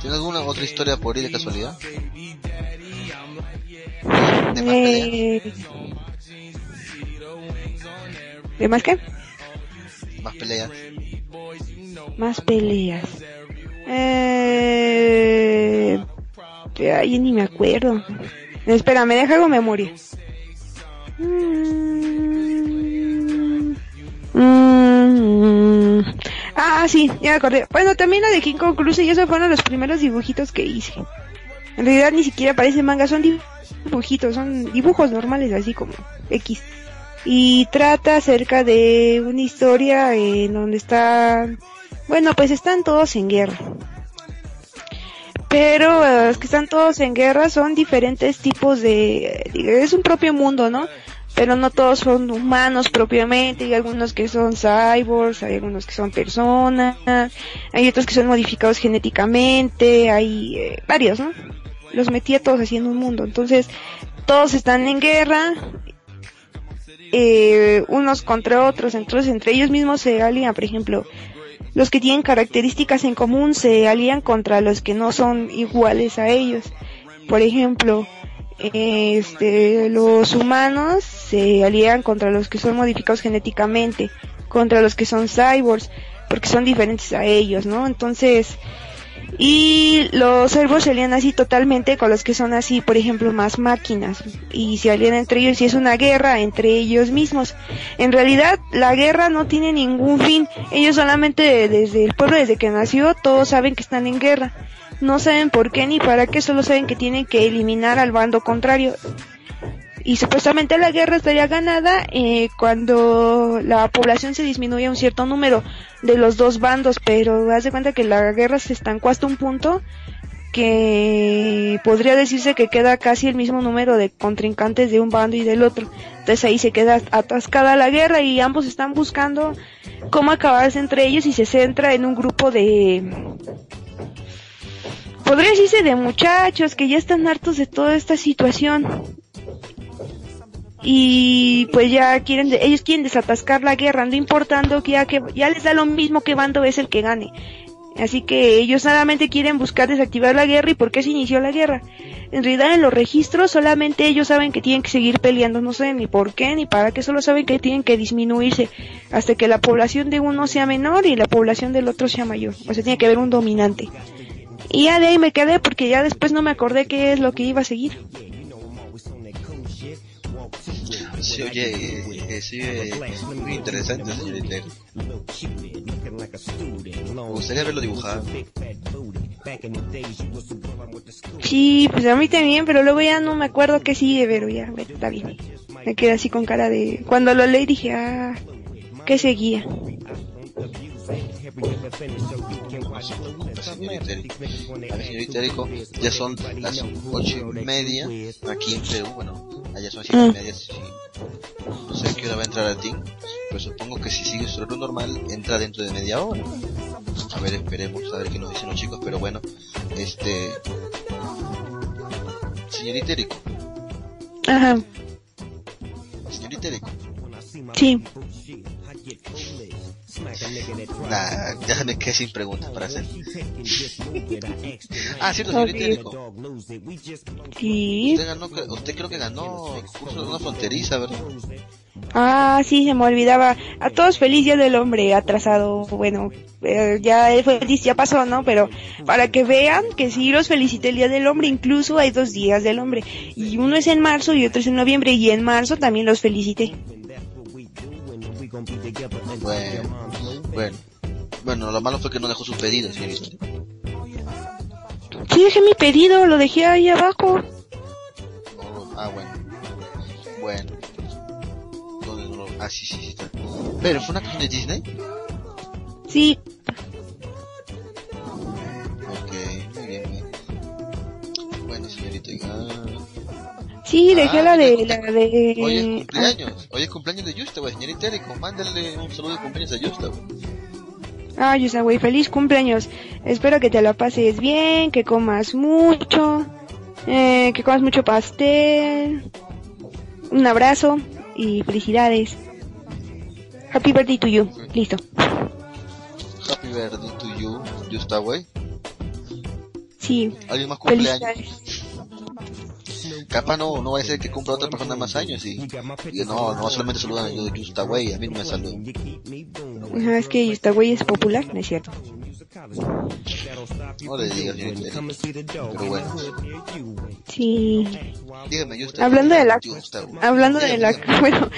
¿Tiene alguna otra historia por ahí de casualidad? ¿De más, qué? Más peleas. Más peleas. Eh... Ay, ni me acuerdo. Espera, me deja con memoria. Mm. Mm. Ah, sí, ya me acordé. Bueno, también la de King Kong Cruise y esos fueron los primeros dibujitos que hice. En realidad ni siquiera parece manga, son dibujos dibujitos, son dibujos normales, así como X. Y trata acerca de una historia en donde están, bueno, pues están todos en guerra. Pero eh, los que están todos en guerra son diferentes tipos de, es un propio mundo, ¿no? pero no todos son humanos propiamente, hay algunos que son cyborgs, hay algunos que son personas, hay otros que son modificados genéticamente, hay eh, varios, ¿no? Los metí a todos así en un mundo, entonces todos están en guerra, eh, unos contra otros, entonces entre ellos mismos se alían, por ejemplo, los que tienen características en común se alían contra los que no son iguales a ellos. Por ejemplo, este, los humanos se alían contra los que son modificados genéticamente, contra los que son cyborgs, porque son diferentes a ellos, ¿no? Entonces, y los cyborgs se alían así totalmente con los que son así, por ejemplo, más máquinas, y se alían entre ellos y es una guerra entre ellos mismos. En realidad, la guerra no tiene ningún fin, ellos solamente desde el pueblo, desde que nació, todos saben que están en guerra no saben por qué ni para qué, solo saben que tienen que eliminar al bando contrario. Y supuestamente la guerra estaría ganada eh, cuando la población se disminuye a un cierto número de los dos bandos, pero haz de cuenta que la guerra se estancó hasta un punto que podría decirse que queda casi el mismo número de contrincantes de un bando y del otro. Entonces ahí se queda atascada la guerra y ambos están buscando cómo acabarse entre ellos y se centra en un grupo de podría decirse de muchachos que ya están hartos de toda esta situación. Y pues ya quieren, ellos quieren desatascar la guerra, no importando que ya, que ya les da lo mismo que bando es el que gane. Así que ellos solamente quieren buscar desactivar la guerra y por qué se inició la guerra. En realidad en los registros solamente ellos saben que tienen que seguir peleando, no saben ni por qué ni para qué, solo saben que tienen que disminuirse hasta que la población de uno sea menor y la población del otro sea mayor. O sea, tiene que haber un dominante. Y ya de ahí me quedé porque ya después no me acordé qué es lo que iba a seguir. Sí, oye, eh, sí, eh, muy interesante, señorita. Me gustaría verlo dibujado. Sí, pues a mí también, pero luego ya no me acuerdo qué sigue, pero ya, está bien. Me quedé así con cara de... Cuando lo leí dije, ah, ¿qué seguía? señorita Erico, ya son las ocho y media aquí en Perú, bueno, allá son siete y media, no sé qué hora va a entrar al team, pero supongo que si sigue su horario normal, entra dentro de media hora. A ver, esperemos, a ver qué nos dicen los chicos, pero bueno, este... Señorita Erico. Ajá. Señorita Erico. Sí. Nah, ya me quedé sin preguntas para hacer. ah, cierto, señorita Erico. Sí. Usted, ganó, usted creo que ganó el curso de una fronteriza, ¿verdad? Ah, sí, se me olvidaba. A todos feliz día del hombre atrasado. Bueno, eh, ya feliz, ya pasó, ¿no? Pero para que vean que sí los felicité el día del hombre, incluso hay dos días del hombre. Y uno es en marzo y otro es en noviembre. Y en marzo también los felicité. Bueno, bueno. Bueno, lo malo fue que no dejó su pedido, señorita. Sí, dejé mi pedido, lo dejé ahí abajo. Oh, ah, bueno. Bueno. No, no, ah, sí, sí, sí. Está. Pero, ¿fue una canción de Disney? Sí. Ok, muy bien, bien. Bueno, señorita. Ah. Sí, dejé Ah, la de... mira, La de... Hoy es cumpleaños. Hoy es cumpleaños de Justa, güey. Señorita Erico, mándale un saludo de cumpleaños a Justa, güey. Ah, Yusa, güey, feliz cumpleaños. Espero que te la pases bien, que comas mucho, eh, que comas mucho pastel. Un abrazo y felicidades. Happy birthday to you. Listo. Happy birthday to you, Justa, güey. Sí. ¿Alguien más cumpleaños? Capaz no, no va a ser que cumpla otra persona más años y, y no, no solamente saludan a yo, Justa, güey, a mí no me saludan. Ajá, es que güey es popular, no es cierto. No le digas. Pero bueno, Sí. dígame. Hablando de la... Hablando de la... Bueno,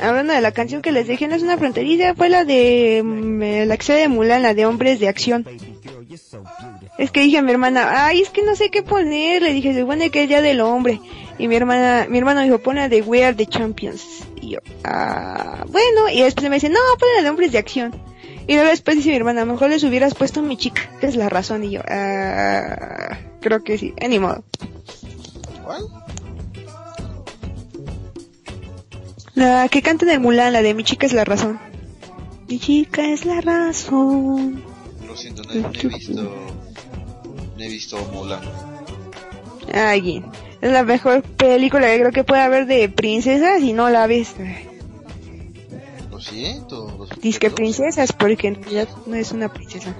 hablando de la canción que les dejé, no es una fronteriza, fue la de mm, la que de Mulan, la de Hombres de Acción. Es que dije a mi hermana, ay, es que no sé qué poner, le dije, supone que es ya del hombre. Y mi hermana, mi hermano dijo, pon la de We Are the Champions. Y yo, ah, bueno, y después me dice, no, pon la de Hombres de Acción. Y luego después dice mi hermana, mejor les hubieras puesto a mi chica, es la razón. Y yo, ah, creo que sí. ¿Cuál? La que canta en el Mulan, la de mi chica es la razón. Mi chica es la razón. Lo siento, no, he- no he visto. No he visto Mulan. Ay, es la mejor película que creo que puede haber de princesas y no la ves. Lo siento. Lo Disque siento. princesas porque en realidad no es una princesa.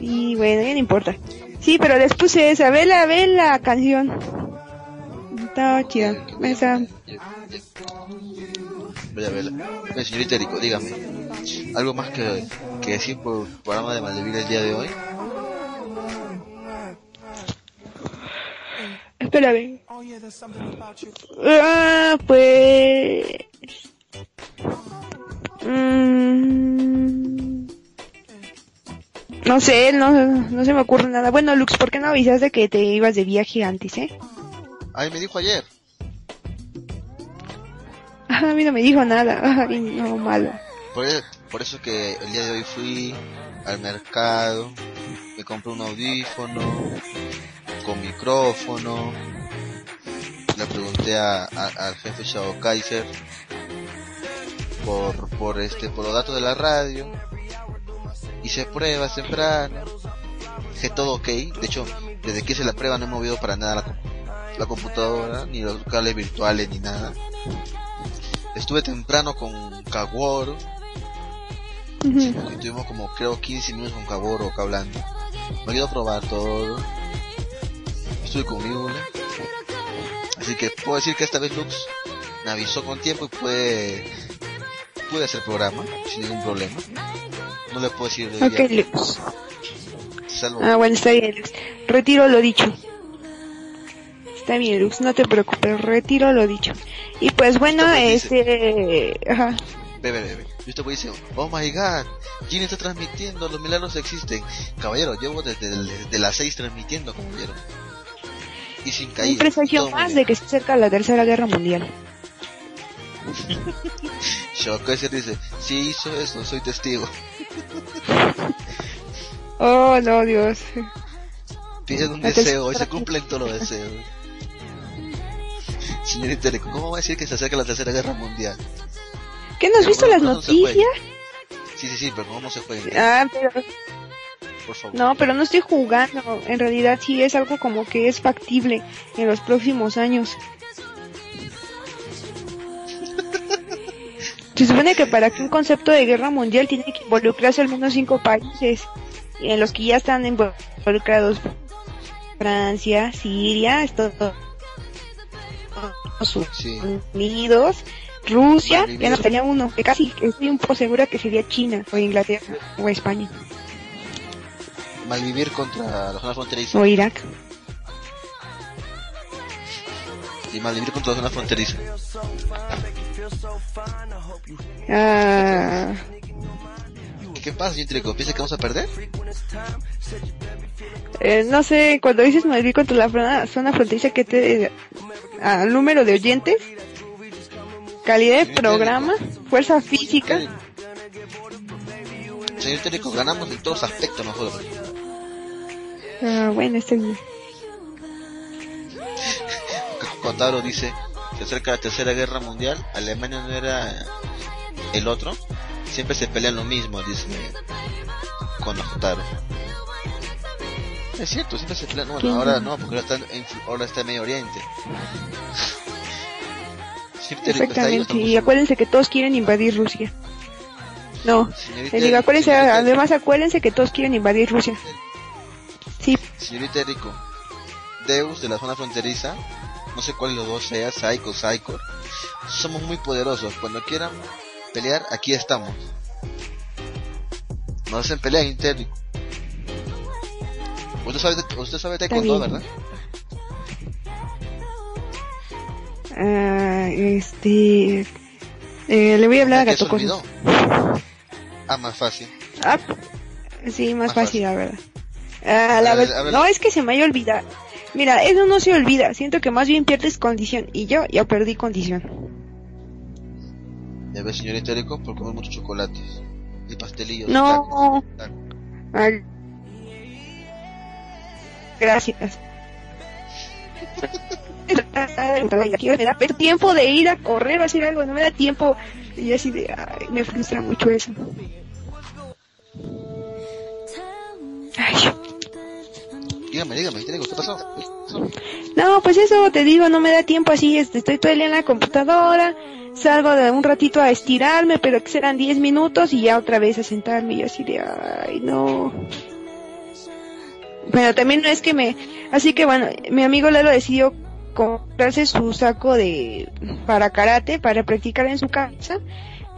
Y bueno, ya no importa. Sí, pero les puse esa, ve la, ve la canción. Está chida. Esa, Voy a verla. Oye, señorita Erico, dígame. ¿Algo más que, que decir por el programa de Maldivir el día de hoy? Espérame. Ah, pues... Mm, No sé, no, no se me ocurre nada. Bueno, Lux, ¿por qué no avisaste que te ibas de viaje antes, eh? Ay, me dijo ayer. Ah, A mí no me dijo nada. Ay, no, malo. Por eso, por eso que el día de hoy fui al mercado, me compré un audífono, con micrófono, le pregunté a, a- al jefe Shao Kaiser por, por este, por los datos de la radio, hice pruebas temprano, dije todo ok, de hecho, desde que hice la prueba no he movido para nada la, com- la computadora, ni los cables virtuales, ni nada. Estuve temprano con y tuvimos como creo 15 minutos con Caboro acá hablando. Me a probar todo. Estuve con Miula. Así que puedo decir que esta vez Lux me avisó con tiempo y pude, pude hacer programa sin ningún problema. No le puedo decir de Ok, Lux. Ah, bueno, está bien, Lux. Retiro lo dicho. Está bien, Lux, no te preocupes, retiro lo dicho. Y pues bueno, este... Ajá. bebé, bebé. Y usted puede decir, oh my god, Gini está transmitiendo, los milagros existen. Caballero, llevo desde, desde las 6 transmitiendo, caballero. Y sin caída. Un presagio más de que se acerca la tercera guerra mundial. Shokaiser dice, sí hizo eso, soy testigo. Oh, no, Dios. Piden un deseo y se cumplen todos los deseos. Señorita Erico, ¿cómo va a decir que se acerca la tercera guerra mundial? ¿Qué no has visto las no noticias? Sí, sí, sí, pero ¿cómo se juega? Ah, pero... Por favor. No, pero no estoy jugando. En realidad sí es algo como que es factible en los próximos años. Se supone que para que un concepto de guerra mundial tiene que involucrarse al menos cinco países, en los que ya están involucrados Francia, Siria, Estados Sí. Unidos, Rusia, ya nos tenía uno, que casi estoy un poco segura que sería China o Inglaterra o España Malvivir contra la zona fronteriza. o Irak. Y malvivir contra la zona fronteriza. Ah, ¿Qué pasa, señorita Erico? ¿Piensa que vamos a perder? eh, no sé, cuando dices Madrid contra la zona, zona fronteriza, que te... al número de oyentes, calidad de programa, fuerza física, Señorita Erico, ganamos en todos aspectos nosotros. ah, bueno, está bien. Kotaro dice que acerca la tercera guerra mundial, Alemania no era el otro. Siempre se pelean lo mismo, dice con Kotaro. Es cierto, siempre se pelean. Bueno, ahora no, porque ahora está en, ahora está en Medio Oriente. Señorita Erico, ¿está ahí o Exactamente, y acuérdense que todos quieren invadir Rusia. No, Señorita digo, acuérdense, señorita además acuérdense que todos quieren invadir Rusia. Sí, Señorita Erico, Deus de la zona fronteriza, no sé cuál de los dos sea, Psycho, Psycho, somos muy poderosos. Cuando quieran pelear, aquí estamos. Nos hacen pelear interno. Usted sabe, usted sabe taekwondo. ¿verdad? Ah, este. Eh, le voy a hablar a ¿Ya se Gato Cosmos. Ah, más fácil. Ah, sí, más Más fácil, fácil. la verdad. Ah, la ver, ver. No, es que se me haya olvidado. Mira, eso no se olvida. Siento que más bien pierdes condición. Y yo ya perdí condición. Ya ves, señor Itérico, por comer muchos chocolates. Y pastelillos. No. tacos. Gracias. me da tiempo de ir a correr o hacer algo, no me da tiempo. Y así de, ay, me frustra mucho eso. Ay. Dígame, dígame, ¿qué pasó? ¿Qué pasó? No, pues eso te digo, no me da tiempo así, este, estoy todo el día en la computadora, salgo de un ratito a estirarme, pero que serán 10 minutos y ya otra vez a sentarme y así de, ay, no. Pero también no es que me, así que bueno, mi amigo Lalo decidió comprarse su saco de, para karate, para practicar en su casa.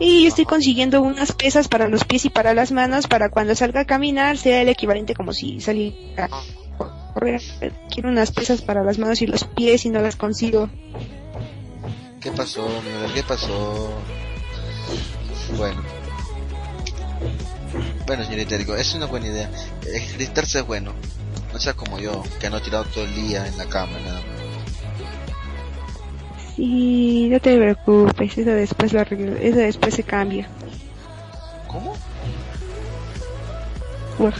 Y yo estoy consiguiendo unas pesas para los pies y para las manos para cuando salga a caminar sea el equivalente como si saliera a correr. Quiero unas pesas para las manos y los pies y no las consigo. ¿Qué pasó, mi ¿Qué pasó? Bueno. Bueno, señor Itérico, es una buena idea. Ejercitarse es bueno. No sea como yo, que no he tirado todo el día en la cama, nada más. Sí, no te preocupes, eso después lo arreglo, eso después se cambia. ¿Cómo? No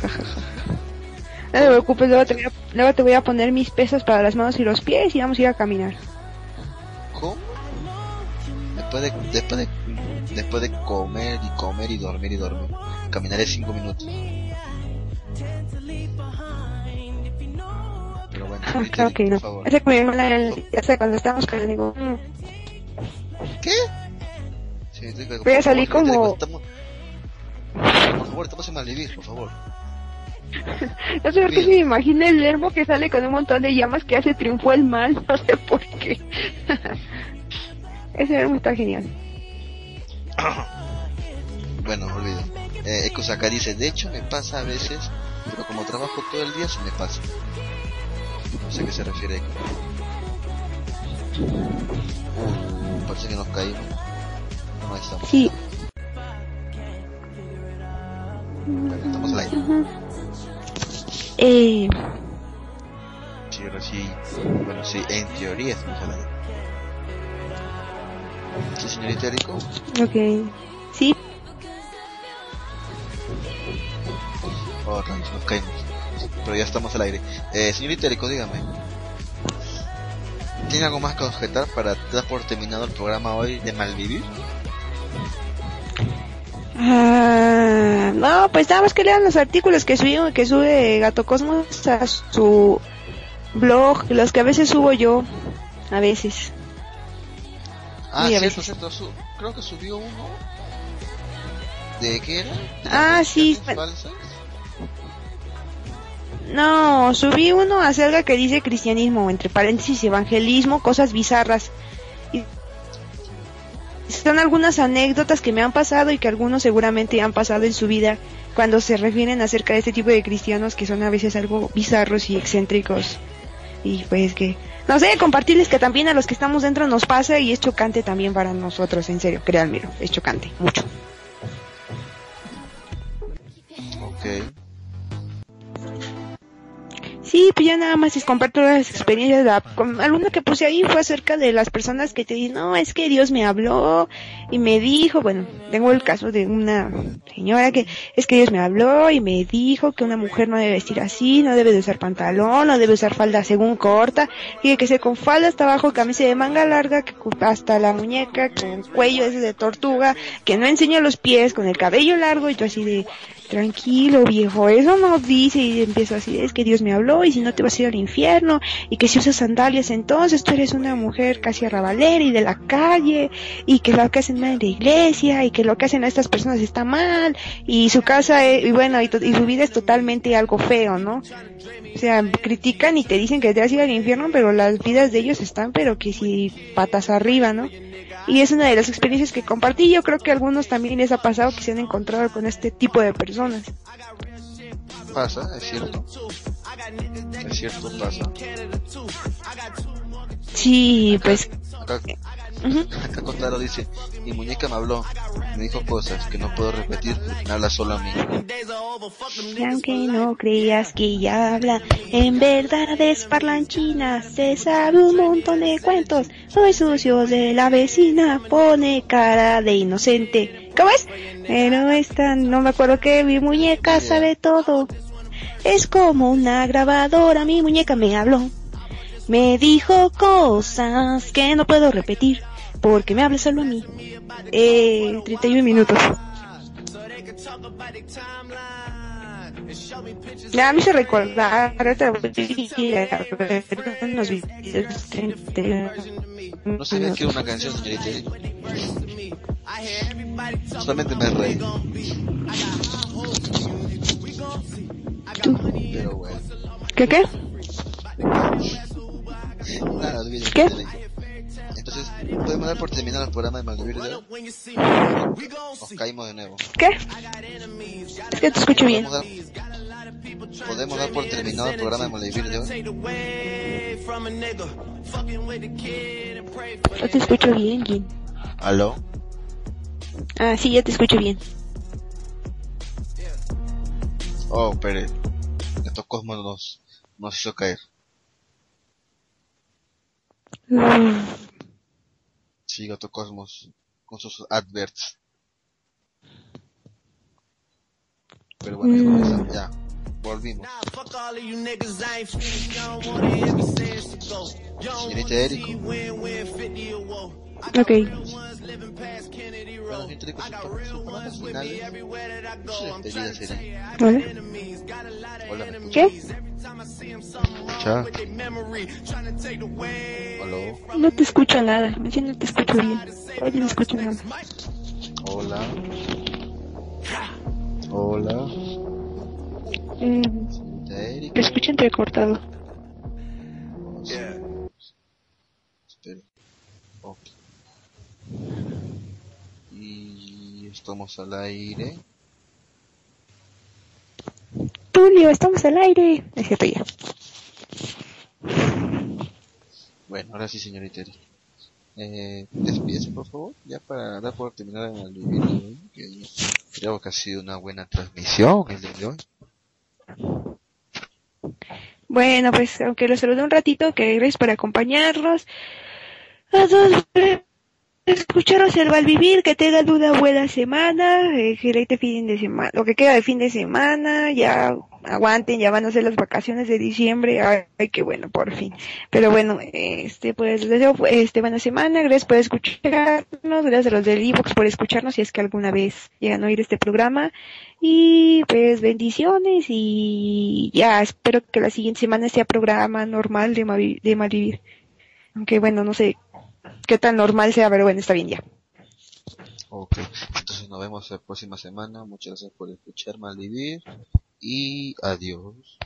te preocupes, luego te, voy a, luego te voy a poner mis pesas para las manos y los pies y vamos a ir a caminar. ¿Cómo? Después de, después de, después de comer y comer y dormir y dormir, caminaré cinco minutos. Pero bueno, Ah, señor claro que no. favor. Ese que me hasta cuando estábamos con el digo, ¿Qué? Itérico, Voy a salir favor, como- estamos- Por favor, estamos en Malvivir, por favor. No sé por qué se me imagina el Lermo que sale con un montón de llamas que hace triunfó el mal, no sé por qué. Ese Lermo está genial. Bueno, olvido. Eh, Eko Saka dice, de hecho me pasa a veces, pero como trabajo todo el día se me pasa. No sé a qué se refiere Eko. Uh, parece que nos caímos. No, ahí estamos. Sí. Bueno, estamos al aire. Eh, Sí, ahora sí. Bueno, sí, en teoría estamos al aire. Sí, señorita Rico. ok. Sí, Oh, rayos, nos caímos. Pero ya estamos al aire. Eh, señorita Rico, dígame. ¿Tiene algo más que objetar para dar por terminado el programa hoy de Malvivir? Ah, no, pues nada más que lean los artículos que subí, que sube Gato Cosmos a su blog, los que a veces subo yo, a veces. Ah, Muy a cierto, veces. cierto. su- creo que subió uno. ¿De qué era? ¿De Ah, sí? No, subí uno acerca que dice cristianismo, entre paréntesis evangelismo, cosas bizarras. Y son algunas anécdotas que me han pasado y que algunos seguramente han pasado en su vida cuando se refieren acerca de este tipo de cristianos que son a veces algo bizarros y excéntricos. Y pues que, no sé, compartirles que también a los que estamos dentro nos pasa y es chocante también para nosotros, en serio, créanmelo, es chocante, mucho. Sí, pues ya nada más es comparto las experiencias. La, con, alguna que puse ahí fue acerca de las personas que te dicen, no, es que Dios me habló y me dijo, bueno, tengo el caso de una señora que es que Dios me habló y me dijo que una mujer no debe vestir así, no debe de usar pantalón, no debe usar falda según corta, y que se con falda hasta abajo, camisa de manga larga, que hasta la muñeca, con cuello ese de tortuga, que no enseña los pies, con el cabello largo y tú así de, tranquilo viejo, eso no dice y empiezo así, es que Dios me habló y si no te vas a ir al infierno y que si usas sandalias entonces tú eres una mujer casi arrabalera y de la calle y que lo que hacen mal en la iglesia y que lo que hacen a estas personas está mal y su casa es- y bueno y, y su vida es totalmente algo feo, ¿no? O sea, critican y te dicen que te vas a ir al infierno pero las vidas de ellos están pero que si patas arriba, ¿no? Y es una de las experiencias que compartí. Yo creo que a algunos también les ha pasado que se han encontrado con este tipo de personas. Pasa, es cierto. Es cierto, pasa. Sí, pues... Acá, ujú. acá Kotaro dice, mi muñeca me habló, me dijo cosas que no puedo repetir me habla solo a mí. Y aunque no creas que ella habla, en verdad es parlanchina, se sabe un montón de cuentos, soy sucio de la vecina, pone cara de inocente. ¿Cómo es? Pero esta, no me acuerdo que mi muñeca sabe todo. Es como una grabadora, mi muñeca me habló. Me dijo cosas que no puedo repetir, porque me habla solo a mí. Eh, 31 minutos. Ya me hizo recordar ahorita voy a ver unos videos de- No sabía que era una canción, señorita. Solamente me reí. Pero bueno. ¿Qué qué? Nada. ¿Qué? Entonces, ¿podemos dar por terminado el programa de Maldivir de hoy? Nos caímos de nuevo. ¿Qué? Es que te escucho bien. ¿Podemos dar, ¿Podemos dar por terminado el programa de Maldivir de hoy? No te escucho bien, Gin. ¿Aló? Ah, sí, ya te escucho bien. Oh, pero estos cosmos nos, nos hizo caer. Mm, Sí, Gato Cosmos, con sus adverts. Pero bueno, ya, Mm. regresamos, ya, volvimos. Señorita Erico, Ok. despedida sería. ¿Vale? Hola, ¿me escucha? ¿Qué? ¿Escucha? ¿Aló? No te escucho nada. Sí, no te escucho bien. Oye, no escucho nada. Hola. Hola. Eh, te escucho entrecortado. Espera. Ok. Y estamos al aire. Tulio, estamos al aire. Es cierto ya. Bueno, ahora sí, señorita. Eh, despídese, por favor, ya para dar por terminar el video de hoy, que creo que ha sido una buena transmisión el día de hoy. Bueno, pues aunque los saludé un ratito, que gracias por acompañarnos. A todos por escucharos el Valvivir, que tengan una buena semana, eh, que este fin de semana, lo que queda de fin de semana, ya aguanten, ya van a ser las vacaciones de diciembre, ay, ay, qué bueno, por fin. Pero bueno, este, pues les deseo este buena semana, gracias por escucharnos, gracias a los del Evox por escucharnos si es que alguna vez llegan a oír este programa. Y pues bendiciones y ya espero que la siguiente semana sea programa normal de Malvivir. Aunque bueno, no sé qué tan normal sea, pero bueno, está bien ya. Ok, entonces nos vemos la próxima semana. Muchas gracias por escuchar Malvivir y adiós.